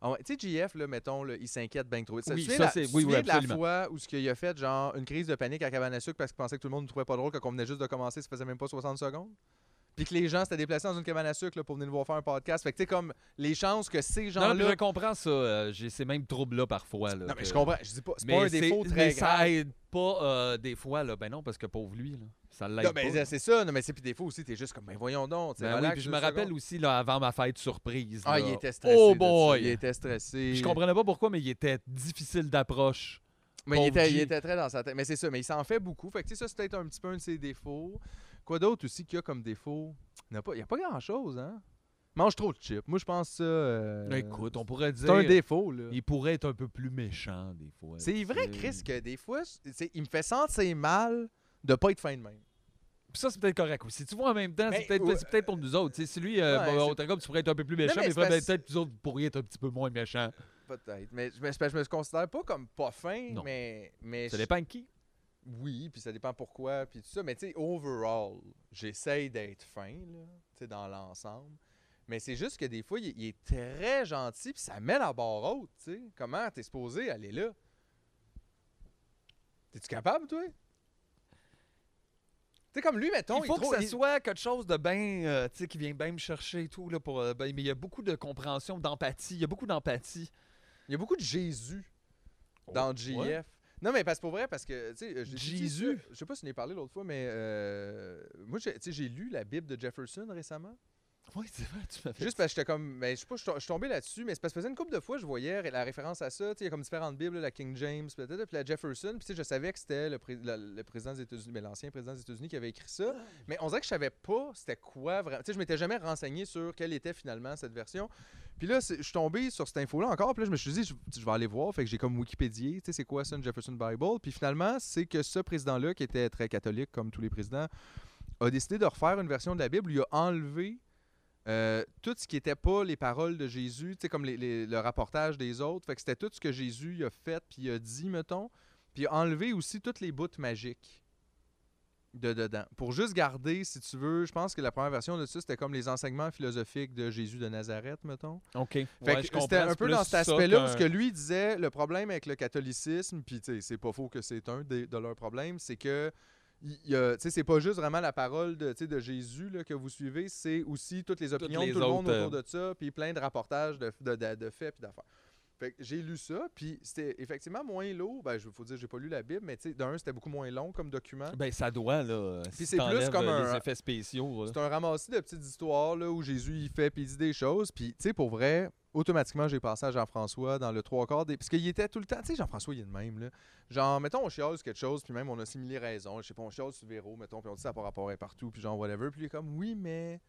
Ah ouais, tu sais, GF, là, mettons, là, il s'inquiète bien trop. Te Oui, ça, la- c'est- tu te oui, oui, souviens de la fois où ce qu'il a fait, genre, une crise de panique à cabane à sucre parce qu'il pensait que tout le monde ne trouvait pas drôle, qu'on venait juste de commencer, ça faisait même pas 60 secondes? Puis que les gens s'étaient déplacés dans une cabane à sucre là, pour venir nous voir faire un podcast. Fait que tu sais, comme les chances que ces Non, gens-là. mais je comprends ça. euh, J'ai ces mêmes troubles-là parfois. Là, Non, mais que- je comprends. Je dis pas. C'est pas un défaut très mais grave. ça aide pas euh, des fois. Là. Ben non, parce que pauvre lui, là, ça l'aide Non, mais c'est ça. Non, mais c'est puis des fois aussi, t'es juste comme, ben voyons donc. Ben oui, puis je me rappelle secondes. aussi là, avant ma fête surprise. Ah, là. il était stressé. Oh boy! Il était stressé. Je comprenais pas pourquoi, mais il était difficile d'approche. Mais il était, il G. était très dans sa tête. Mais c'est ça, mais il s'en fait beaucoup. Fait que tu sais, ça, c'est peut-être un petit peu un de ses défauts. Quoi d'autre aussi qu'il y a comme défaut? Il n'y a pas, a pas grand-chose, hein? Mange trop de chips. Moi, je pense ça. euh, Écoute, on pourrait dire. C'est un défaut, là. Il pourrait être un peu plus méchant, des fois. C'est vrai. Chris, que des fois, il me fait sentir mal de pas être fin de même. Puis ça, c'est peut-être correct aussi. Tu vois, en même temps, Mais, c'est peut-être ouais. pour nous autres. Si lui, euh, Ouais, bon, comme tu pourrais être un peu plus méchant, mais mais, parce- peut-être que vous autres pourriez être un petit peu moins méchant. Peut-être. Mais, mais je me considère pas comme pas fin, Non. mais. mais Ça je- dépend de qui. Oui, puis ça dépend pourquoi, puis tout ça. Mais tu sais, overall, j'essaye d'être fin, là, tu sais, dans l'ensemble. Mais c'est juste que des fois, il, il est très gentil, puis ça met la barre haute, tu sais. Comment t'es supposé aller là? T'es-tu capable, toi? Tu sais, comme lui, mettons, il faut trouve- que ça il- soit quelque chose de bien, euh, tu sais, qui vient bien me chercher et tout. Là, pour, euh, ben, mais il y a beaucoup de compréhension, d'empathie. Il y a beaucoup d'empathie. Il y a beaucoup de Jésus dans GF. Oh, ouais? Non, mais parce pour vrai, parce que, tu sais, Jésus? Je sais pas si on en ai parlé l'autre fois, mais euh, moi, j'ai- tu sais, j'ai lu la Bible de Jefferson récemment. Oui, c'est vrai, tu m'as fait Juste parce que j'étais comme. Ben, je sais pas, je suis- je tombé là-dessus, mais c'est parce que une couple de fois, je voyais la référence à ça. Tu sais, il y a comme différentes Bibles, la King James, peut-être, puis la Jefferson. Puis tu sais, je savais que c'était le, pré- le- le président des États-Unis, mais l'ancien président des États-Unis qui avait écrit ça. Mais on dirait que je savais pas c'était quoi vraiment. Tu sais, je m'étais jamais renseigné sur quelle était finalement cette version. Puis là, je suis tombé sur cette info-là encore. Puis là, je me suis dit, je, vais aller voir. Fait que j'ai comme Wikipédié. Tu sais, c'est quoi ça, Jefferson Bible? Puis finalement, c'est que ce président-là, qui était très catholique, comme tous les présidents, a décidé de refaire une version de la Bible. Il a enlevé euh, tout ce qui n'était pas les paroles de Jésus, tu sais, comme le rapportage des autres. Fait que c'était tout ce que Jésus a fait puis a dit, mettons. Puis il a enlevé aussi toutes les bouts magiques de dedans. Pour juste garder, si tu veux, je pense que la première version de ça, c'était comme les enseignements philosophiques de Jésus de Nazareth, mettons. OK. Fait Ouais, que je comprends, c'était un peu dans cet aspect-là, parce que lui disait le problème avec le catholicisme, puis c'est pas faux que c'est un de leurs problèmes, c'est que c'est pas juste vraiment la parole de, Jésus là, que vous suivez, c'est aussi toutes les opinions les de tout le monde autour de ça, puis plein de rapportages de- de faits puis d'affaires. Fait que j'ai lu ça, puis c'était effectivement moins lourd. Ben, je faut dire, j'ai pas lu la Bible, mais tu sais, d'un, c'était beaucoup moins long comme document. Ben, ça doit, là. Puis si c'est plus comme euh, un- effets spéciaux. C'est un ramassis de petites histoires là, où Jésus il fait puis il dit des choses. Puis, tu sais, pour vrai, automatiquement, j'ai pensé à Jean-François dans le trois quarts des. Parce qu'il était tout le temps. Tu sais, Jean-François, il est de même. Là. Genre, mettons, on chiale sur quelque chose, puis même on a similé raison. Je sais pas, on chiale sur Véro, mettons, puis on dit ça par rapport à partout, puis genre, whatever. Puis il est comme, oui, mais.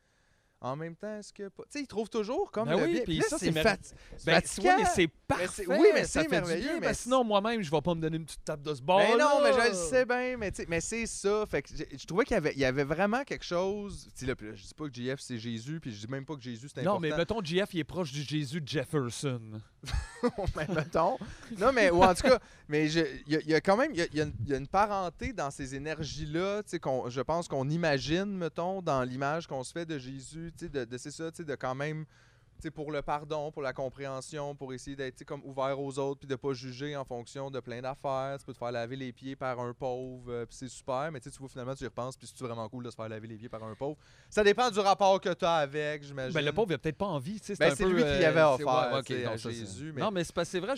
En même temps, est-ce que. Tu sais, il trouve toujours comme. Ben le oui, puis ça, c'est fat- Ben, fatigant. mais c'est Mais parfait. oui, mais ça c'est fait du merveilleux, bien, mais sinon, moi-même, je vais pas me donner une petite tape de ce bord. Ben non, mais je le sais bien, mais, mais c'est ça. Fait que je trouvais qu'il y avait, il y avait vraiment quelque chose. Tu sais, là, là, je dis pas que JF c'est Jésus, puis je dis même pas que Jésus c'est important. Non, mais mettons, JF, il est proche du Jésus de Jefferson. mais mettons. Non, mais ou en tout cas, mais il y, a- quand même y a, une, parenté dans ces énergies-là, qu'on, je pense qu'on imagine, mettons, dans l'image qu'on se fait de Jésus, de, de- c'est ça, de quand même, tu sais, pour le pardon, pour la compréhension, pour essayer d'être, comme ouvert aux autres, puis de pas juger en fonction de plein d'affaires. Tu peux te faire laver les pieds par un pauvre, euh, puis c'est super, mais tu vois, finalement, tu y repenses, puis c'est vraiment cool de se faire laver les pieds par un pauvre. Ça dépend du rapport que tu as avec, j'imagine. Ben, le pauvre, il a peut-être pas envie. tu sais, Ben, un c'est peu, lui qui euh, avait offert, ouais, non, ça, Jésus, mais- Non, mais c'est vrai,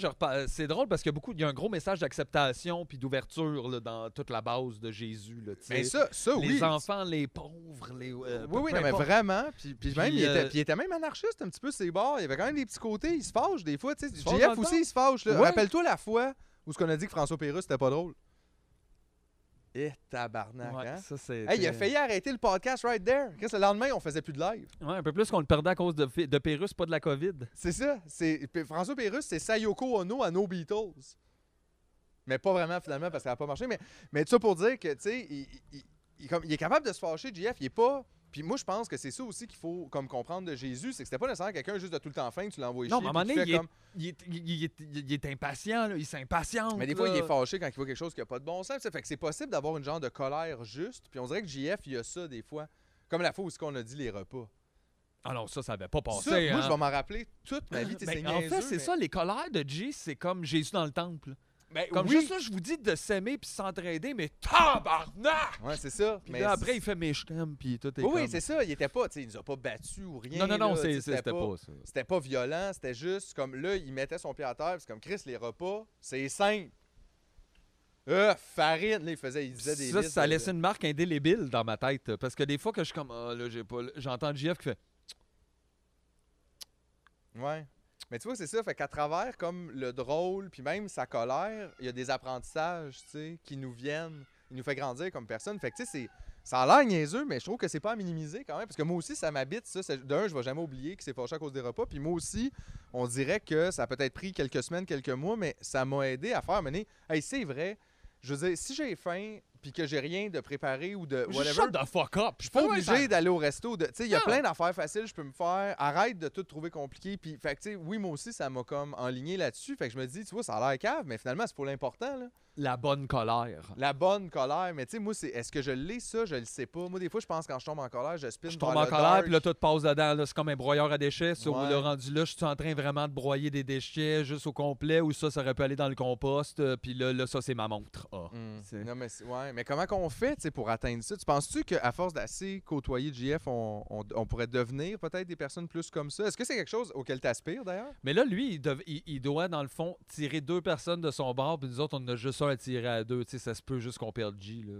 c'est drôle parce qu'il y y a un gros message d'acceptation puis d'ouverture dans toute la base de Jésus. Là. Mais ça- ça, les oui. enfants, les pauvres, les. euh, Oui, oui, non, mais vraiment. Puis, puis même, il, euh, était, il était même anarchiste un petit peu, ses bords. Il y avait quand même des petits côtés. Il se fâche des fois. Tu sais, JF aussi, il se fâche. Ouais. Rappelle-toi la fois où ce qu'on a dit que François Pérusse, c'était pas drôle. Eh, tabarnak, Ouais, hein? ça. Hey, il a failli arrêter le podcast right there. Qu'est-ce, le lendemain, on faisait plus de live. Ouais, un peu plus qu'on le perdait à cause de, de Pérus, pas de la COVID. C'est ça. C'est, François Pérusse, c'est Sayoko Ono à No Beatles. Mais pas vraiment, finalement, parce que ça n'a pas marché. Mais, mais tout ça pour dire que, tu sais, il, il- il- il est capable de se fâcher, JF. Il est pas. Puis moi, je pense que c'est ça aussi qu'il faut comme comprendre de Jésus, c'est que c'était pas nécessairement quelqu'un juste de tout le temps fin que tu l'envoies Non, chier. mais à un moment donné, il est, il, est, il est- il est impatient, là, il s'impatiente. Mais des fois, là. il est fâché quand il voit quelque chose qui n'a pas de bon sens. Ça fait que c'est possible d'avoir une genre de colère juste. Puis on dirait que JF, il y a ça des fois. Comme la fois où ce qu'on a dit les repas. Ah non, ça, ça avait pas passé. Ça, moi, hein. je vais m'en rappeler toute ma vie. c'est en fait, c'est mais- ça, les colères de G, c'est comme Jésus dans le temple. Ben, Comme oui. juste là, je vous dis de s'aimer puis s'entraider, mais tabarnak! Ouais, c'est ça. Puis mais là, après, il fait mes je t'aime, puis tout est Oui, comme- c'est ça. Il était pas, tu sais, il nous a pas battus ou rien. Non, non, non, c'était pas ça. C'était pas violent, c'était juste comme là, il mettait son pied à terre, c'est comme Chris, les repas, c'est simple. Euh, farine, là, il faisait, il disait des ça, listes ça laissé une marque indélébile dans ma tête. Parce que des fois que je suis comme, ah là, j'ai pas. J'entends JF qui fait. Ouais. Mais tu vois, c'est ça. Fait qu'à travers comme le drôle, puis même sa colère, il y a des apprentissages, tu sais, qui nous viennent. Il nous fait grandir comme personne. Fait que tu sais, c'est. Ça a l'air niaiseux, mais je trouve que c'est pas à minimiser quand même. Parce que moi aussi, ça m'habite, ça. c'est- D'un, je vais jamais oublier qu'il s'est fâché à cause des repas. Puis moi aussi, on dirait que ça a peut-être pris quelques semaines, quelques mois, mais ça m'a aidé à faire mener. Hey, c'est vrai. Je veux dire, si j'ai faim, puis que j'ai rien de préparé ou de whatever. shut the fuck up. Je suis pas obligé d'aller au resto. Tu sais, il y a plein d'affaires faciles je peux me faire. Arrête de tout trouver compliqué. Puis, fait que, tu sais, oui, moi aussi, ça m'a comme enligné là-dessus. Fait que je me dis, tu vois, ça a l'air cave, mais finalement, c'est pour l'important, là. La bonne colère. La bonne colère. Mais tu sais, moi, c'est est-ce que je l'ai, ça? Je le sais pas. Moi, des fois, je pense quand je tombe en colère, je spin Je tombe en colère, puis là, tout passe dedans. là. C'est comme un broyeur à déchets. Sur Ouais. le rendu là, je suis en train vraiment de broyer des déchets juste au complet, ou ça, ça aurait pu aller dans le compost. euh, Puis là, là, ça, c'est ma montre. Ah. Hmm. C'est- Non, mais, c'est- ouais. mais comment qu'on fait tu sais, pour atteindre ça? Tu penses-tu qu'à force d'assez côtoyer JF, on, on- on pourrait devenir peut-être des personnes plus comme ça? Est-ce que c'est quelque chose auquel tu aspires d'ailleurs? Mais là, lui, il, dev- il- il doit, dans le fond, tirer deux personnes de son bord, puis nous autres, on en a juste un à tirer à deux. Tu sais, ça se peut juste qu'on perde G. Là.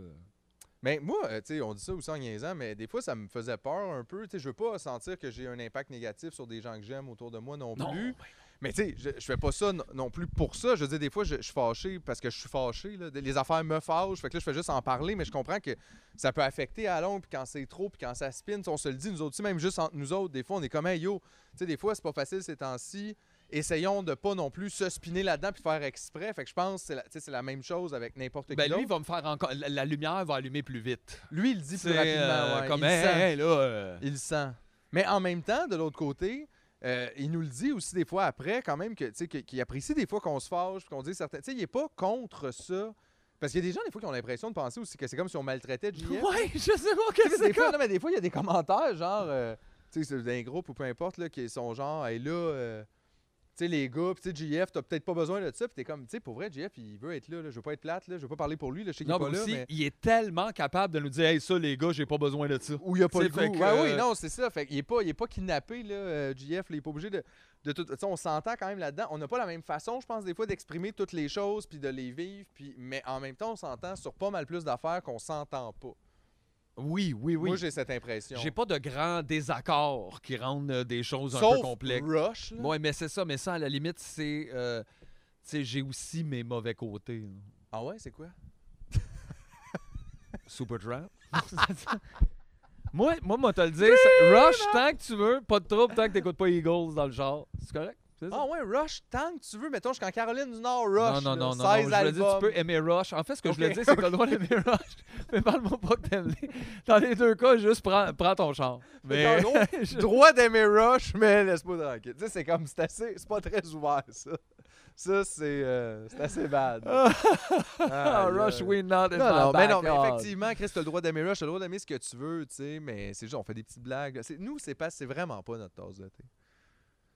Mais moi, euh, tu sais, on dit ça aussi en niaisant, mais des fois, ça me faisait peur un peu. Tu sais, je veux pas sentir que j'ai un impact négatif sur des gens que j'aime autour de moi non, Non, plus. Mais tu sais, je, je fais pas ça non, non plus pour ça. Je veux dire, des fois, je, je suis fâché parce que je suis fâché. là. Les affaires me fâchent. Fait que là, je fais juste en parler, mais je comprends que ça peut affecter à long, puis quand c'est trop, puis quand ça spin, on se le dit, nous autres aussi, même juste entre nous autres, des fois, on est comme, hey, yo, tu sais, des fois, c'est pas facile ces temps-ci. Essayons de pas non plus se spinner là-dedans puis faire exprès. Fait que je pense que c'est la, c'est même chose avec n'importe qui Ben, lui, il va me faire encore. La, lumière va allumer plus vite. Lui, il le dit plus C'est, rapidement. euh, ouais. comme, il le hey, sent. hey, là. euh, Il sent. Mais en même temps, de l'autre côté, euh, il nous le dit aussi des fois après, quand même, que, que- qu'il apprécie des fois qu'on se fâche, qu'on dit certains. Tu sais, il est pas contre ça. Parce qu'il y a des gens, des fois, qui ont l'impression de penser aussi que c'est comme si on maltraitait JF. Ouais, je sais pas sais, qu'est-ce des que fois, c'est. non, mais des fois, il y a des commentaires, genre, euh, tu sais, c'est d'un groupe ou peu importe, là, qui sont genre, hey, là, euh, sais, les gars, tu sais, JF, t'as peut-être pas besoin de ça, puis t'es comme, tu sais, pour vrai, JF, il veut être là, là, je veux pas être plate, là, je veux pas parler pour lui, là, je sais qu'il est pas mais là, aussi, mais. il est tellement capable de nous dire, hey, ça, les gars, j'ai pas besoin de ça. Ou il n'y a pas Tu le goût. que, Ouais, oui, euh, non, c'est ça. Fait qu'il est pas, il est pas kidnappé, là, euh, JF. il est pas obligé de. de tout... tu sais, on s'entend quand même là-dedans. On n'a pas la même façon, je pense, des fois, d'exprimer toutes les choses puis de les vivre. Puis... Mais en même temps, on s'entend sur pas mal plus d'affaires qu'on s'entend pas. Oui, oui, oui. Moi, j'ai cette impression. J'ai pas de grands désaccords qui rendent euh, des choses un peu complexes. Rush. là. Ouais, mais c'est ça, mais ça, à la limite, c'est. euh, tu sais, j'ai aussi mes mauvais côtés. là. Ah ouais, c'est quoi? Supertramp. moi, moi, moi, te le dire, c'est- Rush, tant que tu veux, pas de trouble, tant que t'écoutes pas Eagles dans le genre. C'est correct? Ah ouais, Rush, tant que tu veux. Mettons, jusqu'en Caroline du Nord, Rush. non, non, là, non, non, 16 Je voulais dire, tu peux aimer Rush. En fait, ce que je voulais Ok, dire, c'est que t'as le droit d'aimer Rush. Mais parle-moi pas que t'aimes les... Dans les deux cas, juste prends, prends ton char. Mais... T'as le droit- Je- droit d'aimer Rush, mais laisse-moi tranquille. Tu sais, c'est comme, c'est assez, c'est pas très ouvert, ça. Ça, c'est, euh, c'est assez bad. Ah, Rush, we not in Non, non, mais non, mais effectivement, Chris, t'as le droit d'aimer Rush, t'as le droit d'aimer ce que tu veux, tu sais, mais c'est juste, on fait des petites blagues. Nous, c'est pas, c'est vraiment pas notre tasse de thé.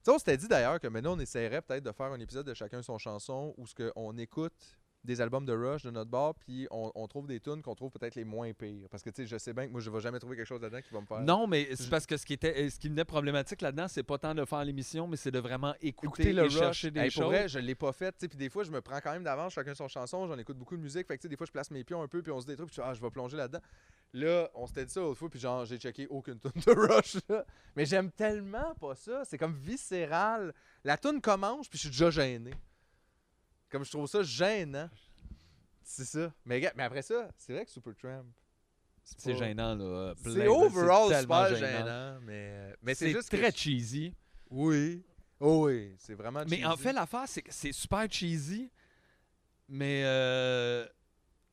On s'était dit d'ailleurs que maintenant, on essaierait peut-être de faire un épisode de chacun son chanson où ce que on écoute des albums de Rush de notre bar, puis on, on trouve des tunes qu'on trouve peut-être les moins pires. Parce que, tu sais, je sais bien que moi, je vais jamais trouver quelque chose là-dedans qui va me faire... Non, mais c'est parce que ce qui, était, euh, ce qui venait problématique là-dedans, c'est pas tant de faire l'émission, mais c'est de vraiment écouter, écouter le et rush. chercher des Hey, pour choses. vrai, je l'ai pas fait, puis des fois je me prends quand même d'avance chacun son chanson, j'en écoute beaucoup de musique, fait que des fois je place mes pions un peu puis on se dit des trucs puis ah, je vais plonger là-dedans. Là, on s'était dit ça l'autre fois puis genre j'ai checké aucune tune de Rush. là. Mais j'aime tellement pas ça, c'est comme viscéral. La tune commence puis je suis déjà gêné. Comme je trouve ça gênant. C'est ça. Mais, mais après ça, c'est vrai que Supertramp C'est pas- gênant, là. C'est overall super gênant, mais mais c'est juste très je- cheesy. Oui. Oh oui, c'est vraiment Mais en cheesy. fait, l'affaire, c'est que c'est super cheesy, mais euh,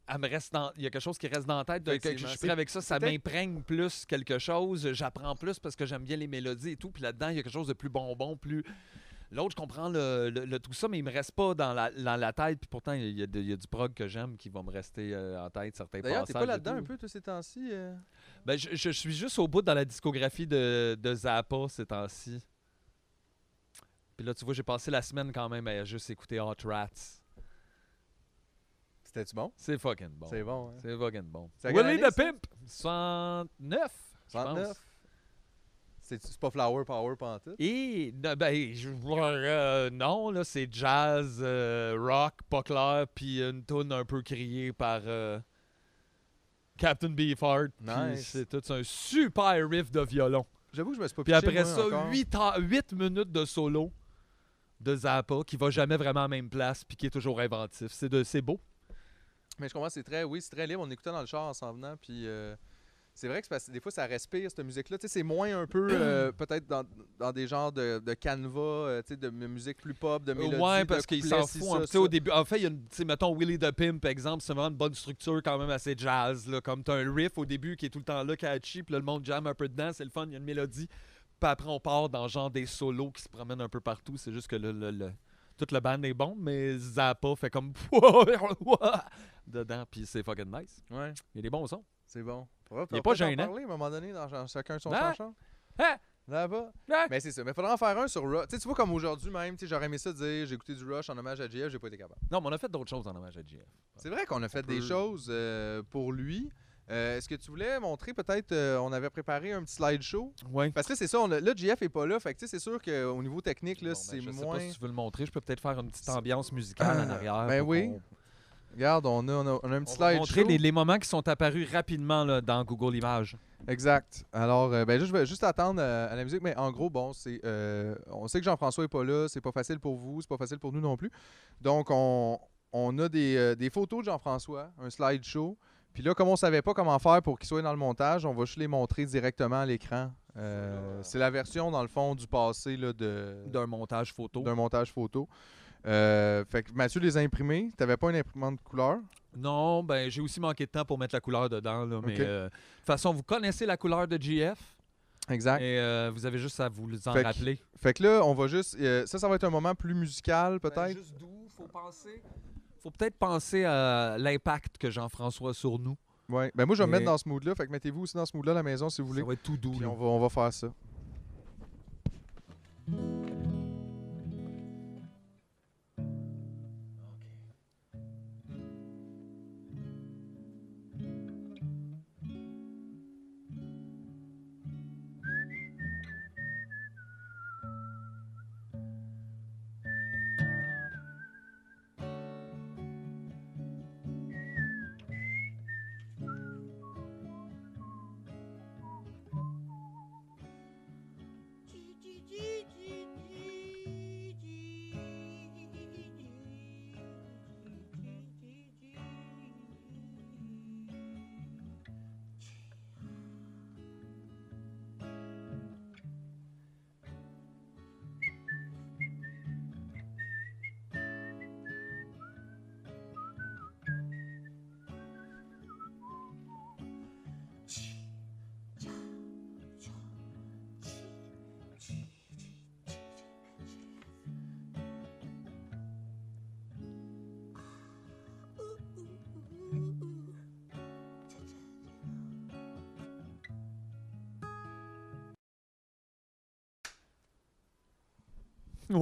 elle me reste dans- il y a quelque chose qui reste dans la tête. de- je suis prêt avec ça, ça m'imprègne plus quelque chose. J'apprends plus parce que j'aime bien les mélodies et tout. Puis là-dedans, il y a quelque chose de plus bonbon, plus. L'autre, je comprends le, le- le- tout ça, mais il me reste pas dans la, dans la tête. Puis pourtant, il y, a de- il y a du prog que j'aime qui va me rester euh, en tête, certains D'ailleurs, t'es passages. pas là-dedans un peu, tous ces temps-ci? euh? Ben, je, je suis juste au bout dans la discographie de, de Zappa ces temps-ci. Puis là, tu vois, j'ai passé la semaine quand même à juste écouter Hot Rats. C'était-tu bon? C'est fucking bon. C'est bon, hein? C'est fucking bon. Willie the? Pimp, 69. je 69? C'est pas Flower Power pantoute? Et ben, je- euh, non, là, c'est jazz, euh, rock, pas clair, puis une tune un peu criée par euh, Captain Beefheart. Nice. C'est tout un super riff de violon. J'avoue que je me suis pas Puis après ça, encore. 8, minutes de solo de Zappa qui va jamais vraiment à la même place puis qui est toujours inventif. C'est beau. Mais je comprends, c'est très, oui, c'est très libre. On écoutait dans le char en s'en venant, puis c'est vrai que parce que des fois ça respire cette musique-là. Tu sais, c'est moins un peu euh, peut-être dans, dans des genres de, de canevas, euh, tu sais, de musique plus pop, de mélodie. ouais, parce qu'il couplets, s'en ci, fout ça, un peu. Tu sais, Au début, en fait, il y a une, tu sais, mettons Willie the Pimp, par exemple, c'est vraiment une bonne structure quand même assez jazz. Là, comme t'as un riff au début qui est tout le temps là, catchy, puis là, le monde jam un peu dedans, c'est le fun, il y a une mélodie. Puis après, on part dans genre des solos qui se promènent un peu partout. C'est juste que le, le, le- toute le band est bon, mais Zappa fait comme dedans, puis c'est fucking nice. Ouais, Il y a des bons sons. C'est bon. Faudra- Il est faudra pas gênant. parler à un moment donné, dans chacun son Ah. chanson. Ah! Là-bas. Ah! Mais c'est ça. Mais faudra en faire un sur Rush. Tu vois, comme aujourd'hui même, j'aurais aimé ça dire j'ai écouté du Rush en hommage à JF, j'ai pas été capable. Non, mais on a fait d'autres choses en hommage à JF. C'est vrai qu'on a fait des choses euh, pour lui. Euh, Est-ce que tu voulais montrer peut-être, euh, on avait préparé un petit slideshow? Ouais. Parce que c'est ça, on a- là, JF est pas là, fait que tu sais, c'est sûr qu'au niveau technique, là, Bon, ben, c'est je sais moins... pas si tu veux le montrer. Je peux peut-être faire une petite ambiance musicale en arrière. Ben oui. Regarde, on a, on a, on a un petit On va montrer les, les moments qui sont apparus rapidement là, dans Google Images. Exact. Alors, euh, ben, je vais juste attendre euh, à la musique, mais en gros, bon, c'est, euh, on sait que Jean-François est pas là, c'est pas facile pour vous, c'est pas facile pour nous non plus. Donc, on, on a des, euh, des photos de Jean-François, un slideshow. Puis là, comme on savait pas comment faire pour qu'il soit dans le montage, on va juste les montrer directement à l'écran. Euh, c'est la version, dans le fond, du passé là, de, D'un montage photo. d'un montage photo. Euh, fait que Mathieu les a imprimés. T'avais pas une imprimante de couleur? Non, ben j'ai aussi manqué de temps pour mettre la couleur dedans. Là, mais euh, de toute façon, vous connaissez la couleur de GF. Exact. Et euh, vous avez juste à vous en Fait que- rappeler. Fait que là, on va juste. ça, ça va être un moment plus musical, peut-être? Ben, juste d'où faut penser. Faut peut-être penser à l'impact que Jean-François a sur nous. Ouais. Ben moi, je vais me mettre Et- dans ce mood-là. Fait que mettez-vous aussi dans ce mood-là à la maison si vous voulez. Ça va être tout doux. Puis là. on va, on va faire ça.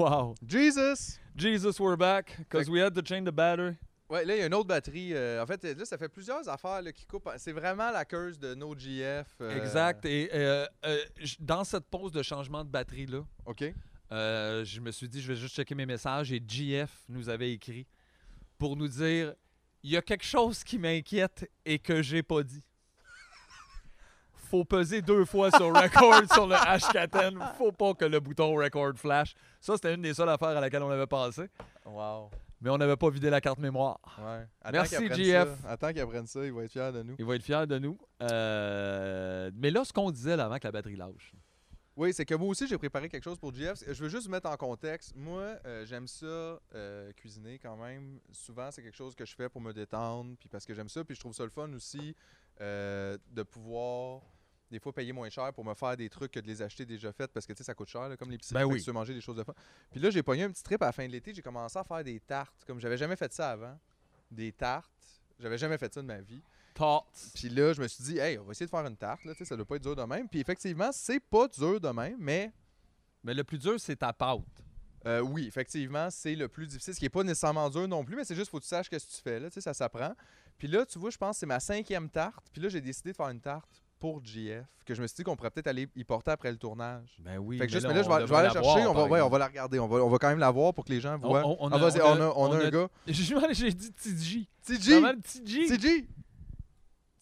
Wow. Jesus! Jesus, we're back. Because we had to change the battery. Ouais, là, il y a une autre batterie. euh, en fait, là, ça fait plusieurs affaires là, qui coupent. C'est vraiment la curse de No GF. euh, Exact. Et euh, euh, dans cette pause de changement de batterie-là, OK. euh, je me suis dit, je vais juste checker mes messages et GF nous avait écrit pour nous dire il y a quelque chose qui m'inquiète et que j'ai pas dit. Faut peser deux fois sur record sur le H4N. Faut pas que le bouton record flash. Ça, c'était une des seules affaires à laquelle on avait pensé. Wow. Mais on n'avait pas vidé la carte mémoire. Ouais. Merci, GF. ça. Attends qu'ils apprennent ça, ils vont être fiers de nous. Il va être fier de nous. Euh, Mais là, ce qu'on disait là, avant que la batterie lâche. Oui, c'est que moi aussi, j'ai préparé quelque chose pour GF. Je veux juste vous mettre en contexte. Moi, euh, j'aime ça euh, cuisiner quand même. Souvent, c'est quelque chose que je fais pour me détendre, puis parce que j'aime ça. Puis je trouve ça le fun aussi euh, de pouvoir des fois payer moins cher pour me faire des trucs que de les acheter déjà faites parce que tu sais ça coûte cher là, comme l'épicerie Ben fait que oui. tu veux manger des choses de fun. Puis là j'ai pogné un petit trip à la fin de l'été, j'ai commencé à faire des tartes comme j'avais jamais fait ça avant, des tartes. J'avais jamais fait ça de ma vie. Tarts. Puis là, je me suis dit, hey, on va essayer de faire une tarte. Là, tu sais, ça doit pas être dur de même. Puis effectivement, c'est pas dur de même, mais Mais le plus dur, c'est ta pâte. Euh, oui, effectivement, c'est le plus difficile. Ce qui n'est pas nécessairement dur non plus, mais c'est juste faut que tu saches ce que tu fais. Là, tu sais, ça s'apprend. Puis là, tu vois, je pense que c'est ma cinquième tarte. Puis là, j'ai décidé de faire une tarte pour GF, que je me suis dit qu'on pourrait peut-être aller y porter après le tournage. Ben oui. Fait que mais juste, mais là, je vais, je vais aller la chercher, voir, on va, ouais, on va la regarder. On va, on va quand même la voir pour que les gens voient. on- on Ah, a- on on, a- a, on a on un a- gars. J'ai dit TG. TG. TG? TG.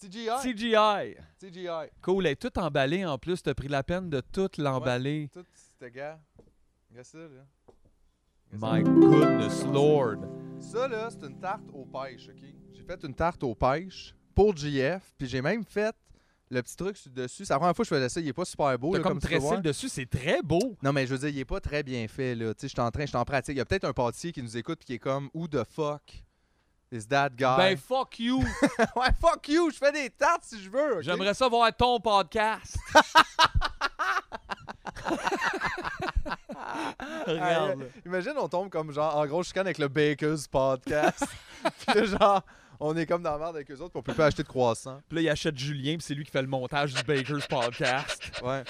TGI. TGI. TGI. Cool, elle est toute emballée en plus. T'as pris la peine de tout l'emballer. Tout, c'était gars. Regarde ça, là. My goodness lord. Ça, là, c'est une tarte aux pêches, OK? J'ai fait une tarte aux pêches pour GF, puis j'ai même fait le petit truc dessus. C'est la première fois que je faisais ça. Il est pas super beau, là, comme comme tressé le dessus, c'est très beau. Non, mais je veux dire, il est pas très bien fait, là. Tu sais, je suis en train, je suis en pratique. Il y a peut-être un pâtissier qui nous écoute qui est comme, who the fuck is that guy? Ben fuck you. ouais, fuck you, je fais des tartes si je veux. J'aimerais ça voir ton podcast. Regarde. imagine, on tombe comme genre, en gros, je chicane avec le Baker's Podcast. puis genre, on est comme dans la merde avec eux autres, puis on peut pas acheter de croissants. Puis là, il achète Julien, puis c'est lui qui fait le montage du Baker's Podcast. Ouais.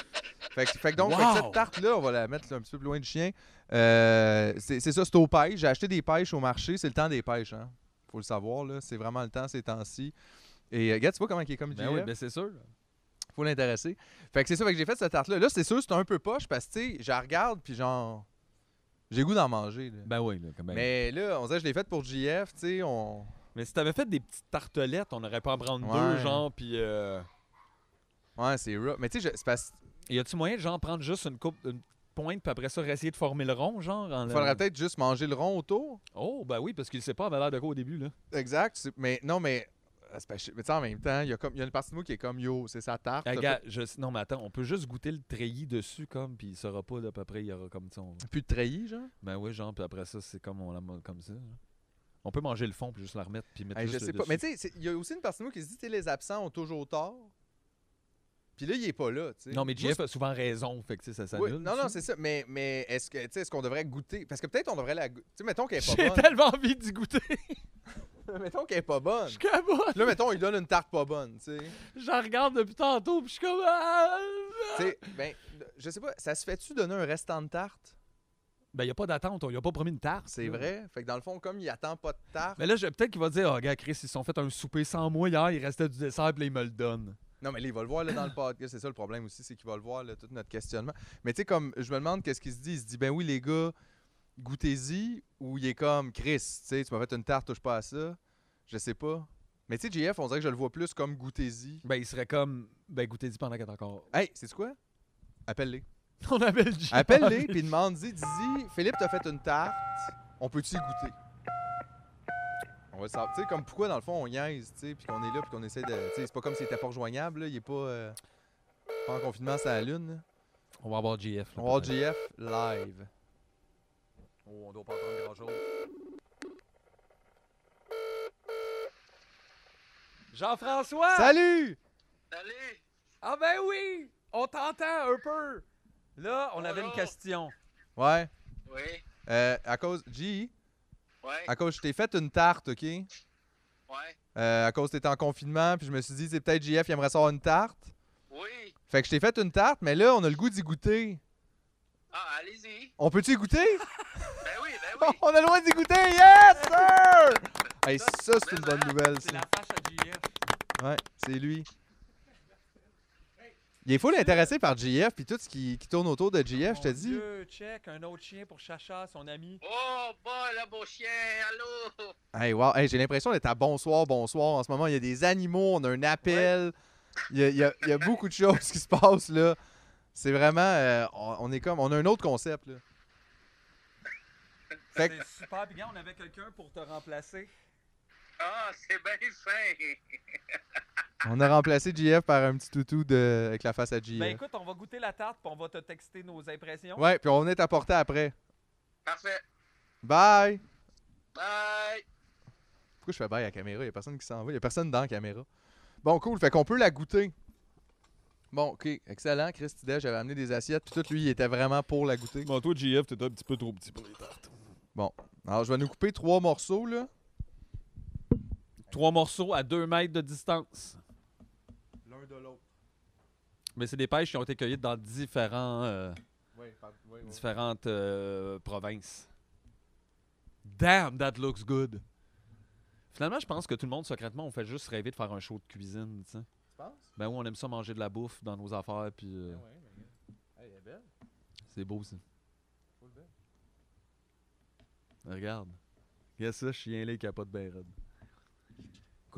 Fait que, fait que donc, Wow! fait que cette tarte-là, on va la mettre là, un petit peu plus loin du chien. Euh, c'est ça, c'est aux pêches. J'ai acheté des pêches au marché. C'est le temps des pêches, hein. Faut le savoir, là. C'est vraiment le temps ces temps-ci. Et euh, regarde, tu vois comment il est comme Ben oui, ben c'est sûr. Faut l'intéresser. Fait que c'est ça, fait que j'ai fait cette tarte-là. Là, c'est sûr, c'est un peu poche parce que, tu sais, je regarde, puis genre. J'ai goût d'en manger, là. Ben oui, là, quand même. Mais là, on dirait que je l'ai faite pour JF, tu sais, on. Mais si t'avais fait des petites tartelettes, on aurait pu en prendre Ouais. deux, genre, puis... Euh... Ouais, c'est rough. Mais tu sais, c'est parce Y a-tu moyen de, genre, prendre juste une coupe, une pointe, puis après ça, essayer de former le rond, genre? En Il faudrait peut-être juste manger le rond autour. Oh, ben oui, parce qu'il sait pas, avait l'air de quoi au début, là. Exact. Mais non, mais. euh, Mais tu sais, en même temps, il y, a comme, y a une partie de moi qui est comme yo, c'est sa tarte. T'as gars, je... Non, mais attends, on peut juste goûter le treillis dessus, comme, puis il saura pas, là, à peu près, il y aura comme ça. on- pas Plus de treillis, genre? Ben oui, genre, puis après ça, c'est comme on la comme ça. là. On peut manger le fond, puis juste la remettre, puis mettre Hey, je juste sais le pas. dessus. Mais tu sais, il y a aussi une partie de moi qui se dit, les absents ont toujours tort. Puis là, il est pas là, tu sais. Non, mais JF a souvent raison, fait que ça Oui, s'annule. non, non, c'est ça. Mais, mais est-ce que, tu sais, est-ce qu'on devrait goûter? Parce que peut-être on devrait la goûter. Tu sais, mettons qu'elle est pas J'ai bonne. tellement envie d'y goûter. mettons qu'elle est pas bonne. Je cabote. Là, mettons, il donne une tarte pas bonne, tu sais. Je la regarde depuis tantôt, puis je suis comme... ah! Tu sais, ben, je sais pas, ça se fait-tu donner un restant de tarte? Ben, il n'y a pas d'attente, on lui a pas promis une tarte. C'est vrai. Fait que dans le fond, comme il attend pas de tarte. Mais là, je- peut-être qu'il va dire, oh, gars, Chris, ils se sont fait un souper sans moi hier, il restait du dessert, puis là, il me le donne. Non, mais là, il va le voir là, dans le podcast. C'est ça le problème aussi, c'est qu'il va le voir, là, tout notre questionnement. Mais tu sais, comme, je me demande qu'est-ce qu'il se dit. Il se dit, ben oui, les gars, goûtez-y. Ou il est comme, Chris, tu sais, tu m'as fait une tarte, touche pas à ça. Je sais pas. Mais tu sais, JF, on dirait que je le vois plus comme goûtez-y. Ben, il serait comme, ben, goûtez-y pendant qu'elle est encore. Hey, c'est quoi? Appelle-les. On appelle JF. Appelle-les, puis demande-y, dis-y, Philippe t'a fait une tarte, on peut-tu y goûter? On va le savoir. Tu sais, comme pourquoi, dans le fond, on niaise, tu sais, puis qu'on est là, puis qu'on essaie de. Tu sais, c'est pas comme s'il était pas rejoignable, là, il est pas, euh, pas en confinement sur la lune. là. On va avoir JF. On va avoir JF live. Oh, on doit pas entendre grand-chose. Jean-François! Salut! Salut! Ah ben oui! On t'entend un peu! Là, on avait une question. Ouais. Oui, Euh, à cause. G, ouais, à cause, je t'ai fait une tarte, OK? ouais. Euh, à cause t'étais en confinement, puis je me suis dit, c'est peut-être JF, il aimerait savoir une tarte. Oui. Fait que je t'ai fait une tarte, mais là, on a le goût d'y goûter. Ah, allez-y. On peut-tu y goûter? Ben oui, ben oui. On a le droit d'y goûter! Yes, sir! Hey, ça, c'est une bonne nouvelle, ça. fâche à JF. Ouais, c'est lui. Il est full intéressé par JF puis tout ce qui, qui tourne autour de JF, je te dis. Dieu, check, un autre chien pour Chacha, son ami. Oh, bon, le beau chien, allô? Hey, wow. Hey, j'ai l'impression d'être à bonsoir, bonsoir. En ce moment, il y a des animaux, on a un appel. Il, y a, il y a- il y a beaucoup de choses qui se passent là. C'est vraiment. euh, on, on est comme. On a un autre concept là. Fait que- C'est super, gars, on avait quelqu'un pour te remplacer. Ah, c'est bien fin. on a remplacé JF par un petit toutou de, avec la face à JF. Ben écoute, on va goûter la tarte, puis on va te texter nos impressions. ouais, puis on est apporté après. Parfait. Bye! Bye. Pourquoi je fais bail à la caméra? Il n'y a personne qui s'en va. Il n'y a personne dans la caméra. Bon, cool. Fait qu'on peut la goûter. Bon, OK. Excellent. Chris Tidet, j'avais amené des assiettes. Puis tout, lui, il était vraiment pour la goûter. Bon, toi, JF, t'étais un petit peu trop petit pour les tartes. Bon. Alors, je vais nous couper trois morceaux, là. Trois morceaux à deux mètres de distance. L'un de l'autre. Mais c'est des pêches qui ont été cueillies dans différents. euh, différentes euh, provinces. Damn, that looks good. Finalement, je pense que tout le monde, secrètement, on fait juste rêver de faire un show de cuisine, tu penses? Ben oui, on aime ça manger de la bouffe dans nos affaires, puis euh, Hey, elle est belle. c'est beau, ça. Full belle. Regarde. Regarde ça, chien-là, il capote bien raide.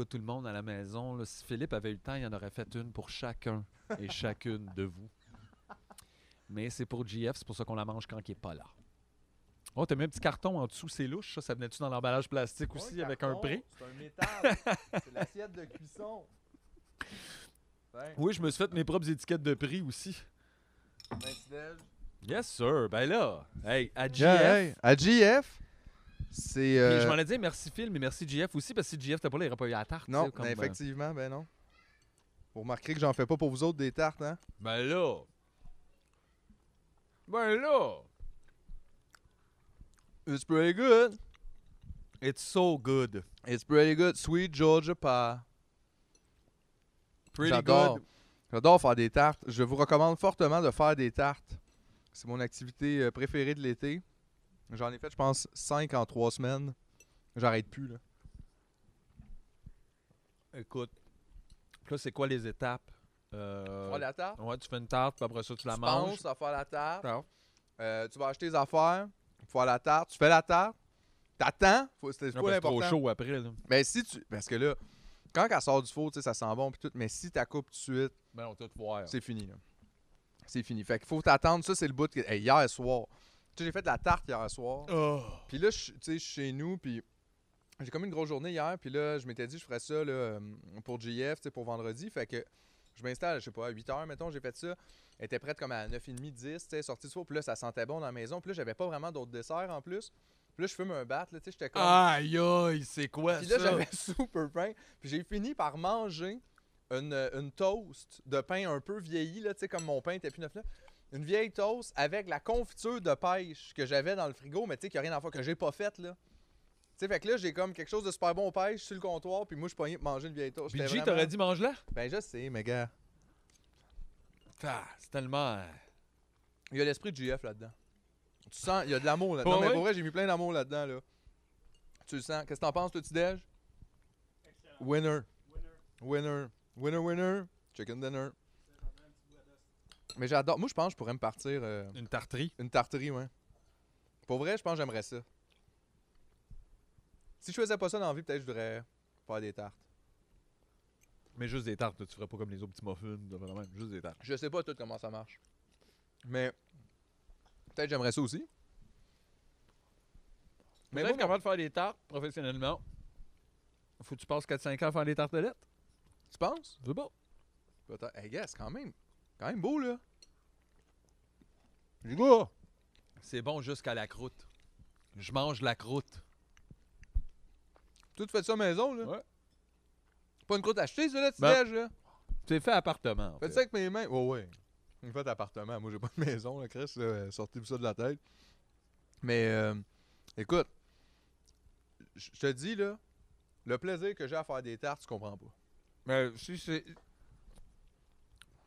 Écoute, tout le monde à la maison, là, si Philippe avait eu le temps, il en aurait fait une pour chacun et chacune de vous. Mais c'est pour GF, c'est pour ça qu'on la mange quand il n'est pas là. Oh, t'as mis un petit carton en dessous, c'est louche, ça. Ça venait-tu dans l'emballage plastique aussi avec un prix? C'est un métal. c'est l'assiette de cuisson. Oui, je me suis fait mes propres étiquettes de prix aussi. Ben. Yes, sir. Ben là, hey, à GF. Yeah, hey, à GF, c'est. Euh, je m'en ai dit merci Phil, mais merci GF aussi, parce que si GF t'as pas là, il aurait pas eu la tarte. Non, comme, ben, euh, effectivement, ben non. Vous remarquerez que j'en fais pas pour vous autres des tartes, hein? Ben là. Ben là. It's pretty good. It's so good. It's pretty good. Sweet Georgia pie. Pretty J'adore. good. J'adore faire des tartes. Je vous recommande fortement de faire des tartes. C'est mon activité euh, préférée de l'été. J'en ai fait, je pense, 5 en 3 semaines. J'arrête plus, là. Écoute. Là, c'est quoi les étapes? Euh, Faire la tarte? Ouais, tu fais une tarte, puis après ça, tu la tu manges. penses à faire la tarte. Euh, tu vas acheter les affaires. Faire la tarte. Tu fais la tarte. T'attends. C'est pas ben, trop chaud après. Là. Mais si tu. Parce que là, quand elle sort du four, tu sais, ça sent bon. Puis tout. Mais si tu coupes tout de suite, Ben, on t'a tout voir. c'est fini. là. C'est fini. Fait qu'il faut t'attendre. Ça, c'est le bout. que- Hey, hier soir. J'ai fait de la tarte hier soir. Oh. Puis là, je- tu sais, je suis chez nous. Puis j'ai comme une grosse journée hier. Puis là, je m'étais dit, je ferais ça là, euh, pour JF, tu sais, pour vendredi. Fait que je m'installe, je sais pas, à 8 h, mettons, j'ai fait ça. Elle était prête comme à 9h30, 10, tu sais, sortie du four. Puis là, ça sentait bon dans la maison. Puis là, j'avais pas vraiment d'autres desserts en plus. Puis là, je fume un bat, là, tu sais, j'étais comme. Aïe, aïe, c'est quoi Puis là, ça? j'avais super faim. Puis j'ai fini par manger une, une toast de pain un peu vieilli, là, tu sais, comme mon pain était plus neuf là. Une vieille toast avec la confiture de pêche que j'avais dans le frigo, mais tu sais, qu'il n'y a rien à faire, que j'ai pas faite, là. Tu sais, fait que là, j'ai comme quelque chose de super bon au pêche sur le comptoir, puis moi, je suis pogné pour manger une vieille toast. BG, J'étais t'aurais vraiment- dit mange-la? Ben, je sais, mais gars. Ah, c'est tellement. Il y a l'esprit de GF là-dedans. Tu sens, il y a de l'amour là-dedans. Ouais, non, mais ouais. pour vrai, j'ai mis plein d'amour là-dedans, là. Tu le sens. Qu'est-ce que t'en penses, toi, Tidej? Winner. Winner. Winner, winner. Chicken dinner. Mais j'adore. Moi, je pense que je pourrais me partir. euh, Une tarterie? une tarterie, ouais. Pour vrai, je pense que j'aimerais ça. Si je faisais pas ça dans la vie, peut-être que je voudrais faire des tartes. Mais juste des tartes, là, tu ferais pas comme les autres petits muffins, de juste des tartes. Je sais pas tout comment ça marche. Mais peut-être que j'aimerais ça aussi. Mais Mais être moi, capable de faire des tartes professionnellement, faut que tu passes 4-5 ans à faire des tartelettes. tu penses? C'est bon. Peut-être. Hey, c'est quand même, quand même beau, là. Les gars! C'est bon jusqu'à la croûte. Je mange la croûte. Toi, tu fais ça maison, là? Ouais. Pas une croûte achetée, ça, là, tu Ben, déj, là? C'est fait appartement. en Faites fait. ça avec mes mains? Ouais, ouais. Une fait appartement. Moi, j'ai pas de maison, là, Chris. là. Sortez-vous ça de la tête. Mais, euh, écoute, je je te dis, là, le plaisir que j'ai à faire des tartes, tu comprends pas. Mais si c'est.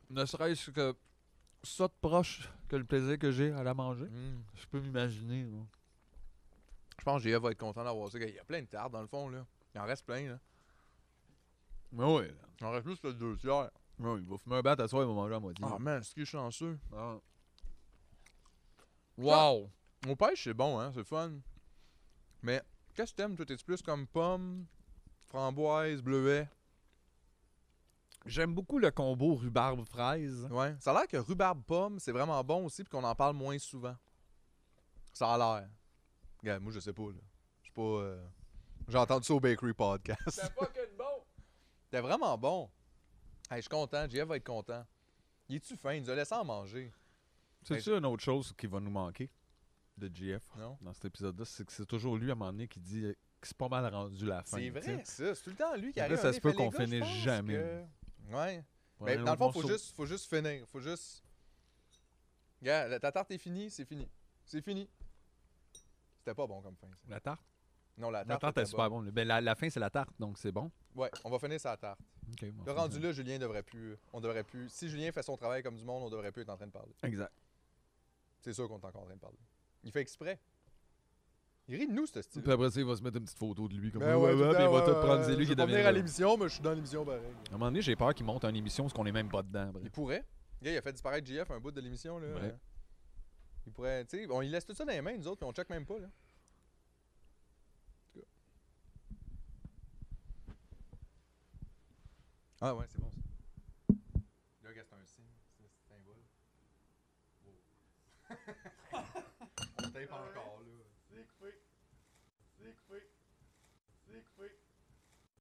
Ne serait-ce que ça de proche que le plaisir que j'ai à la manger, je peux m'imaginer. là. Je pense que GF va être content d'avoir ça. Il y a plein de tartes, dans le fond, là. Il en reste plein, là. Mais oui, là. Il en reste plus que le deux tiers. Ouais, il va fumer un bat à soir, il va manger à moitié. Ah, man, c'est que je suis chanceux. Ah. Wow! Au pêche, c'est bon, hein, c'est fun. Mais qu'est-ce que t'aimes, toi? T'es-tu plus comme pomme, framboise, bleuet? J'aime beaucoup le combo rhubarbe-fraise. Ouais. Ça a l'air que rhubarbe-pomme, c'est vraiment bon aussi, puis qu'on en parle moins souvent. Ça a l'air. Regarde, moi, je sais pas, là. Je suis pas... euh, J'ai entendu ça au Bakery Podcast. C'est fucking bon! C'était vraiment bon. Hey, je suis content. JF va être content. Il est-tu fin? Il nous a laissé en manger. C'est-tu une autre chose qui va nous manquer de GF Non? dans cet épisode-là? C'est que c'est toujours lui, à un moment donné, qui dit que c'est pas mal rendu la fin. C'est vrai, ça. C'est tout le temps lui qui arrive. ça un se peut qu'on finisse jamais. que- Ouais. Mais un dans le fond, faut juste, faut juste finir. Faut juste. Regarde, ta tarte est finie, c'est fini. C'est fini. C'était pas bon comme fin. ça. La tarte? Non, la La tarte. tarte est super bonne. Ben, la, la fin, c'est la tarte, donc c'est bon. Ouais, on va finir sa tarte. Bon, Le rendu là, Julien devrait plus. On devrait plus. Si Julien fait son travail comme du monde, on devrait plus être en train de parler. Exact. C'est sûr qu'on est encore en train de parler. Il fait exprès. Il rit de nous, ce style. Puis après ça, il va se mettre une petite photo de lui. Comme Ben ouais, ouais, ouais, tout puis il va tout prendre. C'est lui je qui devient. venir à l'émission, mais je suis dans l'émission pareil. À un moment donné, j'ai peur qu'il monte une émission parce qu'on est même pas dedans. après. Il pourrait. Il a fait disparaître JF un bout de l'émission. là. Ouais. Il pourrait. Tu sais, on il laisse tout ça dans les mains, nous autres, puis on check même pas. Là. En tout cas. Ah ouais, c'est bon ça. Là, c'est un signe. C'est un vol. Wow. on tape encore